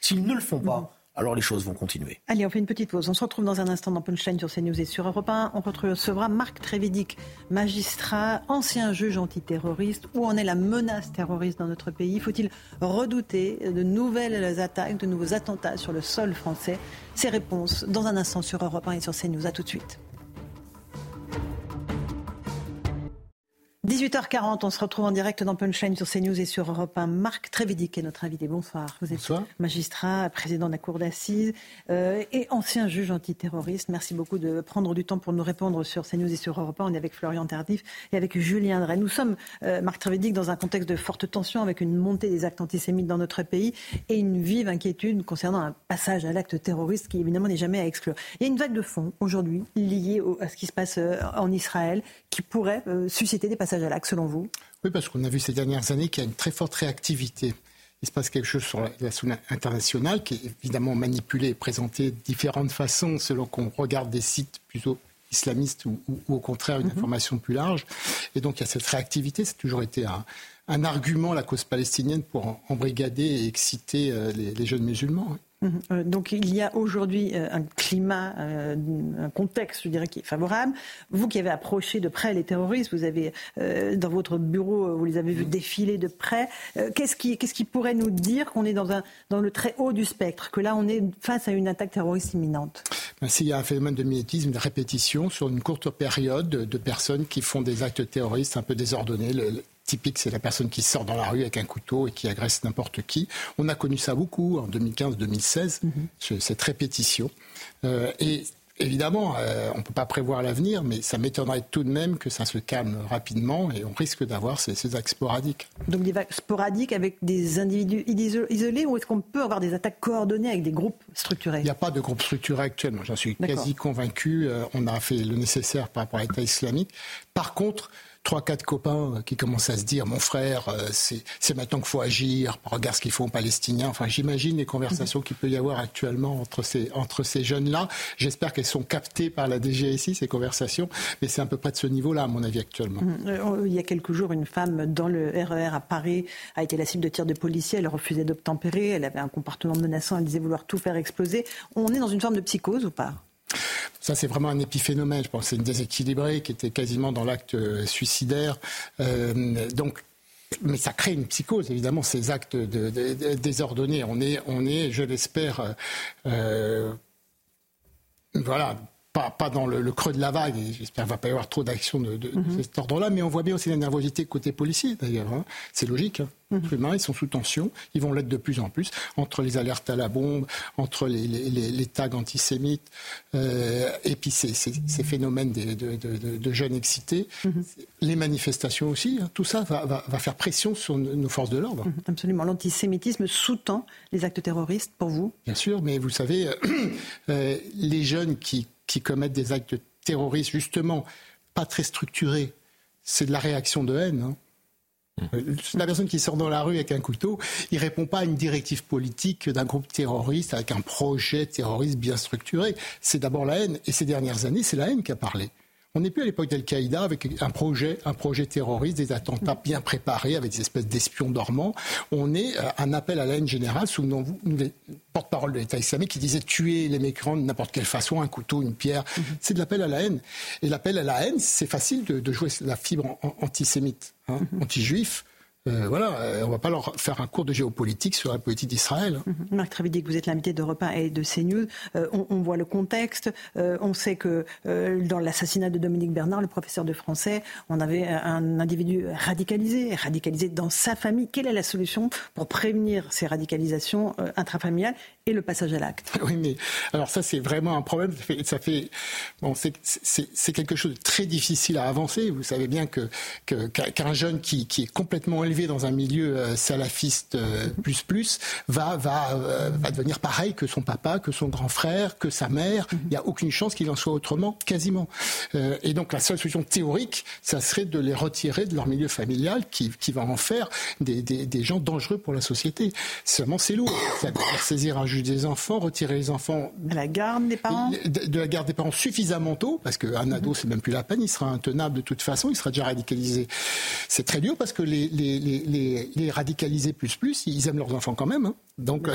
S'ils ne le font pas, alors les choses vont continuer. Allez, on fait une petite pause. On se retrouve dans un instant dans Punchline sur CNews et sur Europe 1. On recevra Marc Trévidic, magistrat, ancien juge antiterroriste. Où en est la menace terroriste dans notre pays? Faut-il redouter de nouvelles attaques, de nouveaux attentats sur le sol français? Ces réponses dans un instant sur Europe 1 et sur CNews. À tout de suite. 18h40, on se retrouve en direct dans Punchline sur CNews et sur Europe 1. Marc Trévidic est notre invité. Bonsoir. Vous êtes magistrat, président de la Cour d'assises euh, et ancien juge antiterroriste. Merci beaucoup de prendre du temps pour nous répondre sur CNews et sur Europe 1. On est avec Florian Tardif et avec Julien Drey. Nous sommes, euh, Marc Trévidic, dans un contexte de forte tension avec une montée des actes antisémites dans notre pays et une vive inquiétude concernant un passage à l'acte terroriste qui évidemment n'est jamais à exclure. Il y a une vague de fond aujourd'hui liée à ce qui se passe euh, en Israël qui pourrait susciter des passages à l'acte, selon vous? Oui, parce qu'on a vu ces dernières années qu'il y a une très forte réactivité. Il se passe quelque chose sur la scène internationale qui est évidemment manipulé et présenté de différentes façons selon qu'on regarde des sites plutôt islamistes ou, au contraire une mhm. information plus large. Et donc il y a cette réactivité, c'est toujours été un, un, argument, la cause palestinienne, pour embrigader et exciter euh, les, les jeunes musulmans. Mhm. Euh, donc il y a aujourd'hui euh, un climat, euh, un contexte, je dirais, qui est favorable. Vous qui avez approché de près les terroristes, vous avez dans votre bureau, vous les avez vus défiler de près. Qu'est-ce qui, qu'est-ce qui pourrait nous dire qu'on est dans, un, dans le très haut du spectre, que là on est face à une attaque terroriste imminente? Ben, S'il y a un phénomène de mimétisme, de répétition sur une courte période de personnes qui font des actes terroristes un peu désordonnés. Le, typique, c'est la personne qui sort dans la rue avec un couteau et qui agresse n'importe qui. On a connu ça beaucoup en 2015-2016, mhm. cette répétition. Euh, et Évidemment, euh, on ne peut pas prévoir l'avenir, mais ça m'étonnerait tout de même que ça se calme rapidement et on risque d'avoir ces, ces, actes sporadiques. Donc des vagues sporadiques avec des individus isolés ou est-ce qu'on peut avoir des attaques coordonnées avec des groupes structurés? Il n'y a pas de groupe structuré actuellement, j'en suis quasi convaincu. Euh, on a fait le nécessaire par rapport à l'État islamique. Par contre, trois, quatre copains euh, qui commencent à se dire, mon frère, euh, c'est maintenant qu'il faut agir, regarde ce qu'ils font aux Palestiniens. Enfin, j'imagine les conversations qu'il peut y avoir actuellement entre ces, entre ces jeunes-là. J'espère qu'elles sont captées par la DGSI, ces conversations, mais c'est à peu près de ce niveau-là, à mon avis, actuellement. Mmh. Euh, il y a quelques jours, une femme dans le RER e à Paris a été la cible de tirs de policiers. Elle refusait d'obtempérer, elle avait un comportement menaçant, elle disait vouloir tout faire exploser. On est dans une forme de psychose ou pas? Ça, c'est vraiment un épiphénomène. Je pense c'est une déséquilibrée qui était quasiment dans l'acte euh, suicidaire. Euh, donc, mais ça crée une psychose, évidemment, ces actes désordonnés. On est, je l'espère, euh, voilà, pas, pas dans le, creux de la vague, et j'espère qu'il ne va pas y avoir trop d'actions de, de, mhm. cet ordre-là, mais on voit bien aussi la nervosité côté policier, d'ailleurs. Hein. C'est logique. Hein. Mhm. Les mains, ils sont sous tension, ils vont l'être de plus en plus, entre les alertes à la bombe, entre les, les, les tags antisémites, euh, et puis ces, ces, ces phénomènes de, de, jeunes excités, mhm. les manifestations aussi, hein. tout ça va, va, va, faire pression sur nos forces de l'ordre. Absolument. L'antisémitisme sous-tend les actes terroristes pour vous? Bien sûr, mais vous savez, euh, les jeunes qui qui commettent des actes terroristes, justement, pas très structurés, c'est de la réaction de haine. Hein. Mmh. La personne qui sort dans la rue avec un couteau, il répond pas à une directive politique d'un groupe terroriste avec un projet terroriste bien structuré. C'est d'abord la haine. Et ces dernières années, c'est la haine qui a parlé. On n'est plus à l'époque d'Al-Qaïda avec un projet, un projet terroriste, des attentats bien préparés avec des espèces d'espions dormants. On est à euh, un appel à la haine générale. Souvenons-vous, porte-parole de l'État islamique qui disait tuer les mécrans de n'importe quelle façon, un couteau, une pierre. Mhm. C'est de l'appel à la haine. Et l'appel à la haine, c'est facile de, jouer la fibre antisémite, hein, mhm. anti-juif. Euh, voilà, euh, on ne va pas leur faire un cours de géopolitique sur la politique d'Israël. Mhm. Marc Trévidier, vous êtes l'invité d'Europe 1 et de CNews. Euh, on, voit le contexte. on sait que dans l'assassinat de Dominique Bernard, le professeur de français, on avait un individu radicalisé, radicalisé dans sa famille. Quelle est la solution pour prévenir ces radicalisations intrafamiliales et le passage à l'acte? Oui, mais alors ça, c'est vraiment un problème. Ça fait, bon, c'est quelque chose de très difficile à avancer. Vous savez bien que qu'un jeune qui, qui est complètement élevé dans un milieu euh, salafiste euh, plus plus va va euh, va devenir pareil que son papa, que son grand frère, que sa mère. Il n'y a aucune chance qu'il en soit autrement, quasiment. et donc la seule solution théorique, ça serait de les retirer de leur milieu familial, qui, qui va en faire des, des, des gens dangereux pour la société. Seulement c'est lourd. Ça veut saisir un juge des enfants, retirer les enfants de la garde des parents, de, la garde des parents suffisamment tôt, parce qu'un ado c'est même plus la peine, il sera intenable de toute façon, il sera déjà radicalisé. C'est très dur parce que les, les, les, les, radicalisés plus plus, ils aiment leurs enfants quand même. Hein. Donc,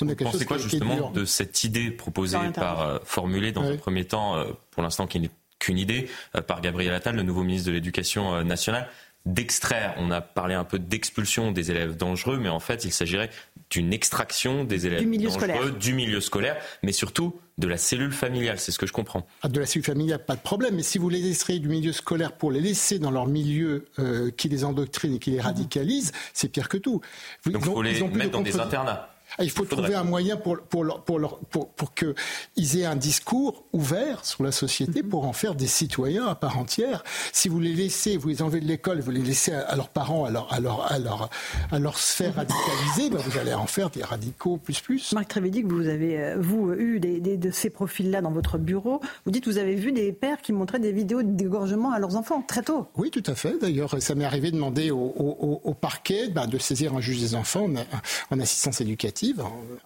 on a quelque chose quoi justement de cette idée proposée par, euh, formulée dans le premier temps, euh, pour l'instant qui n'est qu'une idée, euh, par Gabriel Attal, le nouveau ministre de l'Éducation nationale, d'extraire. On a parlé un peu d'expulsion des élèves dangereux, mais en fait, il s'agirait d'une extraction des élèves du dangereux du milieu scolaire, mais surtout de la cellule familiale, c'est ce que je comprends. Ah, de la cellule familiale, pas de problème, mais si vous les extrayez du milieu scolaire pour les laisser dans leur milieu euh, qui les endoctrine et qui les radicalise, c'est pire que tout. Donc il faut les mettre dans des internats. Ah, il faut trouver un moyen pour, pour, leur, pour, leur, pour, pour qu'ils aient un discours ouvert sur la société pour en faire des citoyens à part entière. Si vous les laissez, vous les enlevez de l'école, vous les laissez à, leurs parents, à leur, à leur, à leur, à leur sphère radicalisée, ben vous allez en faire des radicaux plus plus. Marc Trévédic, vous avez euh, vous eu des, des, de ces profils-là dans votre bureau. Vous dites que vous avez vu des pères qui montraient des vidéos de dégorgement à leurs enfants très tôt. Oui, tout à fait. D'ailleurs, ça m'est arrivé de demander au, au, au parquet ben, de saisir un juge des enfants en, en assistance éducative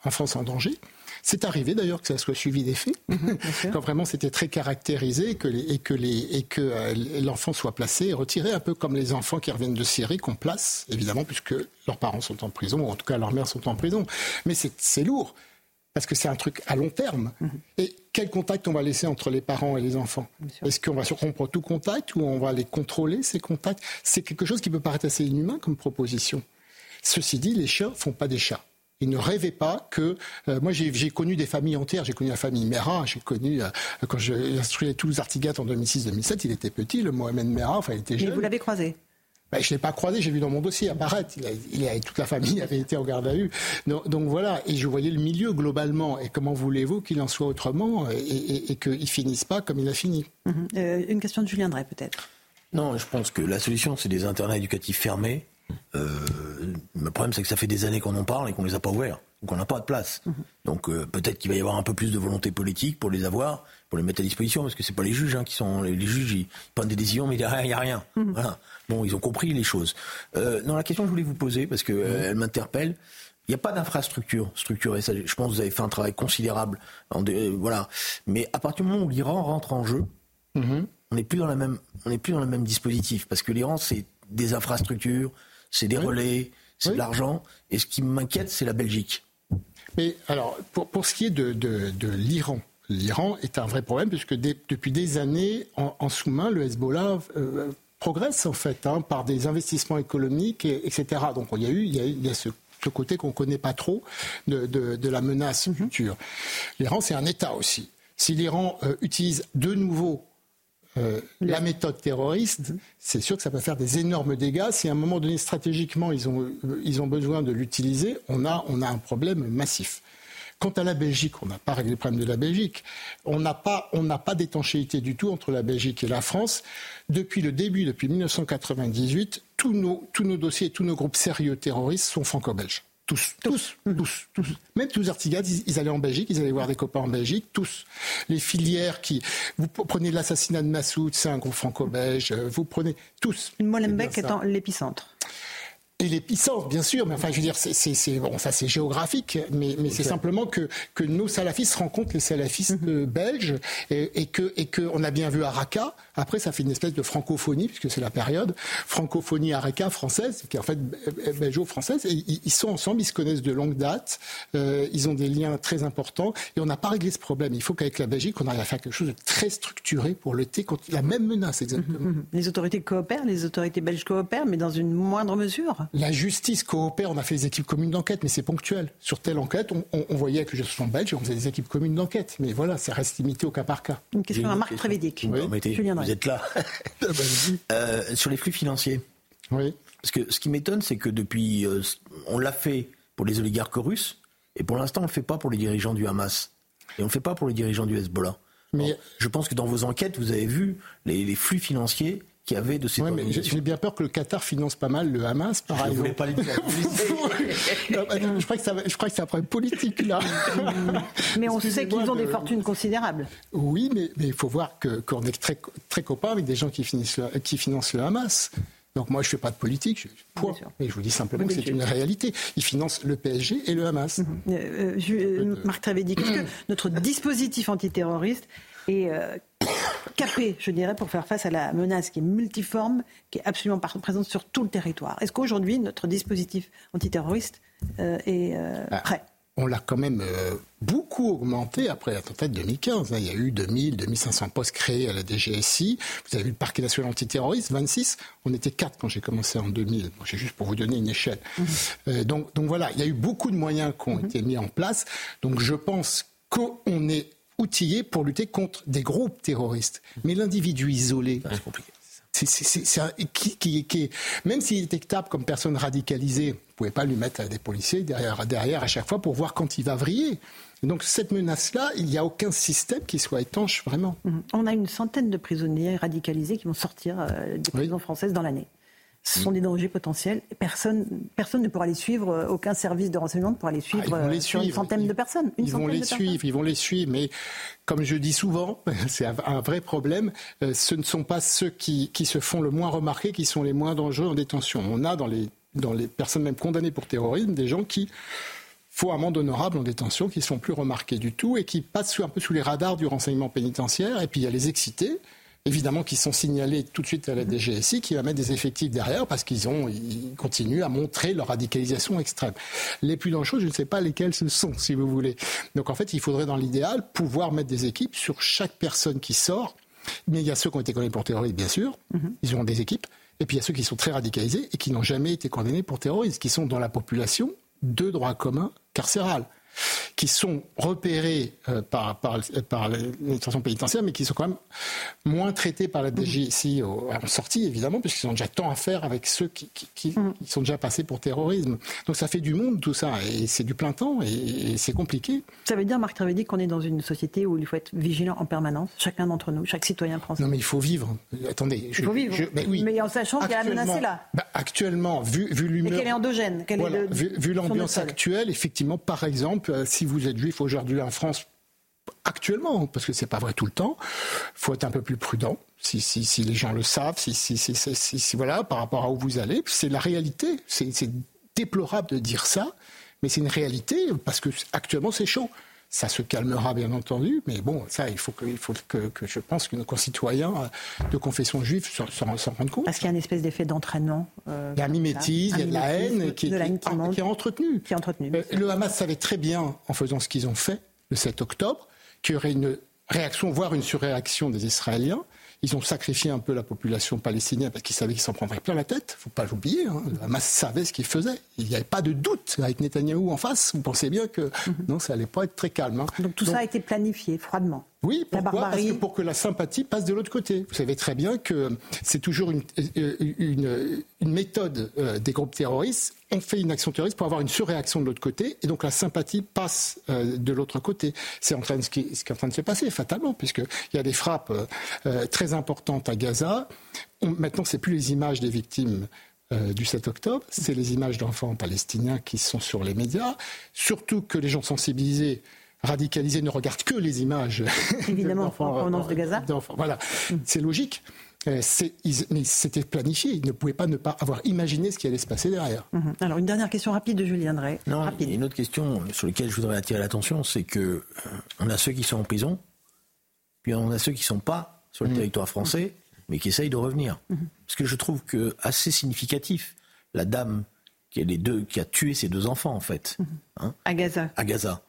en France en danger. C'est arrivé d'ailleurs que ça soit suivi des faits, mhm, quand vraiment c'était très caractérisé et que, et que, et que euh, l'enfant soit placé et retiré, un peu comme les enfants qui reviennent de Syrie qu'on place, évidemment, puisque leurs parents sont en prison, ou en tout cas leurs mères sont en prison. Mais c'est lourd, parce que c'est un truc à long terme. Mhm. Et quel contact on va laisser entre les parents et les enfants? Est-ce qu'on va rompre tout contact ou on va les contrôler, ces contacts? C'est quelque chose qui peut paraître assez inhumain comme proposition. Ceci dit, les chats font pas des chats. Ils ne rêvaient pas que. Euh, moi, j'ai connu des familles entières. J'ai connu la famille Mera. J'ai connu euh, quand j'ai tous les Artigat en 2006-2007. Il était petit, le Mohamed Mera. Enfin, il était jeune. Et vous l'avez croisé ben, je ne l'ai pas croisé, j'ai vu dans mon dossier apparaître. Il, a, toute la famille avait été en garde à vue. Donc, donc, voilà, et je voyais le milieu globalement. Et comment voulez-vous qu'il en soit autrement et, et, et qu'il finisse pas comme il a fini? Mhm. euh, Une question de Julien Drey peut-être. Non, je pense que la solution, c'est des internats éducatifs fermés euh, le problème, c'est que ça fait des années qu'on en parle et qu'on les a pas ouverts, qu'on n'a pas de place. Mhm. Donc euh, peut-être qu'il va y avoir un peu plus de volonté politique pour les avoir, pour les mettre à disposition, parce que c'est pas les juges hein, qui sont les, juges, ils prennent des décisions, mais il n'y a, rien. Mhm. Voilà. Bon, ils ont compris les choses. Euh, non, la question que je voulais vous poser, parce qu'elle euh, elle m'interpelle. Il n'y a pas d'infrastructure structurée. je pense que vous avez fait un travail considérable. voilà. Mais à partir du moment où l'Iran rentre en jeu, mhm. on n'est plus dans la même, on n'est plus dans le même dispositif, parce que l'Iran c'est des infrastructures, c'est des relais, c'est de l'argent. Et ce qui m'inquiète, c'est la Belgique. Mais alors, pour, pour ce qui est de, de, l'Iran, l'Iran est un vrai problème puisque depuis des années, en, sous-main, le Hezbollah euh, progresse en fait hein, par des investissements économiques, etc. Donc il y a eu, il y a, ce, côté qu'on ne connaît pas trop de, de la menace mhm. future. L'Iran, c'est un État aussi. Si l'Iran euh, utilise de nouveau euh, la méthode terroriste, c'est sûr que ça peut faire des énormes dégâts. Si à un moment donné, stratégiquement, ils ont, euh, ils ont besoin de l'utiliser, on a, on a un problème massif. Quant à la Belgique, on n'a pas réglé le problème de la Belgique. On n'a pas, pas d'étanchéité du tout entre la Belgique et la France. Depuis le début, depuis 1998, tous nos, tous nos dossiers, tous nos groupes sérieux terroristes sont franco-belges. Tous, tous, tous, tous. Même tous les Artigades, ils, allaient en Belgique, ils allaient voir des copains en Belgique, tous. Les filières qui. Vous prenez l'assassinat de Massoud, c'est un groupe franco-belge, euh, vous prenez tous. Molenbeek étant l'épicentre. Et l'épicentre, bien sûr, mais enfin, je veux dire, c'est bon, ça c'est géographique, mais, mais c'est simplement que, que nos salafistes rencontrent les salafistes mhm. belges et, et que et que on a bien vu à Raqqa. Après, ça fait une espèce de francophonie puisque c'est la période francophonie à Raqqa française, qui est en fait belgeo-française. Et ils, sont ensemble, ils se connaissent de longue date, euh, ils ont des liens très importants et on n'a pas réglé ce problème. Il faut qu'avec la Belgique, on arrive à faire quelque chose de très structuré pour lutter contre la même menace exactement. Mhm, mhm. Les autorités coopèrent, les autorités belges coopèrent, mais dans une moindre mesure. La justice coopère, on a fait des équipes communes d'enquête, mais c'est ponctuel. Sur telle enquête, on, on, on voyait avec le gestion belge, on faisait des équipes communes d'enquête. Mais voilà, ça reste limité au cas par cas. Une question à Marc Trévédic. Vous, permettez, vous êtes là. euh, sur les flux financiers. Oui. Parce que ce qui m'étonne, c'est que depuis. Euh, on l'a fait pour les oligarques russes, et pour l'instant, on ne le fait pas pour les dirigeants du Hamas. Et on ne le fait pas pour les dirigeants du Hezbollah. Mais Alors, je pense que dans vos enquêtes, vous avez vu les, les flux financiers qu'il y avait de ces ouais, mais J'ai bien peur que le Qatar finance pas mal le Hamas, par je exemple. voulais pas je, crois que ça, je crois que c'est un problème politique, là. mais on sait qu'ils ont de... des fortunes considérables. Oui, mais il faut voir qu'on qu est très, très copains avec des gens qui, finissent le, qui financent le Hamas. Donc moi, je ne fais pas de politique, je, point. Mais je vous dis simplement que c'est une réalité. Ils financent le PSG et le Hamas. Mm -hmm. euh, je, euh, Marc Trévédic, est-ce que notre dispositif antiterroriste est euh, capé, je dirais, pour faire face à la menace qui est multiforme, qui est absolument présente sur tout le territoire Est-ce qu'aujourd'hui, notre dispositif antiterroriste euh, est ah. prêt? on l'a quand même euh, beaucoup augmenté après l'attentat de 2015. Hein. Il y a eu 2000, 2500 postes créés à la DGSI. Vous avez vu le parquet national antiterroriste, 26. On était 4 quand j'ai commencé en 2000. Bon, c'est juste pour vous donner une échelle. Mmh. Euh, donc, donc voilà, il y a eu beaucoup de moyens qui ont mmh. été mis en place. Donc je pense qu'on est outillé pour lutter contre des groupes terroristes. Mais l'individu isolé, c'est compliqué. C'est, c'est, c'est un, qui, qui, qui, même s'il est détectable comme personne radicalisée, vous ne pouvez pas lui mettre des policiers derrière, derrière à chaque fois pour voir quand il va vriller. Donc cette menace-là, il n'y a aucun système qui soit étanche vraiment. Mmh. On a une centaine de prisonniers radicalisés qui vont sortir euh, des prisons oui. françaises dans l'année. Ce sont des dangers potentiels. Personne, personne ne pourra les suivre, aucun service de renseignement ne pourra les suivre. Ah, ils vont les suivre. Une centaine ils, de personnes. Une ils vont les de suivre, personnes. ils vont les suivre. Mais comme je dis souvent, c'est un vrai problème. Ce ne sont pas ceux qui, qui se font le moins remarquer qui sont les moins dangereux en détention. On a dans les, dans les personnes même condamnées pour terrorisme des gens qui font amende honorable en détention, qui sont plus remarqués du tout et qui passent un peu sous les radars du renseignement pénitentiaire. Et puis il y a les excités évidemment qui sont signalés tout de suite à la DGSI, qui va mettre des effectifs derrière parce qu'ils ont, ils continuent à montrer leur radicalisation extrême. Les plus dangereux, je ne sais pas lesquels ce sont, si vous voulez. Donc en fait, il faudrait dans l'idéal pouvoir mettre des équipes sur chaque personne qui sort. Mais il y a ceux qui ont été condamnés pour terrorisme, bien sûr. Mm -hmm. Ils auront des équipes. Et puis il y a ceux qui sont très radicalisés et qui n'ont jamais été condamnés pour terrorisme, qui sont dans la population de droit commun carcéral qui sont repérés euh, par, par, par l'administration pénitentiaire, mais qui sont quand même moins traités par la DGSI en sortie, évidemment, puisqu'ils ont déjà tant à faire avec ceux qui, qui, qui, qui, sont déjà passés pour terrorisme. Donc ça fait du monde, tout ça, et c'est du plein temps, et, et c'est compliqué. Ça veut dire, Marc Trévédic, qu'on est dans une société où il faut être vigilant en permanence, chacun d'entre nous, chaque citoyen français. Non, mais il faut vivre. Attendez. Je, il faut vivre, je, mais, oui. mais en sachant qu'il y a la menace là. Bah, actuellement, vu, vu l'humeur... Qu'elle est endogène. Qu voilà, est de, vu, vu l'ambiance actuelle, effectivement, par exemple, si vous êtes juif aujourd'hui en France, actuellement, parce que c'est pas vrai tout le temps, faut être un peu plus prudent. Si, si, si les gens le savent, si, si, si voilà, par rapport à où vous allez, c'est la réalité. C'est déplorable de dire ça, mais c'est une réalité parce que actuellement c'est chaud. Ça se calmera bien entendu, mais bon, ça, il faut que, il faut que, que je pense que nos concitoyens de confession juive s'en rendent compte. Parce qu'il y a une espèce d'effet d'entraînement. Euh, il y a un mimétisme, il y a de la haine qui, de la haine qui, qui, qui, est entretenue. Qui est entretenue euh, le Hamas savait très bien, en faisant ce qu'ils ont fait le 7 octobre, qu'il y aurait une réaction, voire une surréaction des Israéliens. Ils ont sacrifié un peu la population palestinienne parce qu'ils savaient qu'ils s'en prendraient plein la tête. Faut pas l'oublier. Hein. Le Hamas savait ce qu'il faisait. Il n'y avait pas de doute avec Netanyahou en face. Vous pensez bien que -hmm. non, ça allait pas être très calme. Hein. Donc tout Donc, ça a été planifié froidement. Oui, pourquoi? Parce que pour que la sympathie passe de l'autre côté. Vous savez très bien que c'est toujours une, une, une méthode euh, des groupes terroristes. On fait une action terroriste pour avoir une surréaction de l'autre côté, et donc la sympathie passe euh, de l'autre côté. C'est en train de, ce, qui, ce qui est en train de se passer, fatalement, puisqu'il y a des frappes euh, très importantes à Gaza. On, maintenant, c'est plus les images des victimes euh, du 7 octobre, c'est les images d'enfants palestiniens qui sont sur les médias, surtout que les gens sensibilisés radicalisés ne regardent que les images évidemment en provenance de Gaza. Voilà, mm. c'est logique. Euh, mais c'était planifié. Ils ne pouvaient pas ne pas avoir imaginé ce qui allait se passer derrière. Mm -hmm. Alors, une dernière question rapide de Julien Drey. Non, rapide. une autre question sur laquelle je voudrais attirer l'attention, c'est que euh, on a ceux qui sont en prison, puis on a ceux qui ne sont pas sur le mmh. territoire français, mais qui essayent de revenir. Mmh. Parce que je trouve que assez significatif, la dame qui a, les deux, qui a tué ses deux enfants, en fait. Hein, à Gaza. À Gaza.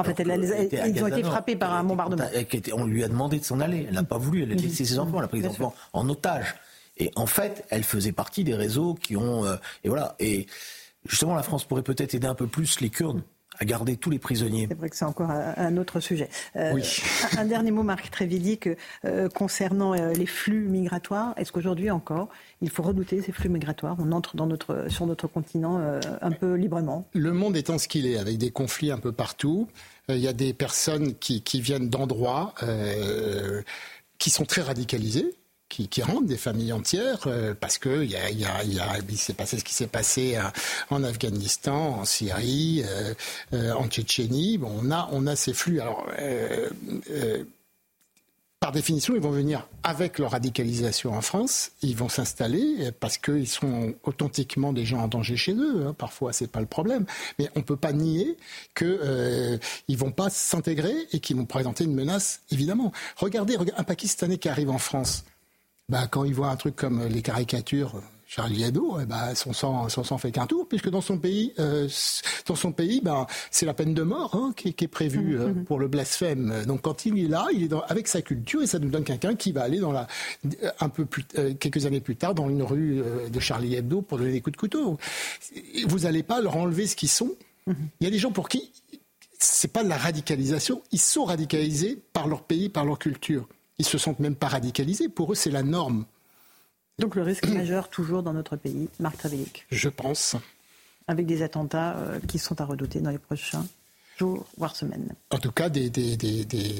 En fait, elle, elle, elle, ils ont été frappés par un bombardement. On lui a demandé de s'en aller. Elle n'a pas voulu. Elle a laissé ses enfants. Elle a pris ses enfants en otage. Et en fait, elle faisait partie des réseaux qui ont... Euh, et voilà. Et justement, la France pourrait peut-être aider un peu plus les Kurdes à garder tous les prisonniers. C'est vrai que c'est encore un autre sujet. Euh, oui. un, dernier mot, Marc Trévidy, que, euh, concernant euh, les flux migratoires. Est-ce qu'aujourd'hui encore, il faut redouter ces flux migratoires? On entre dans notre, sur notre continent un peu librement. Le monde étant ce qu'il est, avec des conflits un peu partout, il y a des personnes qui, qui viennent d'endroits qui sont très radicalisées qui, qui rendent des familles entières euh, parce que y a, y a, y a, il s'est passé ce qui s'est passé euh, en Afghanistan, en Syrie, euh, en Tchétchénie. Bon, on a on a ces flux. Alors par définition, ils vont venir avec leur radicalisation en France. Ils vont s'installer parce qu'ils sont authentiquement des gens en danger chez eux. Hein. Parfois, c'est pas le problème, mais on peut pas nier qu'ils euh, ils vont pas s'intégrer et qu'ils vont présenter une menace. Évidemment, regardez un Pakistanais qui arrive en France bah, quand il voit un truc comme les caricatures Charlie Hebdo, eh ben, son sang, son sang fait qu'un tour, puisque dans son pays, euh, dans son pays, ben, c'est la peine de mort hein, qui, qui, est prévue mmh, euh, mmh. pour le blasphème. Donc quand il est là, il est dans, avec sa culture et ça nous donne quelqu'un qui va aller dans la, un peu plus, euh, quelques années plus tard dans une rue euh, de Charlie Hebdo pour donner des coups de couteau. Vous n'allez pas leur enlever ce qu'ils sont. Mmh. Il y a des gens pour qui c'est pas de la radicalisation, ils sont radicalisés par leur pays, par leur culture. Ils se sentent même pas radicalisés. Pour eux, c'est la norme. Donc le risque majeur toujours dans notre pays, Marc Trévélic. Je pense. Avec des attentats euh, qui sont à redouter dans les prochains jours, voire semaines. En tout cas, des,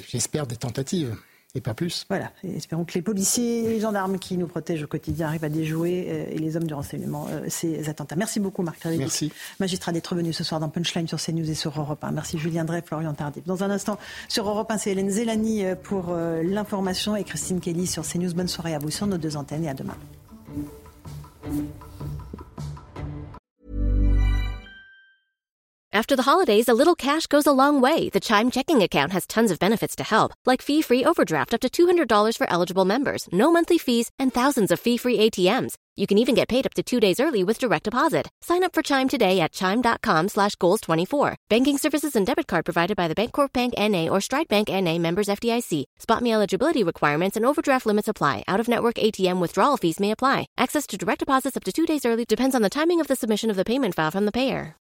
j'espère des tentatives et pas plus. Voilà, espérons que les policiers et les gendarmes qui nous protègent au quotidien arrivent à déjouer euh, et les hommes du renseignement euh, ces attentats. Merci beaucoup Marc Trévélic. Merci. Magistrat d'être venu ce soir dans Punchline sur CNews et sur Europe 1. Merci Julien Drey, Florian Tardif. Dans un instant, sur Europe 1, c'est Hélène Zélani euh, pour l'information et Christine Kelly sur CNews. Bonne soirée à vous sur nos deux antennes et à demain. After the holidays, a little cash goes a long way. The Chime checking account has tons of benefits to help, like fee-free overdraft up to $200 for eligible members, no monthly fees, and thousands of fee-free ATMs. You can even get paid up to two days early with direct deposit. Sign up for Chime today at Chime.com slash Goals24. Banking services and debit card provided by the Bancorp Bank N.A. or Stride Bank N.A. members FDIC. Spot me eligibility requirements and overdraft limits apply. Out-of-network ATM withdrawal fees may apply. Access to direct deposits up to two days early depends on the timing of the submission of the payment file from the payer.